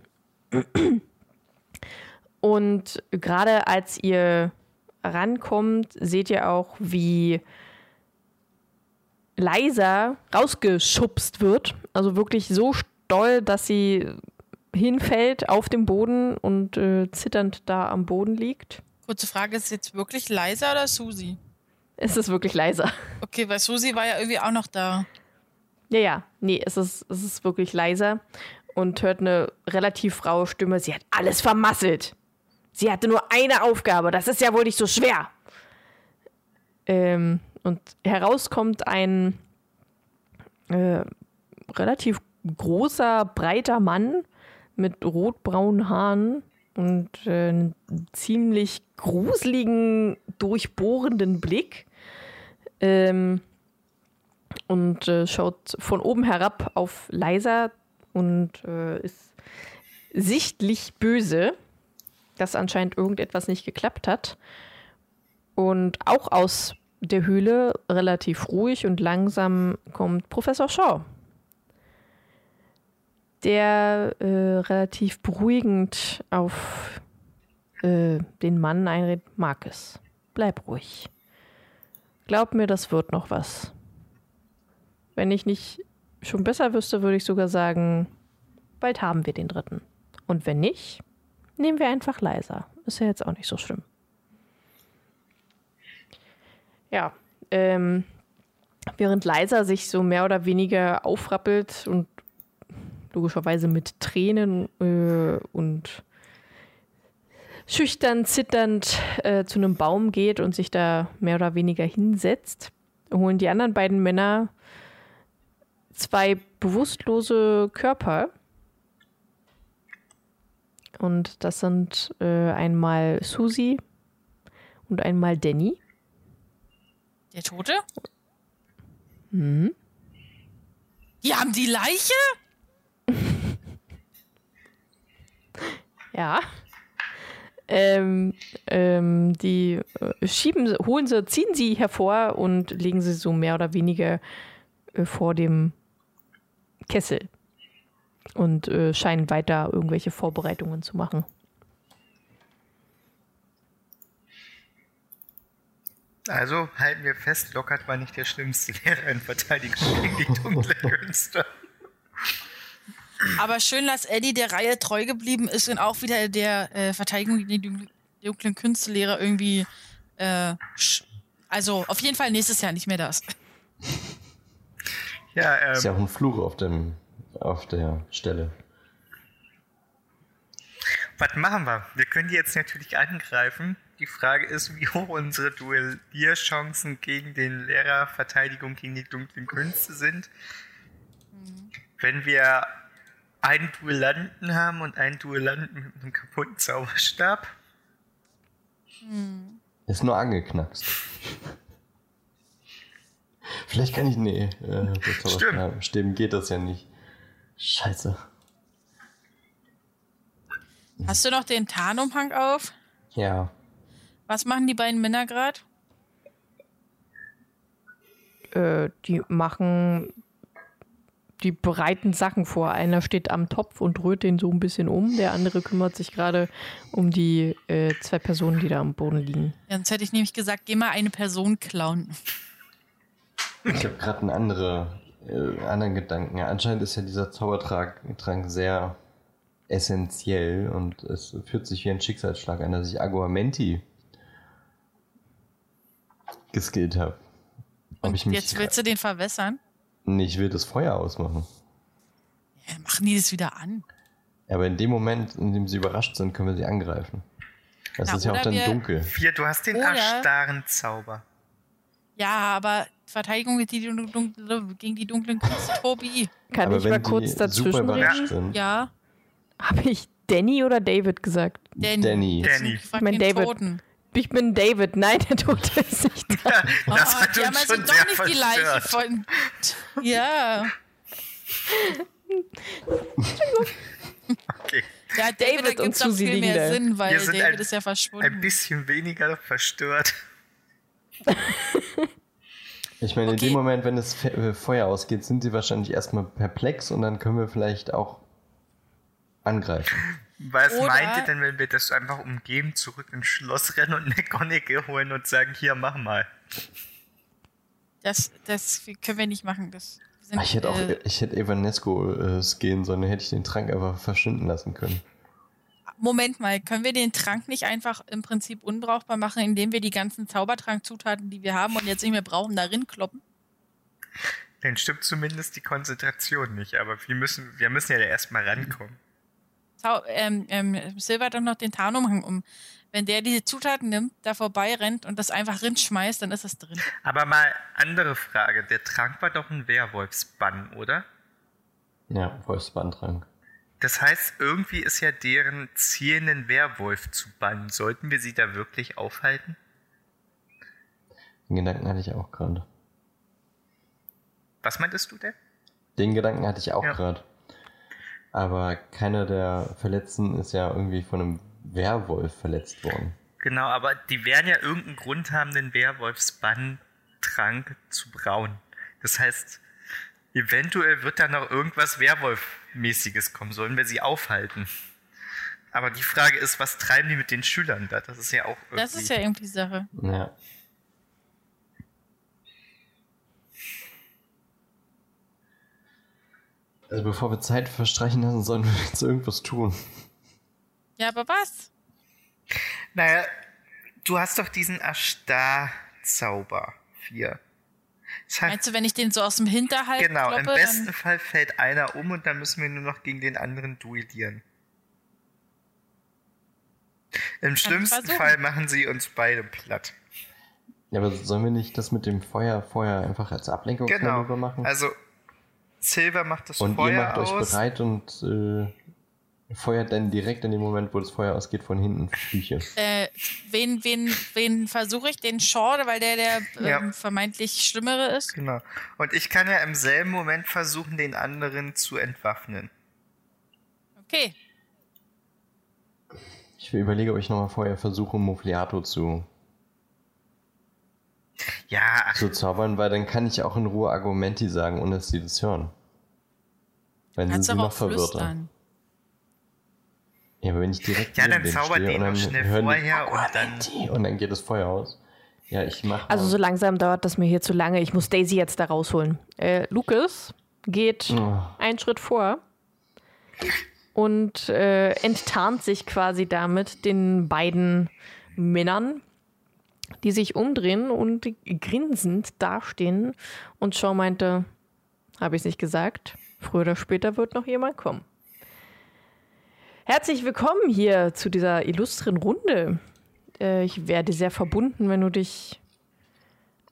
Und gerade als ihr rankommt, seht ihr auch, wie leiser rausgeschubst wird. Also wirklich so doll, dass sie hinfällt auf dem Boden und äh, zitternd da am Boden liegt. Kurze Frage, ist es jetzt wirklich Liza oder Susi? Es ist wirklich leiser. Okay, weil Susi war ja irgendwie auch noch da. Ja, ja, nee, es ist, es ist wirklich leiser und hört eine relativ raue Stimme. Sie hat alles vermasselt. Sie hatte nur eine Aufgabe. Das ist ja wohl nicht so schwer. Ähm, und herauskommt ein äh, relativ großer, breiter Mann mit rotbraunen Haaren und äh, einem ziemlich gruseligen, durchbohrenden Blick. Ähm, und äh, schaut von oben herab auf Liza und äh, ist sichtlich böse, dass anscheinend irgendetwas nicht geklappt hat. Und auch aus der Höhle relativ ruhig und langsam kommt Professor Shaw, der äh, relativ beruhigend auf äh, den Mann einredet. Marcus, bleib ruhig. Glaub mir, das wird noch was. Wenn ich nicht schon besser wüsste, würde ich sogar sagen, bald haben wir den dritten. Und wenn nicht, nehmen wir einfach leiser. Ist ja jetzt auch nicht so schlimm. Ja, ähm, während Leiser sich so mehr oder weniger aufrappelt und logischerweise mit Tränen äh, und schüchtern, zitternd äh, zu einem Baum geht und sich da mehr oder weniger hinsetzt, holen die anderen beiden Männer zwei bewusstlose Körper. Und das sind äh, einmal Susi und einmal Danny. Der Tote? Mhm. Die haben die Leiche? Ja. Ähm, ähm, die äh, schieben, holen sie, ziehen sie hervor und legen sie so mehr oder weniger äh, vor dem Kessel und äh, scheinen weiter irgendwelche Vorbereitungen zu machen. Also halten wir fest, Lockhart war nicht der schlimmste Lehrer in Verteidigung gegen die dunkle Künste. Aber schön, dass Eddie der Reihe treu geblieben ist und auch wieder der äh, Verteidigung gegen die dunklen- Künstlehrer irgendwie. Äh, also auf jeden Fall nächstes Jahr nicht mehr das. Ja, Ist ja ähm, auch ein Fluch auf, dem, auf der Stelle. was machen wir? Wir können die jetzt natürlich angreifen. Die Frage ist, wie hoch unsere Duellierchancen gegen den Lehrer Verteidigung gegen die dunklen Künste sind. Wenn wir einen Duellanten haben und einen Duellanten mit einem kaputten Zauberstab. Ist nur angeknackst. Vielleicht kann ich. Nee, äh, mit Zauberstab geht das ja nicht. Scheiße. Hast du noch den Tarnumhang auf? Ja. Was machen die beiden Männer gerade? Äh, die machen die bereiten Sachen vor. Einer steht am Topf und rührt den so ein bisschen um. Der andere kümmert sich gerade um die äh, zwei Personen, die da am Boden liegen. Ja, sonst hätte ich nämlich gesagt, geh mal eine Person klauen. Ich habe gerade einen andere, äh, anderen Gedanken. Ja, anscheinend ist ja dieser Zaubertrank Trank sehr essentiell und es fühlt sich wie ein Schicksalsschlag an, dass ich Aguamenti geskillt habe. Und jetzt willst du den verwässern? Nee, ich will das Feuer ausmachen. Ja, machen die das wieder an. Aber in dem Moment, in dem sie überrascht sind, können wir sie angreifen. Es Na, ist ja auch dann dunkel. Vier, du hast den erstarren Zauber. Ja, aber Verteidigung gegen die, dun- dun- gegen die dunklen Künste, Tobi. Kann Aber ich mal kurz dazwischen reden? sind. Ja, Habe ich Danny oder David gesagt? Danny. Danny. Danny. Ich mein den David. Toten. Ich bin David. Nein, der Tote ist nicht da. Oh, Das hat die haben uns also schon doch nicht die Leiche von. Ja. Okay. Ja, David, David da und Susi viel mehr da. Sinn, weil Wir sind David ein- ist ja Ein verschwunden. bisschen weniger verstört. Ich meine, in Okay. dem Moment, wenn das Fe äh, Feuer ausgeht, sind sie wahrscheinlich erstmal perplex und dann können wir vielleicht auch angreifen. Was Oder- meint ihr denn, wenn wir das einfach umgeben, zurück ins Schloss rennen und McGonagall holen und sagen, hier, mach mal. Das, das können wir nicht machen. Das sind, Ich hätte auch, äh, ich hätte Evanesco äh, skillen sollen, dann hätte ich den Trank einfach verschwinden lassen können. Moment mal, können wir den Trank nicht einfach im Prinzip unbrauchbar machen, indem wir die ganzen Zaubertrankzutaten, die wir haben und jetzt nicht mehr brauchen, darin kloppen? Dann stimmt zumindest die Konzentration nicht, aber wir müssen, wir müssen ja da erstmal rankommen. Zau ähm, ähm, Silver hat doch noch den Tarnumhang um. Wenn der diese Zutaten nimmt, da vorbei rennt und das einfach rinschmeißt, dann ist das drin. Aber mal andere Frage. Der Trank war doch ein Werwolfsbann, oder? Ja, Wolfsbandtrank. Das heißt, irgendwie ist ja deren Ziel, einen Werwolf zu bannen. Sollten wir sie da wirklich aufhalten? Den Gedanken hatte ich auch gerade. Was meintest du denn? Den Gedanken hatte ich auch Ja. gerade. Aber keiner der Verletzten ist ja irgendwie von einem Werwolf verletzt worden. Genau, aber die werden ja irgendeinen Grund haben, den Werwolfsbann-Trank zu brauen. Das heißt, eventuell wird da noch irgendwas Werwolf-mäßiges kommen. Sollen wir sie aufhalten? Aber die Frage ist, was treiben die mit den Schülern da? Das ist ja auch irgendwie... Das ist ja irgendwie die Sache. Ja. Also bevor wir Zeit verstreichen lassen, sollen wir jetzt irgendwas tun. Ja, aber was? Naja, du hast doch diesen Ashtar-Zauber. Vier. Das heißt, Meinst du, wenn ich den so aus dem Hinterhalt genau, kloppe, im besten dann, Fall fällt einer um und dann müssen wir nur noch gegen den anderen duellieren. Im schlimmsten. Fall machen sie uns beide platt. Ja, aber sollen wir nicht das mit dem Feuer vorher einfach als Ablenkungsmanöver Genau. machen? Also, Silver macht das und ihr Feuer macht euch aus. bereit und äh, feuert dann direkt in dem Moment, wo das Feuer ausgeht, von hinten Flüche. äh, wen, wen, wen versuche ich? Den Shaw, weil der der Ja. ähm, vermeintlich Schlimmere ist? Genau. Und ich kann ja im selben Moment versuchen, den anderen zu entwaffnen. Okay. Ich überlege, ob ich nochmal vorher versuche, Mofliato zu, Ja, ach, zu zaubern, weil dann kann ich auch in Ruhe Argumenti sagen, ohne dass sie das hören. Dann sind sie noch verwirrter. Ja, aber wenn ich direkt Ja, dann denen zauber stehe den und noch dann schnell vorher und dann- und dann geht das Feuer aus. Ja, ich mache Also so langsam dauert das mir hier zu lange. Ich muss Daisy jetzt da rausholen. Äh, Lucas geht Oh. einen Schritt vor und äh, enttarnt sich quasi damit den beiden Männern, die sich umdrehen und grinsend dastehen. Und Shaw meinte, habe ich nicht gesagt, früher oder später wird noch jemand kommen. Herzlich willkommen hier zu dieser illustren Runde. Äh, ich werde sehr verbunden, wenn du dich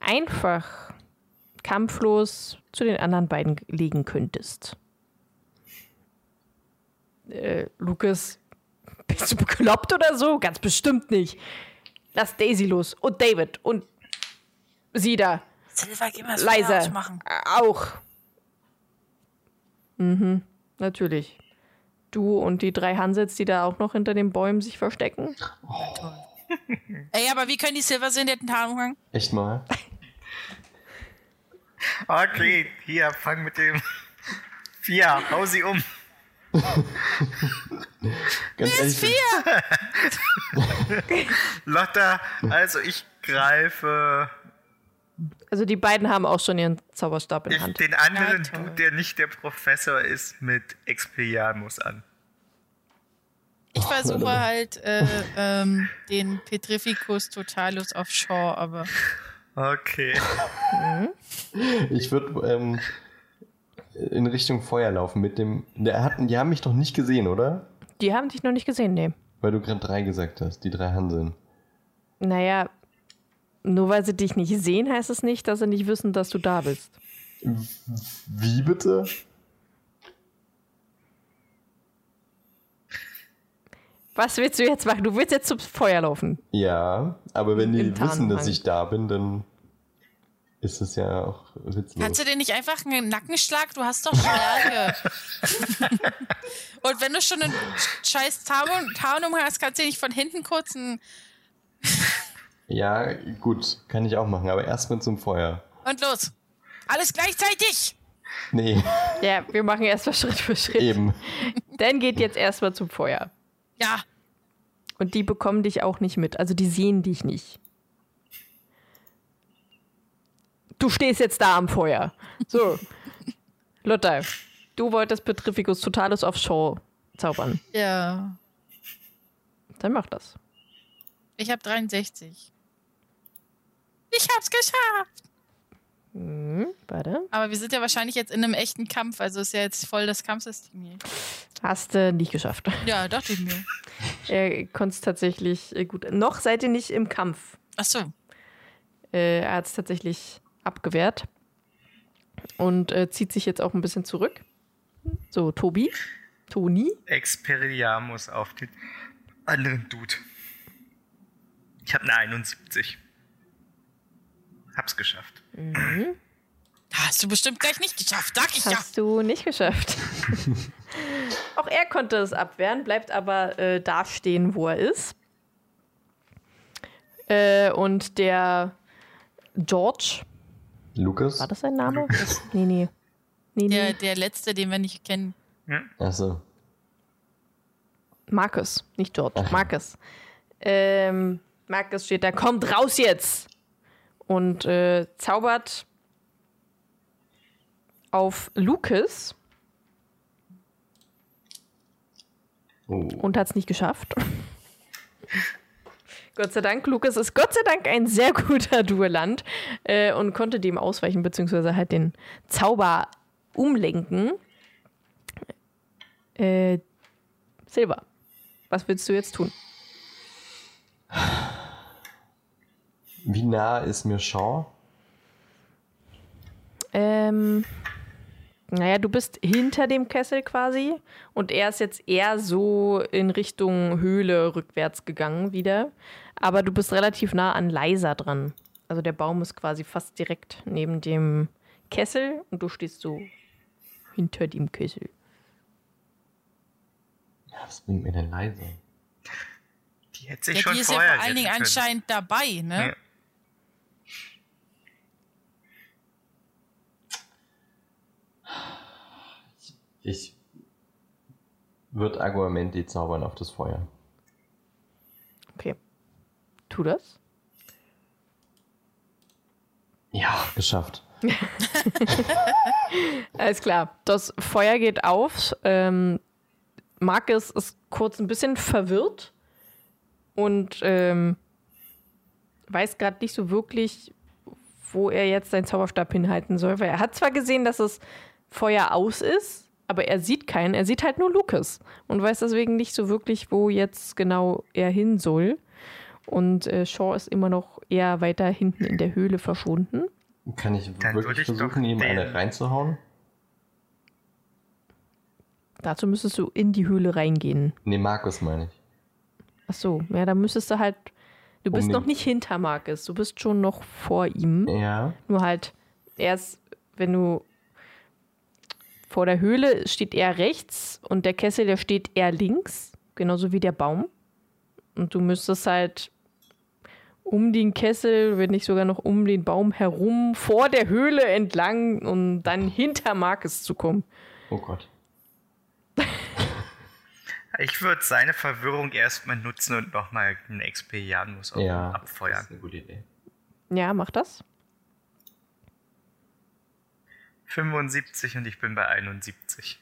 einfach kampflos zu den anderen beiden legen könntest. Äh, Lukas, bist du bekloppt oder so? Ganz bestimmt nicht. Lass Daisy los und David und sie da. Silver, geh mal das Leise. ausmachen. Äh, Auch. Mhm, natürlich. Du und die drei Hansels, die da auch noch hinter den Bäumen sich verstecken. Ey, aber wie können die Silver sehen, der hat einen Tarnumhang? Echt mal? Okay, hier, fang mit dem Vier, hau sie um. Ganz ehrlich, Lotta, also ich greife Also die beiden haben auch schon ihren Zauberstab in ich, Hand. den anderen Ja. Dude, der nicht der Professor ist, mit Expelliarmus an. Ich versuche halt äh, ähm, den Petrificus Totalus auf Shaw, aber Okay. ich würde ähm, in Richtung Feuer laufen mit dem. Der hatten, die haben mich doch nicht gesehen, oder? Die haben dich noch nicht gesehen, nee. Weil du gerade drei gesagt hast, die drei Hanseln. Naja, nur weil sie dich nicht sehen, heißt es nicht, dass sie nicht wissen, dass du da bist. Wie bitte? Was willst du jetzt machen? Du willst jetzt zum Feuer laufen. Ja, aber wenn die wissen, dass ich da bin, dann ist es ja auch witzlos. kannst du dir nicht einfach einen Nackenschlag? Du hast doch Stärke. Und wenn du schon einen scheiß Tarnum hast, kannst du dir nicht von hinten kurz einen Ja, gut, kann ich auch machen, aber erstmal zum Feuer. und los. Alles gleichzeitig. Nee, Ja, wir machen erstmal Schritt für Schritt. eben. Dann geht jetzt erstmal zum Feuer. Ja, Und die bekommen dich auch nicht mit. Also die sehen dich nicht. Du stehst jetzt da am Feuer. So. Lotta, du wolltest Petrificus Totalus auf Show zaubern. ja. Dann mach das. Ich habe 63. Ich hab's geschafft. Hm, warte. Aber wir sind ja wahrscheinlich jetzt in einem echten Kampf, also ist ja jetzt voll das Kampfsystem hier. Hast du nicht geschafft. Ja, dachte ich mir. Er konnte es tatsächlich äh, gut. Noch seid ihr nicht im Kampf. Ach so. Äh, er hat es tatsächlich abgewehrt und äh, zieht sich jetzt auch ein bisschen zurück. So, Tobi, Toni. Expelliarmus auf den anderen Dude. Ich habe eine 71. Hab's geschafft. Hast du bestimmt gleich nicht geschafft, sag ich ja. Hast du nicht geschafft. auch er konnte es abwehren, bleibt aber äh, da stehen, wo er ist. Äh, und der George, Lukas? war das sein Name? Nee, nee. Nee, Der, nee. der letzte, den wir nicht kennen. Achso. Marcus, nicht George, Marcus. Ähm, Marcus steht da, kommt raus jetzt! Und äh, zaubert auf Lucas Oh. und hat es nicht geschafft. Gott sei Dank, Lucas ist Gott sei Dank ein sehr guter Duellant äh, und konnte dem ausweichen, beziehungsweise halt den Zauber umlenken. Äh, Silber, was willst du jetzt tun? Wie nah ist mir Shaw? Ähm, naja, du bist hinter dem Kessel quasi und er ist jetzt eher so in Richtung Höhle rückwärts gegangen wieder. Aber du bist relativ nah an Leiser dran. Also der Baum ist quasi fast direkt neben dem Kessel und du stehst so hinter dem Kessel. Ja, was bringt mir denn leise? Die hätte sich Ja, schon die ist ja vorher vor allen Dingen können. anscheinend dabei, ne? Ja. Ich würde Aguamenti zaubern auf das Feuer. Tu das. Ja, geschafft. Alles klar. Das Feuer geht auf. Ähm, Marcus ist kurz ein bisschen verwirrt und ähm, weiß gerade nicht so wirklich, wo er jetzt seinen Zauberstab hinhalten soll. Weil er hat zwar gesehen, dass das Feuer aus ist, aber er sieht keinen. Er sieht halt nur Lucas und weiß deswegen nicht so wirklich, wo jetzt genau er hin soll. Und äh, Shaw ist immer noch eher weiter hinten in der Höhle verschwunden. Kann ich Dann wirklich ich versuchen, ihm eine reinzuhauen? Dazu müsstest du in die Höhle reingehen. Nee, Markus meine ich. Ach so, ja, da müsstest du halt. Du Um bist den- noch nicht hinter Marcus, du bist schon noch vor ihm. Ja. Nur halt erst, wenn du vor der Höhle steht er rechts und der Kessel, der steht eher links, genauso wie der Baum. Und du müsstest halt um den Kessel, wenn nicht sogar noch um den Baum herum, vor der Höhle entlang und dann hinter Marcus zu kommen. Oh Gott. Ich würde seine Verwirrung erstmal nutzen und nochmal einen Expelliarmus Ja, das abfeuern. ist eine gute Idee. Ja, mach das. 75 und ich bin bei 71.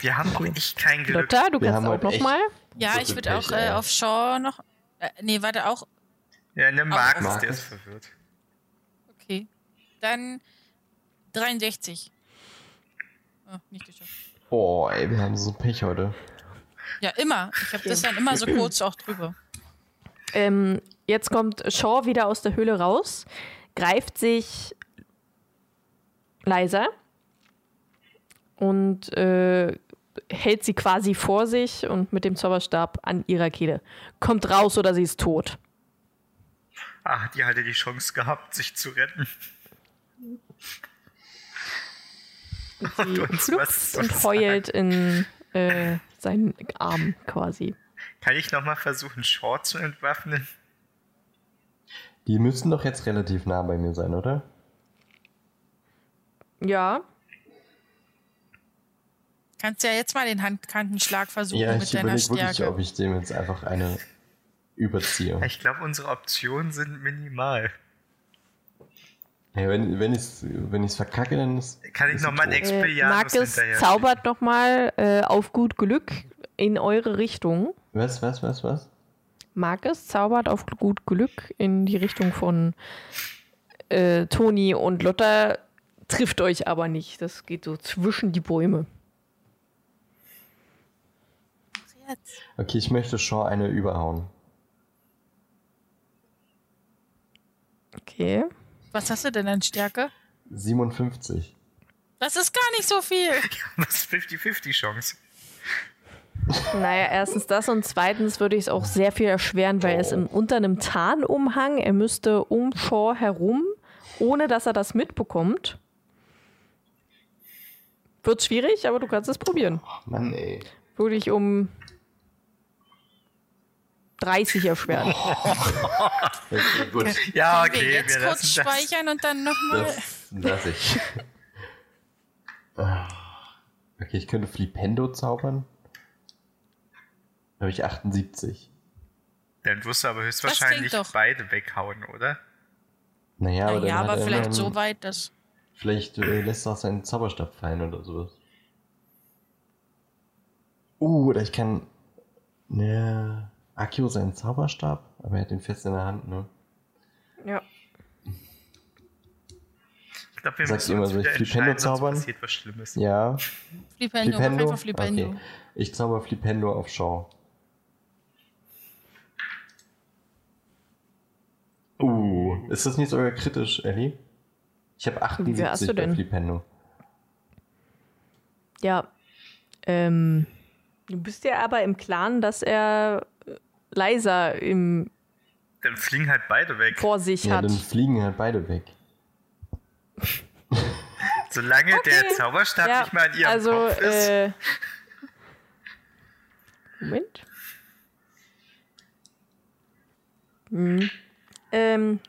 Wir haben auch echt kein Glück. Lotta, du kannst auch heute noch echt- mal. Ja, So ich würde auch äh, auf Shaw noch. Äh, nee, warte, auch. Ja, ne Markus, Markus. der ist verwirrt. Okay. Dann 63. Oh, nicht geschafft. Oh, ey, wir haben so Pech heute. Ja, immer. Ich habe das dann immer so kurz auch drüber. Ähm, jetzt kommt Shaw wieder aus der Höhle raus, greift sich leiser und äh, hält sie quasi vor sich und mit dem Zauberstab an ihrer Kehle. Kommt raus oder sie ist tot. Ah, die hatte die Chance gehabt, sich zu retten. Sie Und und heult in äh, seinen Arm quasi. Kann ich nochmal versuchen, Shaw zu entwaffnen? Die müssten doch jetzt relativ nah bei mir sein, oder? Ja, Kannst ja jetzt mal den Handkantenschlag versuchen Ja, mit ich deiner überlege wirklich, Stärke. ob ich dem jetzt einfach eine überziehe. Ich glaube, unsere Optionen sind minimal. Ja, wenn wenn ich es wenn ich's verkacke, dann ist. Kann ich nochmal äh, Expelliarmus Marcus hinterher zaubert nochmal äh, auf gut Glück in eure Richtung. Was, was, was, was? Marcus zaubert auf gut Glück in die Richtung von äh, Toni und Lotta, trifft euch aber nicht. Das geht so zwischen die Bäume. Jetzt. Okay, ich möchte Shaw eine überhauen. Okay. Was hast du denn an Stärke? 57. Das ist gar nicht so viel. Das ist 50-50 Chance. Naja, erstens das und zweitens würde ich es auch sehr viel erschweren, weil er ist im, unter einem Tarnumhang. Er müsste um Shaw herum, ohne dass er das mitbekommt. Wird schwierig, aber du kannst es probieren. Mann, ey. Würde ich um 30 erschweren. Okay, gut. Ja, okay, wir jetzt wir kurz lassen das. speichern und dann nochmal. Lass ich. Ah. Okay, ich könnte Flipendo zaubern. Da habe ich 78. Dann wirst du aber höchstwahrscheinlich doch. beide weghauen, oder? Naja, aber, Ja, dann ja, hat aber er vielleicht so weit, dass. Vielleicht äh, lässt er auch seinen Zauberstab fallen oder sowas. Uh, oder ich kann. Ne. Akio seinen Zauberstab, aber er hat den fest in der Hand, ne? ja. Ich glaube, wir Sagst müssen immer, wieder Flipendo zaubern? passiert was Schlimmes. Ja. Flipendo, mach einfach Flipendo. Okay. Ich zauber Flipendo auf Shaw. Uh, ist das nicht sogar kritisch, Ellie? Ich habe Wie viel hast 78 du bei? Flipendo. Ja. Ähm, du bist ja aber im Klaren, dass er leiser im, Dann fliegen halt beide weg. vor sich Ja, hat. dann fliegen halt beide weg. Solange der Zauberstab Ja, nicht mal an ihrem also, Kopf ist. äh, Moment. Hm. Ähm,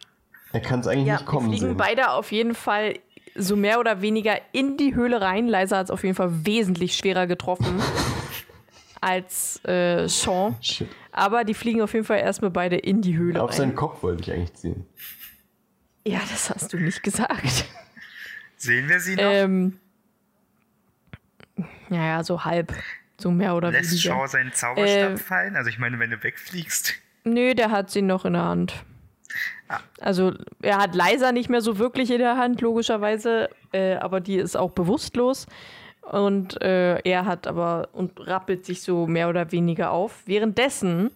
Er kann es eigentlich ja, nicht kommen die fliegen sehen. beide auf jeden Fall so mehr oder weniger in die Höhle rein. Leiser hat es auf jeden Fall wesentlich schwerer getroffen als äh, Sean. Shit. Aber die fliegen auf jeden Fall erstmal beide in die Höhle Auf seinen. Kopf wollte ich eigentlich ziehen. Ja, das hast du nicht gesagt. Sehen wir sie noch? ähm, ja, ja, so halb. So mehr oder Lässt weniger. Shaw seinen Zauberstab Äh, fallen? Also ich meine, wenn du wegfliegst. Nö, der hat sie noch in der Hand. Ah. Also er hat Leiser nicht mehr so wirklich in der Hand, logischerweise, äh, aber die ist auch bewusstlos. Und äh, er hat aber und rappelt sich so mehr oder weniger auf. Währenddessen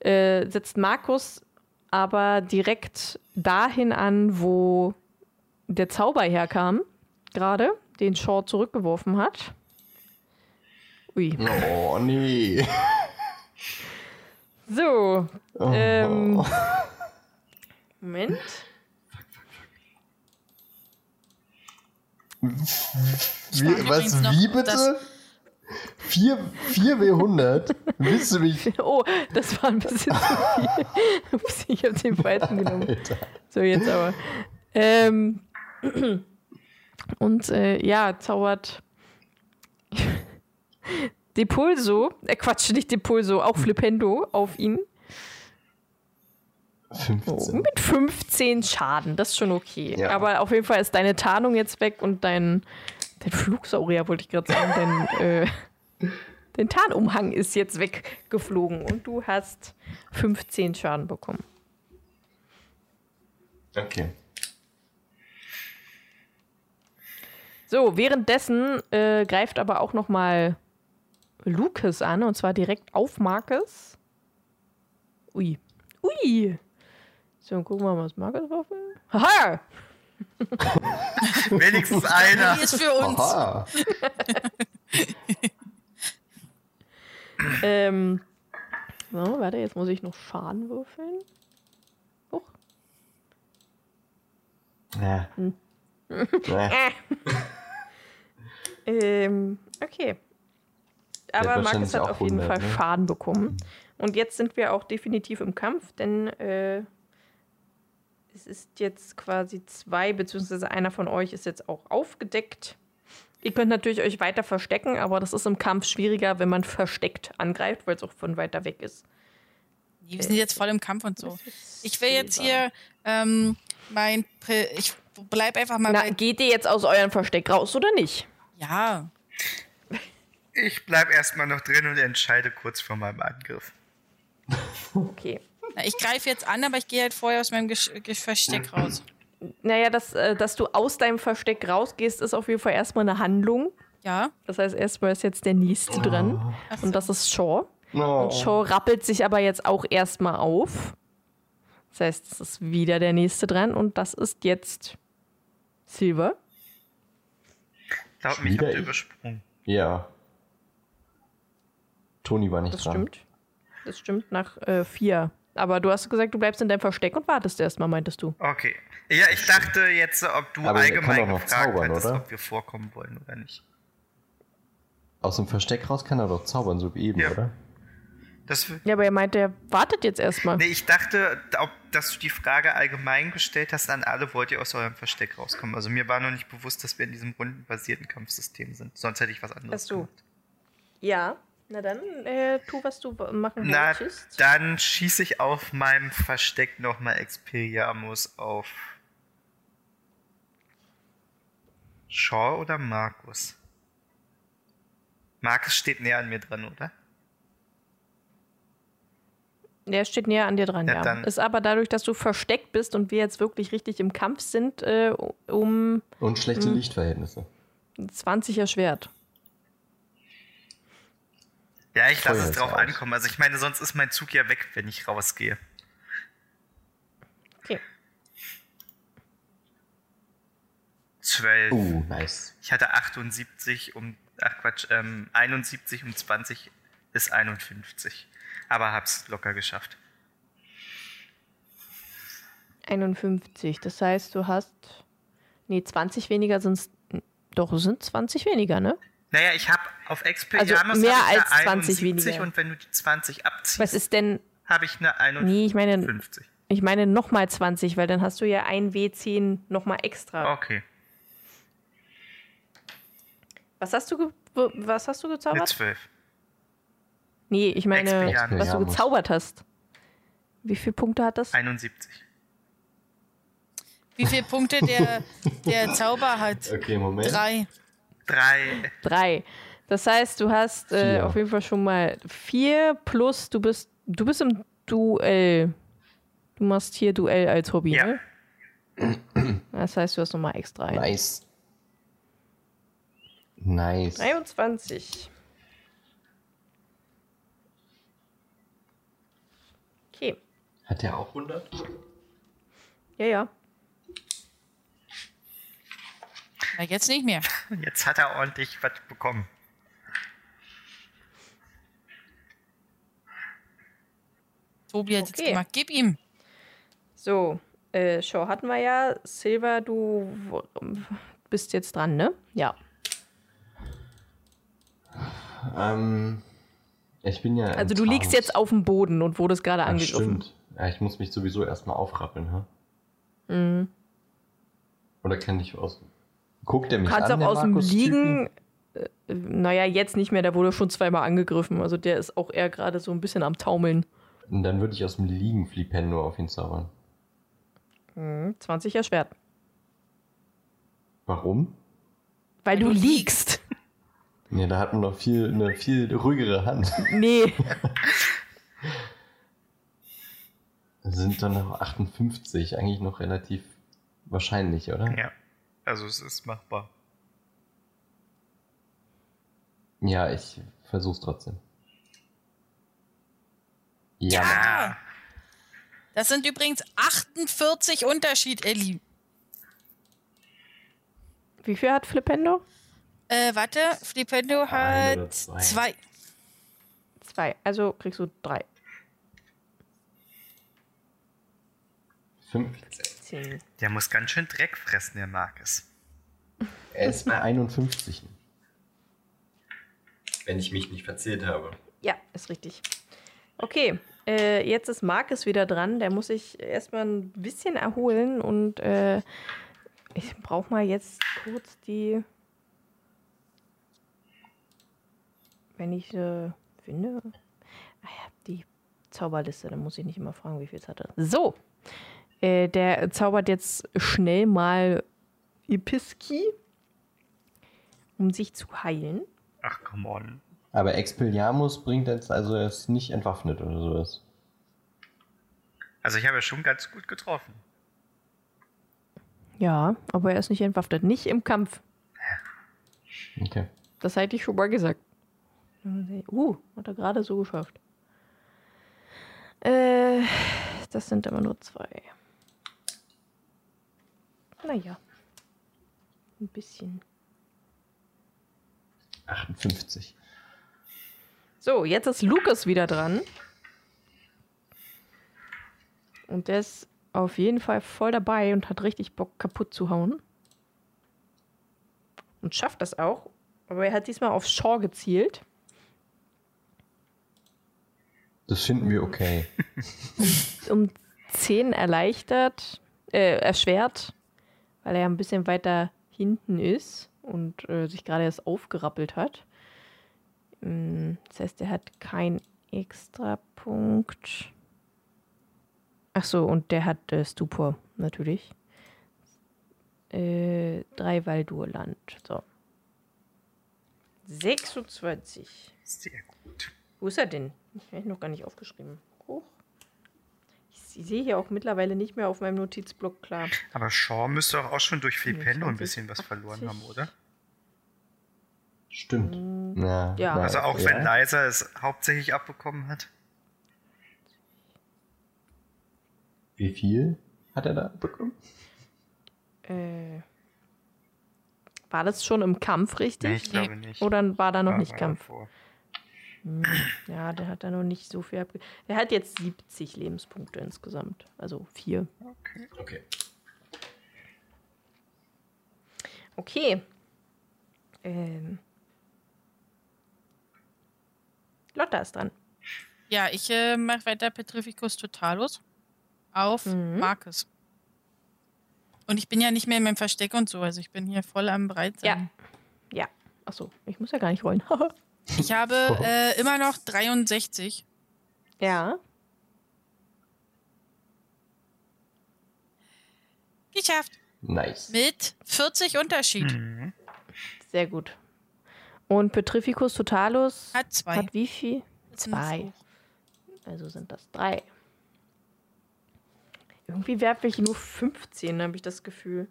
äh, setzt Markus aber direkt dahin an, wo der Zauber herkam, gerade, den Shaw zurückgeworfen hat. Ui. Oh, nee. So, Oh. Ähm, Moment. Wie, was, noch, wie bitte? dass- 4, 4 W100? Willst du mich... Oh, das war ein bisschen zu viel. Ups, ich habe den falschen genommen. Alter. So, jetzt aber. Ähm, Und äh, ja, zaubert Depulso, äh Quatsch, nicht Depulso, auch Flipendo auf ihn. 15. Mit 15 Schaden, das ist schon okay. Ja. Aber auf jeden Fall ist deine Tarnung jetzt weg und dein, dein Flugsaurier, wollte ich gerade sagen, dein, äh, dein Tarnumhang ist jetzt weggeflogen und du hast 15 Schaden bekommen. Okay. So, währenddessen äh, greift aber auch noch mal Lucas an und zwar direkt auf Marcus. Ui. Ui. So, gucken wir mal, was Marcus drauf will. Haha! Wenigstens einer. Die ist für uns. Ähm. So, warte, jetzt muss ich noch Schaden würfeln. Huch. Ja. Hm. Ja. Ähm, okay. Aber Marcus wahrscheinlich hat auf jeden 100, Fall ne? Schaden bekommen. Und jetzt sind wir auch definitiv im Kampf, denn äh, es ist jetzt quasi zwei, beziehungsweise einer von euch ist jetzt auch aufgedeckt. Ihr könnt natürlich euch weiter verstecken, aber das ist im Kampf schwieriger, wenn man versteckt angreift, weil es auch von weiter weg ist. Nee, wir sind jetzt voll im Kampf und so. Ich will jetzt hier ähm, mein. Pri- Ich bleib einfach mal Na, bei. geht ihr jetzt aus eurem Versteck raus oder nicht? Ja. Ich bleib erstmal noch drin und entscheide kurz vor meinem Angriff. Okay. Na, ich greife jetzt an, aber ich gehe halt vorher aus meinem Gesch Versteck raus. Naja, das, äh, dass du aus deinem Versteck rausgehst, ist auf jeden Fall erstmal eine Handlung. Ja. Das heißt, erstmal ist jetzt der nächste dran. Ach so. Und das ist Shaw. Oh. Und Shaw rappelt sich aber jetzt auch erstmal auf. Das heißt, es ist wieder der nächste dran. Und das ist jetzt Silver. Glaub mich, Wieder habt ihr ich? übersprungen. Ja. Toni war nicht Das dran. stimmt. Das stimmt nach äh, vier. Aber du hast gesagt, du bleibst in deinem Versteck und wartest erstmal, meintest du. Okay. Ja, ich dachte jetzt, ob du Aber er kann allgemein doch noch gefragt zaubern, hattest, oder? ob wir vorkommen wollen oder nicht. Aus dem Versteck raus kann er doch zaubern, so wie eben, Ja. oder? Das, Ja, aber er meinte, er wartet jetzt erstmal. nee, ich dachte, ob, dass du die Frage allgemein gestellt hast an alle, wollt ihr aus eurem Versteck rauskommen. Also mir war noch nicht bewusst, dass wir in diesem rundenbasierten Kampfsystem sind. Sonst hätte ich was anderes Ach so. gemacht. Ja. Na dann, äh, tu, was du machen Na, wolltest. dann schieße ich auf meinem Versteck nochmal Expelliarmus auf Shaw oder Markus? Markus steht näher an mir dran, oder? Der steht näher an dir dran, Ja, ja. dann- Ist aber dadurch, dass du versteckt bist und wir jetzt wirklich richtig im Kampf sind, äh, um Und schlechte Hm. Lichtverhältnisse. 20 erschwert. Ja, ich lasse es drauf aus. ankommen. Also ich meine, sonst ist mein Zug ja weg, wenn ich rausgehe. Okay. 12. Uh, nice. Ich hatte 78 um, ach Quatsch, ähm, 71 um 20 ist 51. Aber hab's locker geschafft. 51. Das heißt, du hast. Nee, 20 weniger sind Doch, es sind 20 weniger, ne? Naja, ich habe auf Expelliarmus Also mehr als eine 20 71 weniger. und wenn du die 20 abziehst, Was ist denn. habe ich eine 51. Nee, ich meine, ich meine nochmal 20, weil dann hast du ja ein W10 nochmal extra. Okay, Was hast du ge was hast du eine gezaubert? 12. Nee, ich meine, Expelliarmus. was du gezaubert hast. Wie viele Punkte hat das? 71. Wie viele Punkte der, der Zauber hat? Okay, Moment. Drei. Drei. Drei. Das heißt, du hast äh, auf jeden Fall schon mal vier plus du bist du bist im Duell. Du machst hier Duell als Hobby, Ja. ne? Das heißt, du hast nochmal extra ein. Nice. Nice. 23. Okay. Hat der auch 100? Ja, ja. Na, jetzt nicht mehr. Jetzt hat er ordentlich was bekommen. Tobi hat jetzt Okay. gemacht. Gib ihm. So, äh, Show hatten wir ja. Silver, du bist jetzt dran, ne? Ja. Ähm, ich bin ja. Also du liegst Trance. jetzt auf dem Boden und wurdest gerade Ach, angegriffen. stimmt. Ja, ich muss mich sowieso erstmal aufrappeln, ha? Mhm. Oder kann ich aus. Guckt er mich Kannst an, auch der aus dem? Liegen. Äh, naja, jetzt nicht mehr, der wurde schon zweimal angegriffen. Also der ist auch eher gerade so ein bisschen am Taumeln. Und dann würde ich aus dem Liegen Flipendo auf ihn zaubern. Hm, 20 erschwert. Warum? Weil du liegst. Ja, da hat man noch viel, eine viel ruhigere Hand. Nee. Das sind dann noch 58, eigentlich noch relativ wahrscheinlich, oder? Ja. Also es ist machbar. Ja, ich versuch's trotzdem. Ja, Ja. Das sind übrigens 48 Unterschied, Elli. Wie viel hat Flipendo? Äh, warte, Flipendo hat zwei. zwei. Zwei. Also kriegst du drei. 15. Zehn. Der muss ganz schön Dreck fressen, der Markus. Er ist bei 51. Wenn ich mich nicht verzählt habe. Ja, ist richtig. Okay, äh, jetzt ist Markus wieder dran. Der muss sich erstmal ein bisschen erholen und äh, ich brauche mal jetzt kurz die. Wenn ich äh, finde. Ah ja, die Zauberliste, da muss ich nicht immer fragen, wie viel es hatte. So, äh, der zaubert jetzt schnell mal Episki, um sich zu heilen. Ach, come on. Aber Expelliarmus bringt jetzt, also er ist nicht entwaffnet oder sowas. Also ich habe ja schon ganz gut getroffen. Ja, aber er ist nicht entwaffnet. Nicht im Kampf. Okay. Das hätte ich schon mal gesagt. Uh, hat er gerade so geschafft. Äh, das sind aber nur zwei. Naja. Ein bisschen. 58. So, jetzt ist Lukas wieder dran. Und der ist auf jeden Fall voll dabei und hat richtig Bock, kaputt zu hauen. Und schafft das auch. Aber er hat diesmal auf Shaw gezielt. Das finden wir okay. um 10 erleichtert, äh, erschwert, weil er ein bisschen weiter hinten ist und äh, sich gerade erst aufgerappelt hat. Mm, Das heißt, er hat keinen Extrapunkt. Ach so, und der hat äh, Stupor, natürlich. Äh, drei Valdurland. So. 26. Sehr gut. Wo ist er denn? Ich habe ihn noch gar nicht aufgeschrieben. Sehe hier auch mittlerweile nicht mehr auf meinem Notizblock klar. Aber Shaw müsste doch auch schon durch Flipendo ein 25, bisschen was verloren 80. haben, oder? Stimmt. Ja, Ja. na, Also auch ja. wenn Liza es hauptsächlich abbekommen hat. Wie viel hat er da bekommen? Äh, war das schon im Kampf richtig? Nee, ich glaube nicht. Oder war da noch War- nicht war Kampf? davor. Hm, Ja, der hat da noch nicht so viel abge Der hat jetzt 70 Lebenspunkte insgesamt. Also vier. Okay. Okay. Okay. Ähm. Lotta ist dran. Ja, ich äh, mache weiter Petrificus Totalus auf Mhm. Marcus. Und ich bin ja nicht mehr in meinem Versteck und so, also ich bin hier voll am Breit sein. Ja. Achso, ich muss ja gar nicht rollen. Ich habe äh, immer noch 63. ja. Geschafft. Nice. Mit 40 Unterschied. Mhm. Sehr gut. Und Petrificus Totalus Hat zwei. hat wie viel? Zwei. Also sind das drei. Irgendwie werfe ich nur 15, habe ich das Gefühl.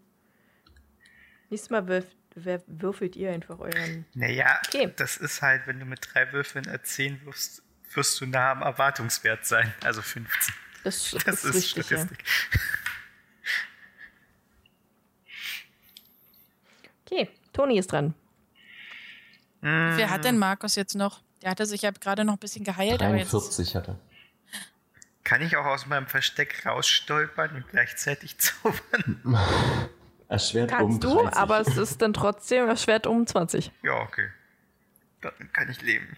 Nächstes Mal wirf, wer, würfelt ihr einfach euren. Naja, Okay. das ist halt, wenn du mit drei Würfeln erzählen wirst, wirst du nah am Erwartungswert sein. Also 15. Das, Das ist richtig, ja. Statistik. Okay, Toni ist dran. Wie viel hat denn Markus jetzt noch? Der hatte sich ja gerade noch ein bisschen geheilt, aber jetzt. 43 hat er. Kann ich auch aus meinem Versteck rausstolpern und gleichzeitig zaubern? Erschwert um Kannst du, 30. aber es ist dann trotzdem erschwert um 20. Ja, okay. Dann kann ich leben.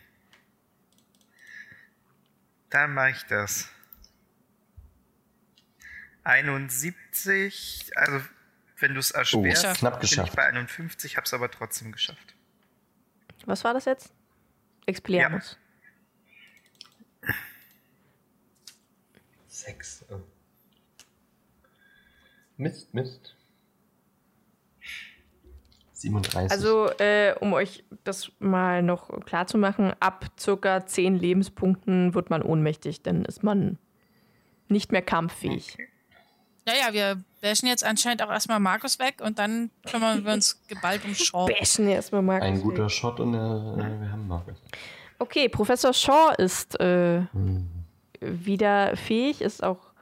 Dann mache ich das. 71, also wenn du es Oh, ersperrst, Geschafft. knapp bin ich geschafft. bei 51, hab's aber trotzdem geschafft. Was war das jetzt? Expelliarmus. Sechs. Oh. Mist, Mist. 37. Also, äh, um euch das mal noch klar zu machen, ab circa 10 Lebenspunkten wird man ohnmächtig, dann ist man nicht mehr kampffähig. Ja, ja, wir bashen jetzt anscheinend auch erstmal Markus weg und dann kümmern wir uns geballt um Shaw. Bashen erstmal Markus. Ein weg. guter Shot und äh, wir haben Markus. Okay, Professor Shaw ist äh, Hm. wieder fähig, ist auch.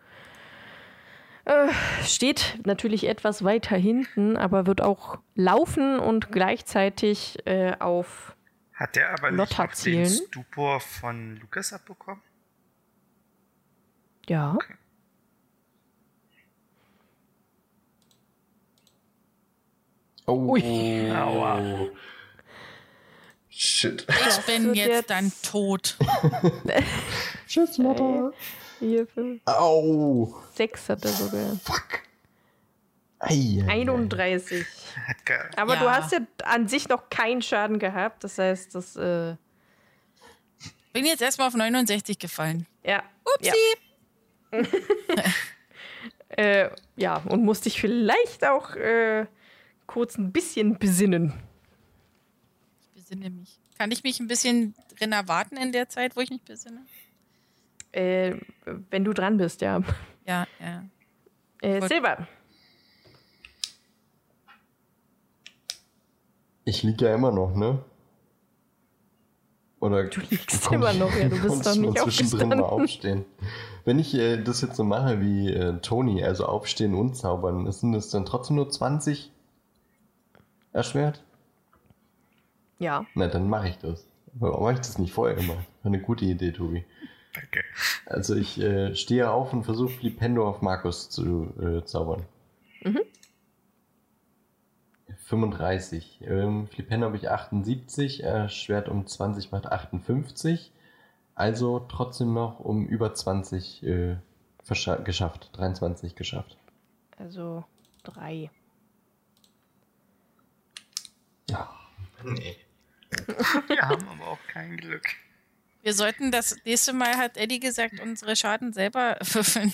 Äh, steht natürlich etwas weiter hinten, aber wird auch laufen und gleichzeitig äh, auf. Hat der aber nicht Lotta den. Stupor von Lukas abbekommen? Ja. Oh. Ui. Aua. Shit. Ich bin jetzt, jetzt- dann tot. Tschüss, Lotta. Vier, fünf, Au. sechs hat er sogar. Fuck. Ei, ei, ei. 31. Hat ge Aber du Ja. hast ja an sich noch keinen Schaden gehabt. Das heißt, das. Äh, Bin jetzt erstmal auf 69 gefallen. ja. Upsi! Ja. Äh, ja, und musste ich vielleicht auch äh, kurz ein bisschen besinnen. Ich besinne mich. Kann ich mich ein bisschen drin erwarten in der Zeit, wo ich mich besinne? Äh, wenn du dran bist, ja. Ja, ja. Äh, Silber. Ich lieg ja immer noch, ne? Oder Du liegst immer noch, ja. Du bist doch mal nicht zwischendrin mal aufstehen. Wenn ich äh, das jetzt so mache wie äh, Tony, also aufstehen und zaubern, sind das dann trotzdem nur 20 erschwert? Ja. Na, dann mache ich das. Warum habe ich das nicht vorher gemacht? War eine gute Idee, Tobi. Danke. Also ich äh, stehe auf und versuche Flipendo auf Markus zu äh, zaubern. Mhm. 35. Ähm, Flipendo habe ich 78, äh, Schwert um 20 macht 58. Also trotzdem noch um über 20 äh, geschafft. 23 geschafft. Also drei. Ja. Nee. Wir haben aber auch kein Glück. Wir sollten das nächste Mal, hat Eddie gesagt, unsere Schaden selber würfeln.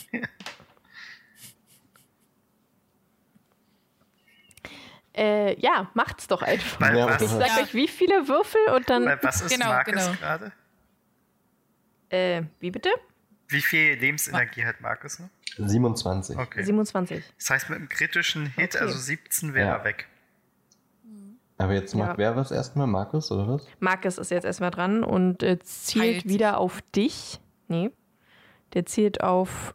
Äh, ja, macht's doch einfach. Bei Ja, Ich sag Ja. euch, wie viele Würfel und dann. bei was ist Genau, Markus genau. gerade? Äh, wie bitte? Wie viel Lebensenergie hat Markus noch? 27. Okay. 27. Das heißt, mit einem kritischen Hit, Okay. also 17, wäre Ja. er weg. Aber jetzt macht Ja. wer was erstmal? Markus oder was? Marcus ist jetzt erstmal dran und äh, zielt Heilt wieder auf dich. Nee. Der zielt auf.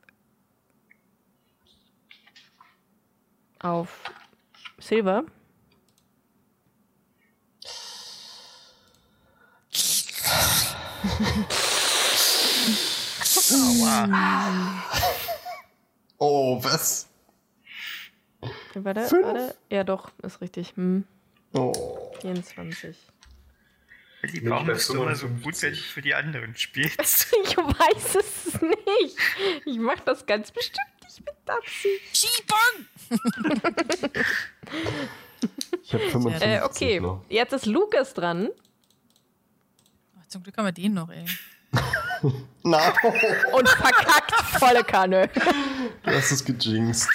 Auf Silver. Oh, was? Warte, Fünf. warte. Ja, doch, ist richtig. Hm, Oh. 24. Die Warum bist du immer so 55. gut, wenn du für die anderen spielst? Ich weiß es nicht. Ich mach das ganz bestimmt nicht mit Absicht. Skiebong! Ich habe 55 Äh, okay, noch. jetzt ist Lukas dran. Ach, zum Glück haben wir den noch, ey. Na, Und verkackt volle Kanne. du hast es gejinxt.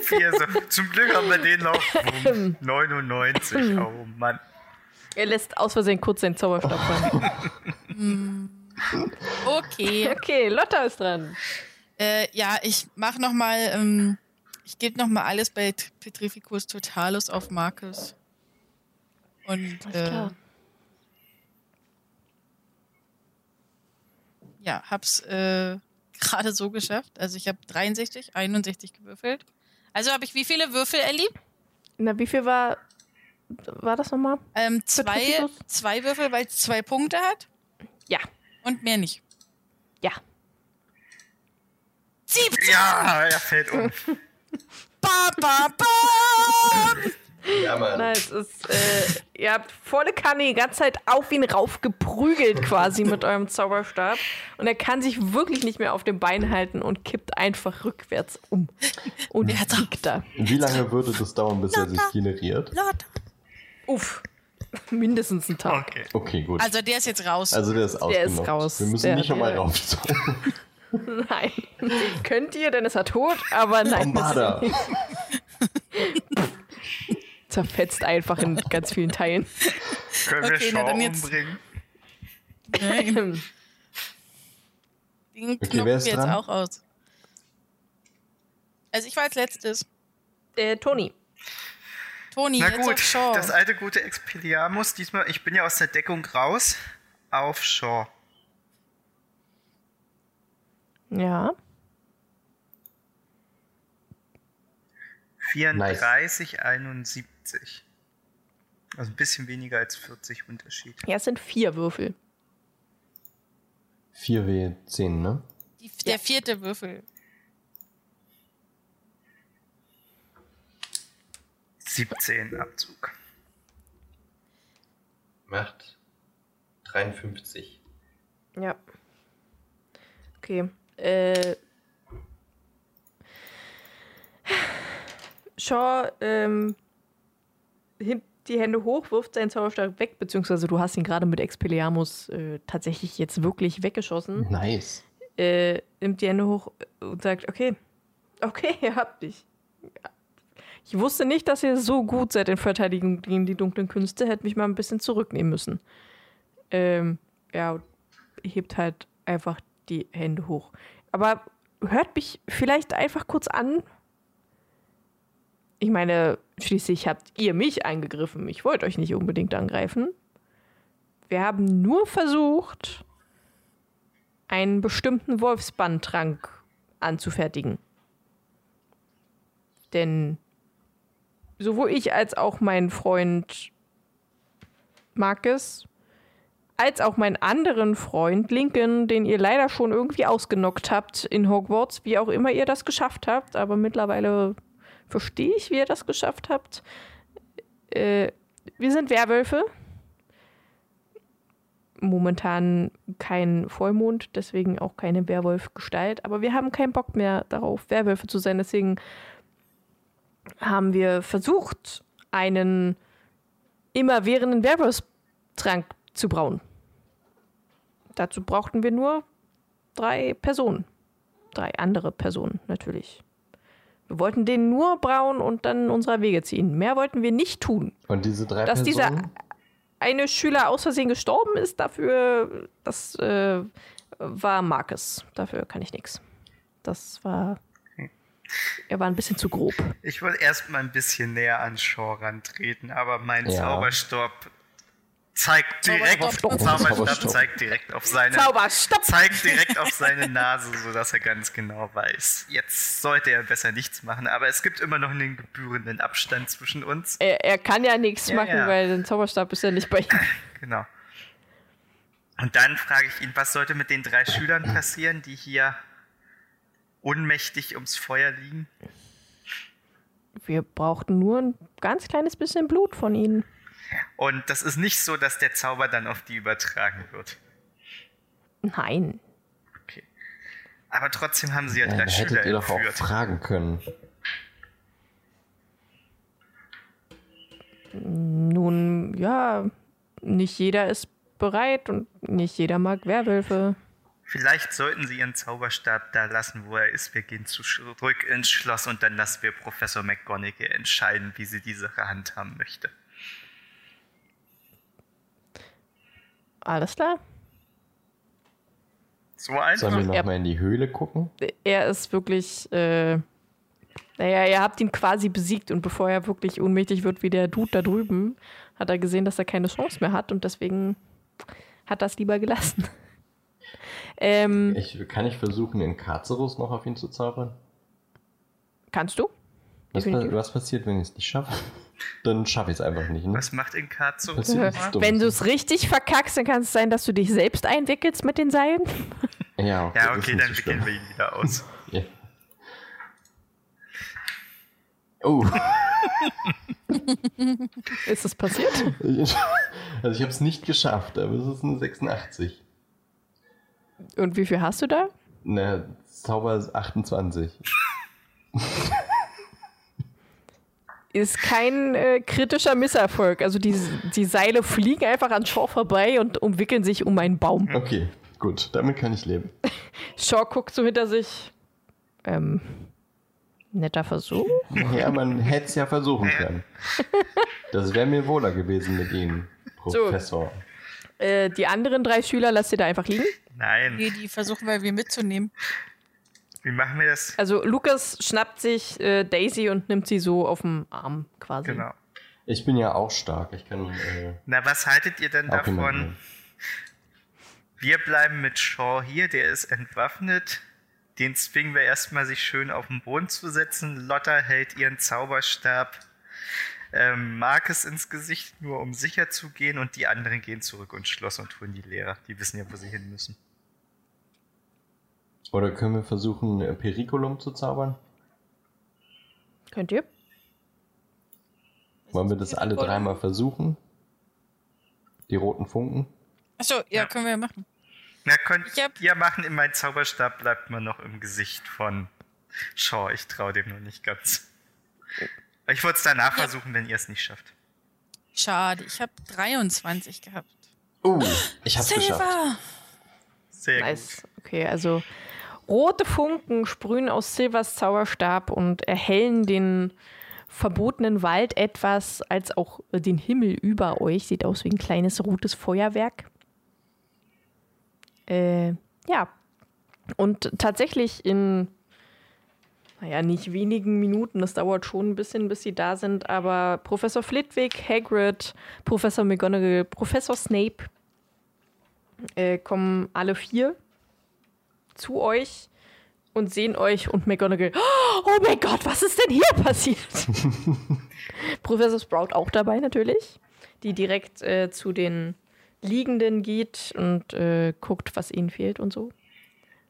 Vier, so. Zum Glück haben wir den noch. Boom. 99. Oh Mann. Er lässt aus Versehen kurz den Zauberstab fallen. Okay. Okay, Lotta ist dran. Äh, ja, ich mach noch mal, ähm, ich gebe noch mal alles bei Petrificus Totalus auf Markus. Und äh, ja, hab's äh, gerade so geschafft. Also ich habe 63, 61 gewürfelt. Also habe ich wie viele Würfel erlebt? Na, wie viel war, war das nochmal? Ähm, zwei, zwei Würfel, weil es zwei Punkte hat Ja, und mehr nicht. ja. 17! Ja, er fällt um. Ba, ba, ba! Ja, Mann. Nein, es ist, äh, ihr habt volle Kanne die ganze Zeit auf ihn raufgeprügelt quasi mit eurem Zauberstab. Und er kann sich wirklich nicht mehr auf dem Bein halten und kippt einfach rückwärts um. Und liegt da. Wie lange würde das dauern, bis er sich generiert? Lord. Uff. Mindestens einen Tag. Okay. Okay, gut. Also der ist jetzt raus. Also der ist Der ist raus. Wir müssen Der- nicht nochmal raufzogen. Nein. Könnt ihr, denn ist er tot, aber nein. Armada. Zerfetzt einfach in ganz vielen Teilen. Können wir Okay, na Shaw dann jetzt- umbringen? Nein, den wer knocken ist wir jetzt dran? auch aus. Also ich war als letztes. äh, Toni. Toni, Na jetzt gut, auf Shaw. das alte gute Expelliarmus. Diesmal, ich bin ja aus der Deckung raus. Auf Shaw. Ja. 34, 71. Also ein bisschen weniger als 40 Unterschied. Ja, es sind vier Würfel. 4W10, ne? Die, der vierte Würfel. 17 Abzug. Macht 53. Ja. Okay. Äh. Shaw ähm, die Hände hoch, wirft seinen Zauberstab weg, beziehungsweise du hast ihn gerade mit Expelliarmus äh, tatsächlich jetzt wirklich weggeschossen. Nice. Äh, nimmt die Hände hoch und sagt, okay, okay, ihr habt dich. Ich wusste nicht, dass ihr so gut seid in Verteidigung gegen die dunklen Künste, hätte mich mal ein bisschen zurücknehmen müssen. Ähm, ja, hebt halt einfach die Hände hoch. Aber hört mich vielleicht einfach kurz an. Ich meine, schließlich habt ihr mich eingegriffen. Ich wollte euch nicht unbedingt angreifen. Wir haben nur versucht, einen bestimmten Wolfsbandtrank anzufertigen. Denn sowohl ich als auch mein Freund Marcus, als auch meinen anderen Freund Lincoln, den ihr leider schon irgendwie ausgenockt habt in Hogwarts, wie auch immer ihr das geschafft habt, aber mittlerweile verstehe ich, wie ihr das geschafft habt. Äh, wir sind Werwölfe. Momentan kein Vollmond, deswegen auch keine Werwolf-Gestalt, aber wir haben keinen Bock mehr darauf, Werwölfe zu sein, deswegen haben wir versucht, einen immerwährenden Werwolfstrank zu brauen. Dazu brauchten wir nur drei Personen. Drei andere Personen natürlich. Wir wollten den nur brauen und dann unserer Wege ziehen. Mehr wollten wir nicht tun. Und diese drei Dass dieser Personen? eine Schüler aus Versehen gestorben ist, dafür, das äh, war Marcus. Dafür kann ich nichts. Das war. Er war ein bisschen zu grob. Ich wollte erstmal ein bisschen näher an Shaw rantreten, aber mein Ja. Zauberstab zeigt direkt, Zauberstab. Zauberstab Zauberstab. zeigt direkt auf seine, Zauberstab! zeigt direkt auf seine Nase, sodass er ganz genau weiß. Jetzt sollte er besser nichts machen, aber es gibt immer noch einen gebührenden Abstand zwischen uns. Er, er kann ja nichts Ja, machen, ja. weil der Zauberstab ist ja nicht bei ihm. Genau. Und dann frage ich ihn, was sollte mit den drei Schülern passieren, die hier ohnmächtig ums Feuer liegen? Wir brauchten nur ein ganz kleines bisschen Blut von ihnen. Und das ist nicht so, dass der Zauber dann auf die übertragen wird. Nein. Okay. Aber trotzdem haben sie ja Ja, drei Schüler hättet ihr doch auch fragen können. Nun, ja, nicht jeder ist bereit und nicht jeder mag Werwölfe. Vielleicht sollten sie ihren Zauberstab da lassen, wo er ist. Wir gehen zurück ins Schloss und dann lassen wir Professor McGonagall entscheiden, wie sie die Sache handhaben möchte. Alles klar. So einfach. Sollen wir noch Ja. mal in die Höhle gucken? Er ist wirklich, äh, naja, ihr habt ihn quasi besiegt und bevor er wirklich ohnmächtig wird wie der Dude da drüben, hat er gesehen, dass er keine Chance mehr hat und deswegen hat er es lieber gelassen. ähm, Ich, kann ich versuchen, den Karzerus noch auf ihn zu zaubern? kannst du? Was, was passiert, wenn ich es nicht schaffe? Dann schaffe ich es einfach nicht, ne? Was macht dumm. Wenn du es richtig verkackst, dann kann es sein, dass du dich selbst einwickelst mit den Seilen. Ja, okay, Ja, okay, dann so wickeln wir ihn wieder aus. Ja. Oh, Ist das passiert? Also ich habe es nicht geschafft, aber es ist eine 86. Und wie viel hast du da? Ne, Zauber ist 28. Ist kein äh, kritischer Misserfolg. Also die, die Seile fliegen einfach an Shaw vorbei und umwickeln sich um einen Baum. Okay, gut, damit kann ich leben. Shaw guckt so hinter sich. Ähm, netter Versuch. Ja, man hätte es ja versuchen können. Das wäre mir wohler gewesen mit Ihnen, Professor. Äh, die anderen drei Schüler lasst ihr da einfach liegen. Nein. Nee, die versuchen wir mitzunehmen. Wie machen wir das? Also Lukas schnappt sich äh, Daisy und nimmt sie so auf dem Arm quasi. Genau. Ich bin ja auch stark. Ich kann. Äh, Na, was haltet ihr denn davon? Wir bleiben mit Shaw hier, der ist entwaffnet. Den zwingen wir erstmal, sich schön auf den Boden zu setzen. Lotta hält ihren Zauberstab ähm, Marcus ins Gesicht, nur um sicher zu gehen. Und die anderen gehen zurück ins Schloss und holen die Lehrer. Die wissen ja, wo sie hin müssen. Oder können wir versuchen, äh, Periculum zu zaubern? Könnt ihr? Wollen wir das alle dreimal versuchen? Die roten Funken? Achso, ja, Ja. können wir machen. Na, könnt Ich hab- ihr machen, in mein Zauberstab bleibt man noch im Gesicht von Shaw. Ich traue dem noch nicht ganz. Ich würde es danach Ja. versuchen, wenn ihr es nicht schafft. Schade, ich habe 23 gehabt. Oh, ich hab's geschafft. Silver! Sehr Nice. gut. Okay, also rote Funken sprühen aus Silvers Zauberstab und erhellen den verbotenen Wald etwas, als auch den Himmel über euch. Sieht aus wie ein kleines rotes Feuerwerk. Äh, ja. Und tatsächlich in, naja, nicht wenigen Minuten, das dauert schon ein bisschen, bis sie da sind, aber Professor Flitwick, Hagrid, Professor McGonagall, Professor Snape äh, kommen alle vier zu euch und sehen euch und McGonagall. Oh mein Gott, was ist denn hier passiert? Professor Sprout auch dabei natürlich, die direkt äh, zu den Liegenden geht und äh, guckt, was ihnen fehlt und so.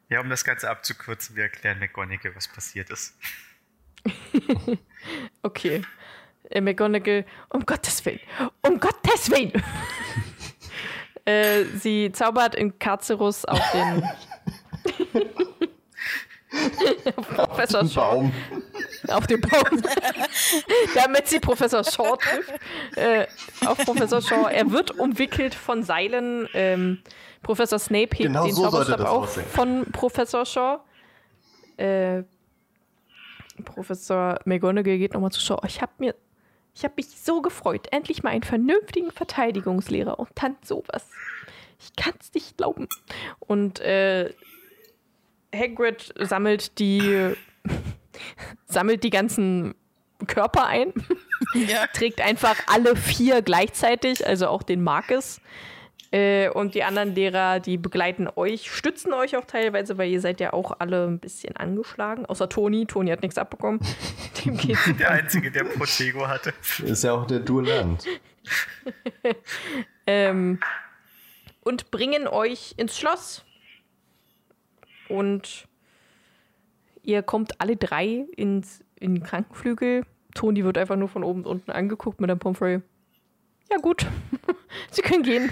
Ja, um das Ganze abzukürzen, wir erklären McGonagall, was passiert ist. Okay. Äh, McGonagall, um Gottes Willen, um Gottes Willen. äh, sie zaubert in Carcerus auf den Professor Shaw. Baum. auf den Baum, damit sie Professor Shaw trifft. Äh, auf Professor Shaw. Er wird umwickelt von Seilen. Ähm, Professor Snape hebt Genau den so Zauberstab auf von Professor Shaw. Äh, Professor McGonagall geht nochmal zu Shaw. Ich habe mir, ich habe mich so gefreut, endlich mal einen vernünftigen Verteidigungslehrer und dann sowas. Ich kann es nicht glauben. Und äh, Hagrid sammelt die sammelt die ganzen Körper ein, Ja, trägt einfach alle vier gleichzeitig, also auch den Marcus. Äh, und die anderen Lehrer, die begleiten euch, stützen euch auch teilweise, weil ihr seid ja auch alle ein bisschen angeschlagen. Außer Toni. Toni hat nichts abbekommen. Dem geht's Der Einzige, der Protego hatte. Ist ja auch der Duellant. ähm, und bringen euch ins Schloss. Und ihr kommt alle drei ins, in den Krankenflügel. Toni wird einfach nur von oben und unten angeguckt mit einem Pomfrey. Ja, gut. Sie können gehen.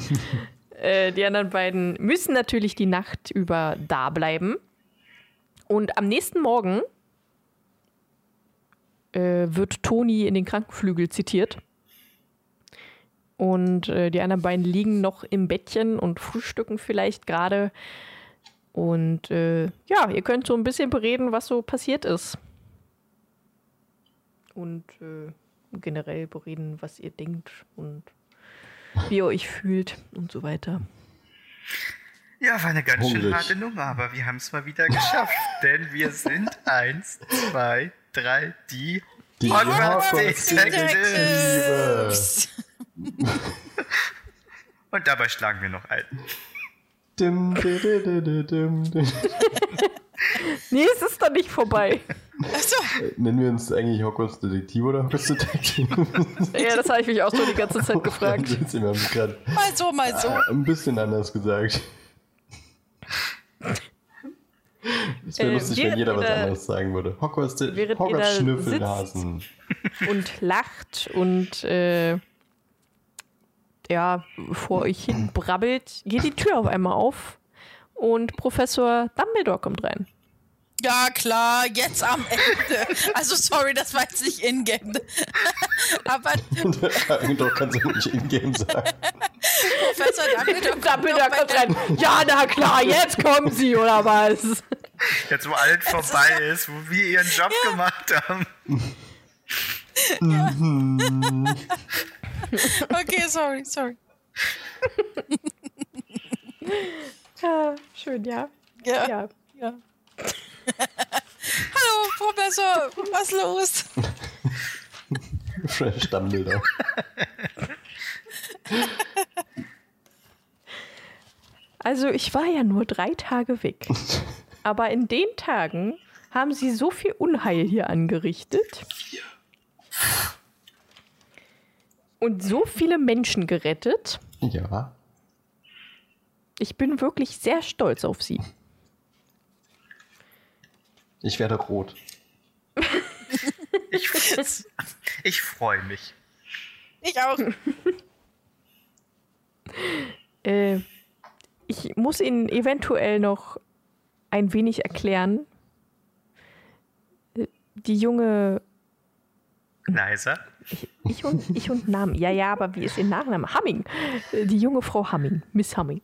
äh, die anderen beiden müssen natürlich die Nacht über da bleiben. Und am nächsten Morgen äh, wird Toni in den Krankenflügel zitiert. Und äh, die anderen beiden liegen noch im Bettchen und frühstücken vielleicht gerade. Und äh, ja, ihr könnt so ein bisschen bereden, was so passiert ist. Und äh, generell bereden, was ihr denkt und wie ihr euch fühlt und so weiter. Ja, war eine ganz schön Hungrig. harte Nummer, aber wir haben es mal wieder geschafft. denn wir sind eins, zwei, drei, die Die Hogwarts Hogwarts Detectives. Und dabei schlagen wir noch ein. Dim, di, di, di, di, dim, dim. Nee, es ist doch nicht vorbei. achso, Nennen wir uns eigentlich Hogwarts Detektiv oder Hogwarts Detektiv? ja, das habe ich mich auch so die ganze Zeit gefragt. Wir haben es gerade mal so, mal so. ein bisschen anders gesagt. Das wäre Äh, lustig, wenn jeder was anderes sagen würde. Hogwarts, Hogwarts Schnüffelnasen. und lacht und äh, ja, vor euch hin brabbelt, geht die Tür auf einmal auf und Professor Dumbledore kommt rein. Ja, klar, jetzt am Ende. Also, sorry, das war jetzt nicht in-game. Aber Doch, kannst du nicht in-game sagen. Professor Dumbledore kommt Dumbledore kommt rein. Ja, na klar, jetzt kommen sie, oder was? Jetzt, wo alles vorbei ist, wo wir ihren Job gemacht haben. Okay, sorry, sorry. Ja, schön, ja. Ja. Ja. ja. Hallo, Professor, was los? Fresh Dumbledore. Also ich war ja nur drei Tage weg. Aber in den Tagen haben sie so viel Unheil hier angerichtet. Und so viele Menschen gerettet. Ja. Ich bin wirklich sehr stolz auf sie. Ich werde rot. Ich, ich freue mich. Ich auch. Äh, ich muss Ihnen eventuell noch ein wenig erklären. Äh, Die junge Leiser. Ich und, ich und Namen. Ja, ja, aber wie ist Ihr Nachname? Hamming. Äh, Die junge Frau Hamming. Miss Hamming.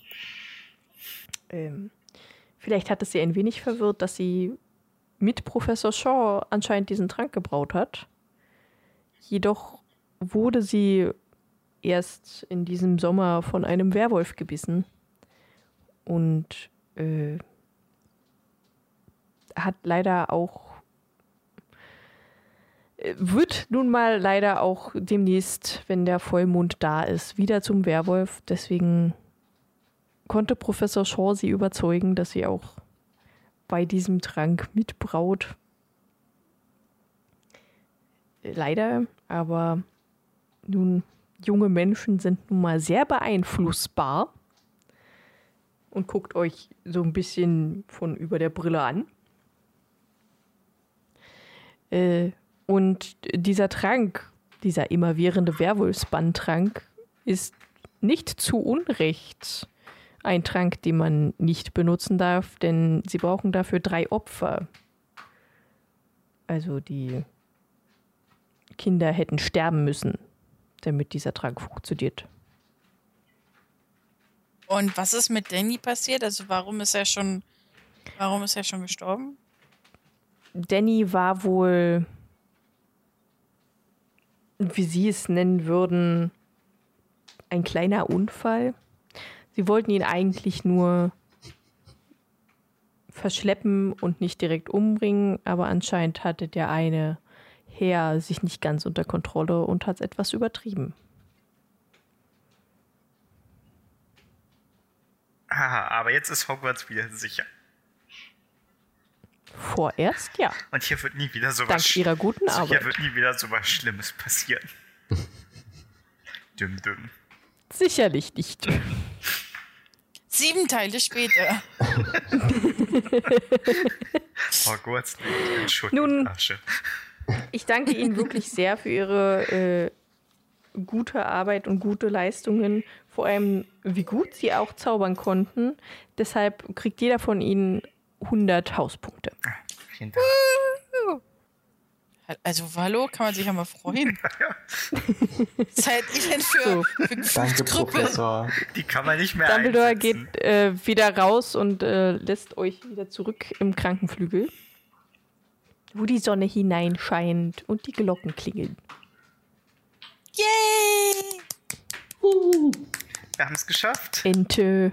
Ähm, vielleicht hat es Sie ein wenig verwirrt, dass sie mit Professor Shaw anscheinend diesen Trank gebraut hat. Jedoch wurde sie erst in diesem Sommer von einem Werwolf gebissen und äh, hat leider auch wird nun mal leider auch demnächst, wenn der Vollmond da ist, wieder zum Werwolf. Deswegen konnte Professor Shaw sie überzeugen, dass sie auch bei diesem Trank mitbraut. Leider, aber nun, junge Menschen sind nun mal sehr beeinflussbar und guckt euch so ein bisschen von über der Brille an. Äh, und dieser Trank, dieser immerwährende Werwolfsbann-Trank, ist nicht zu Unrecht ein Trank, den man nicht benutzen darf, denn sie brauchen dafür drei Opfer. Also die Kinder hätten sterben müssen, damit dieser Trank funktioniert. Und was ist mit Danny passiert? Also warum ist er schon, warum ist er schon gestorben? Danny war wohl, wie Sie es nennen würden, ein kleiner Unfall. Sie wollten ihn eigentlich nur verschleppen und nicht direkt umbringen, aber anscheinend hatte der eine Herr sich nicht ganz unter Kontrolle und hat es etwas übertrieben. Haha, aber jetzt ist Hogwarts wieder sicher. Vorerst ja, Und hier wird nie wieder sowas dank ihrer guten also Arbeit. Hier wird nie wieder sowas Schlimmes passieren. düm düm. Sicherlich nicht. Sieben Teile später. Hogwarts liegt in Schutt Nun- Asche. Ich danke Ihnen wirklich sehr für Ihre äh, gute Arbeit und gute Leistungen. Vor allem, wie gut Sie auch zaubern konnten. Deshalb kriegt jeder von Ihnen 100 Hauspunkte. Vielen Dank. Also, hallo, kann man sich ja mal freuen. Seid ihr denn für, So. für Danke? Professor. Die kann man nicht mehr Dumbledore einsetzen. geht äh, wieder raus und äh, lässt euch wieder zurück im Krankenflügel, wo die Sonne hineinscheint und die Glocken klingeln. Yay! Wir haben es geschafft. Ente.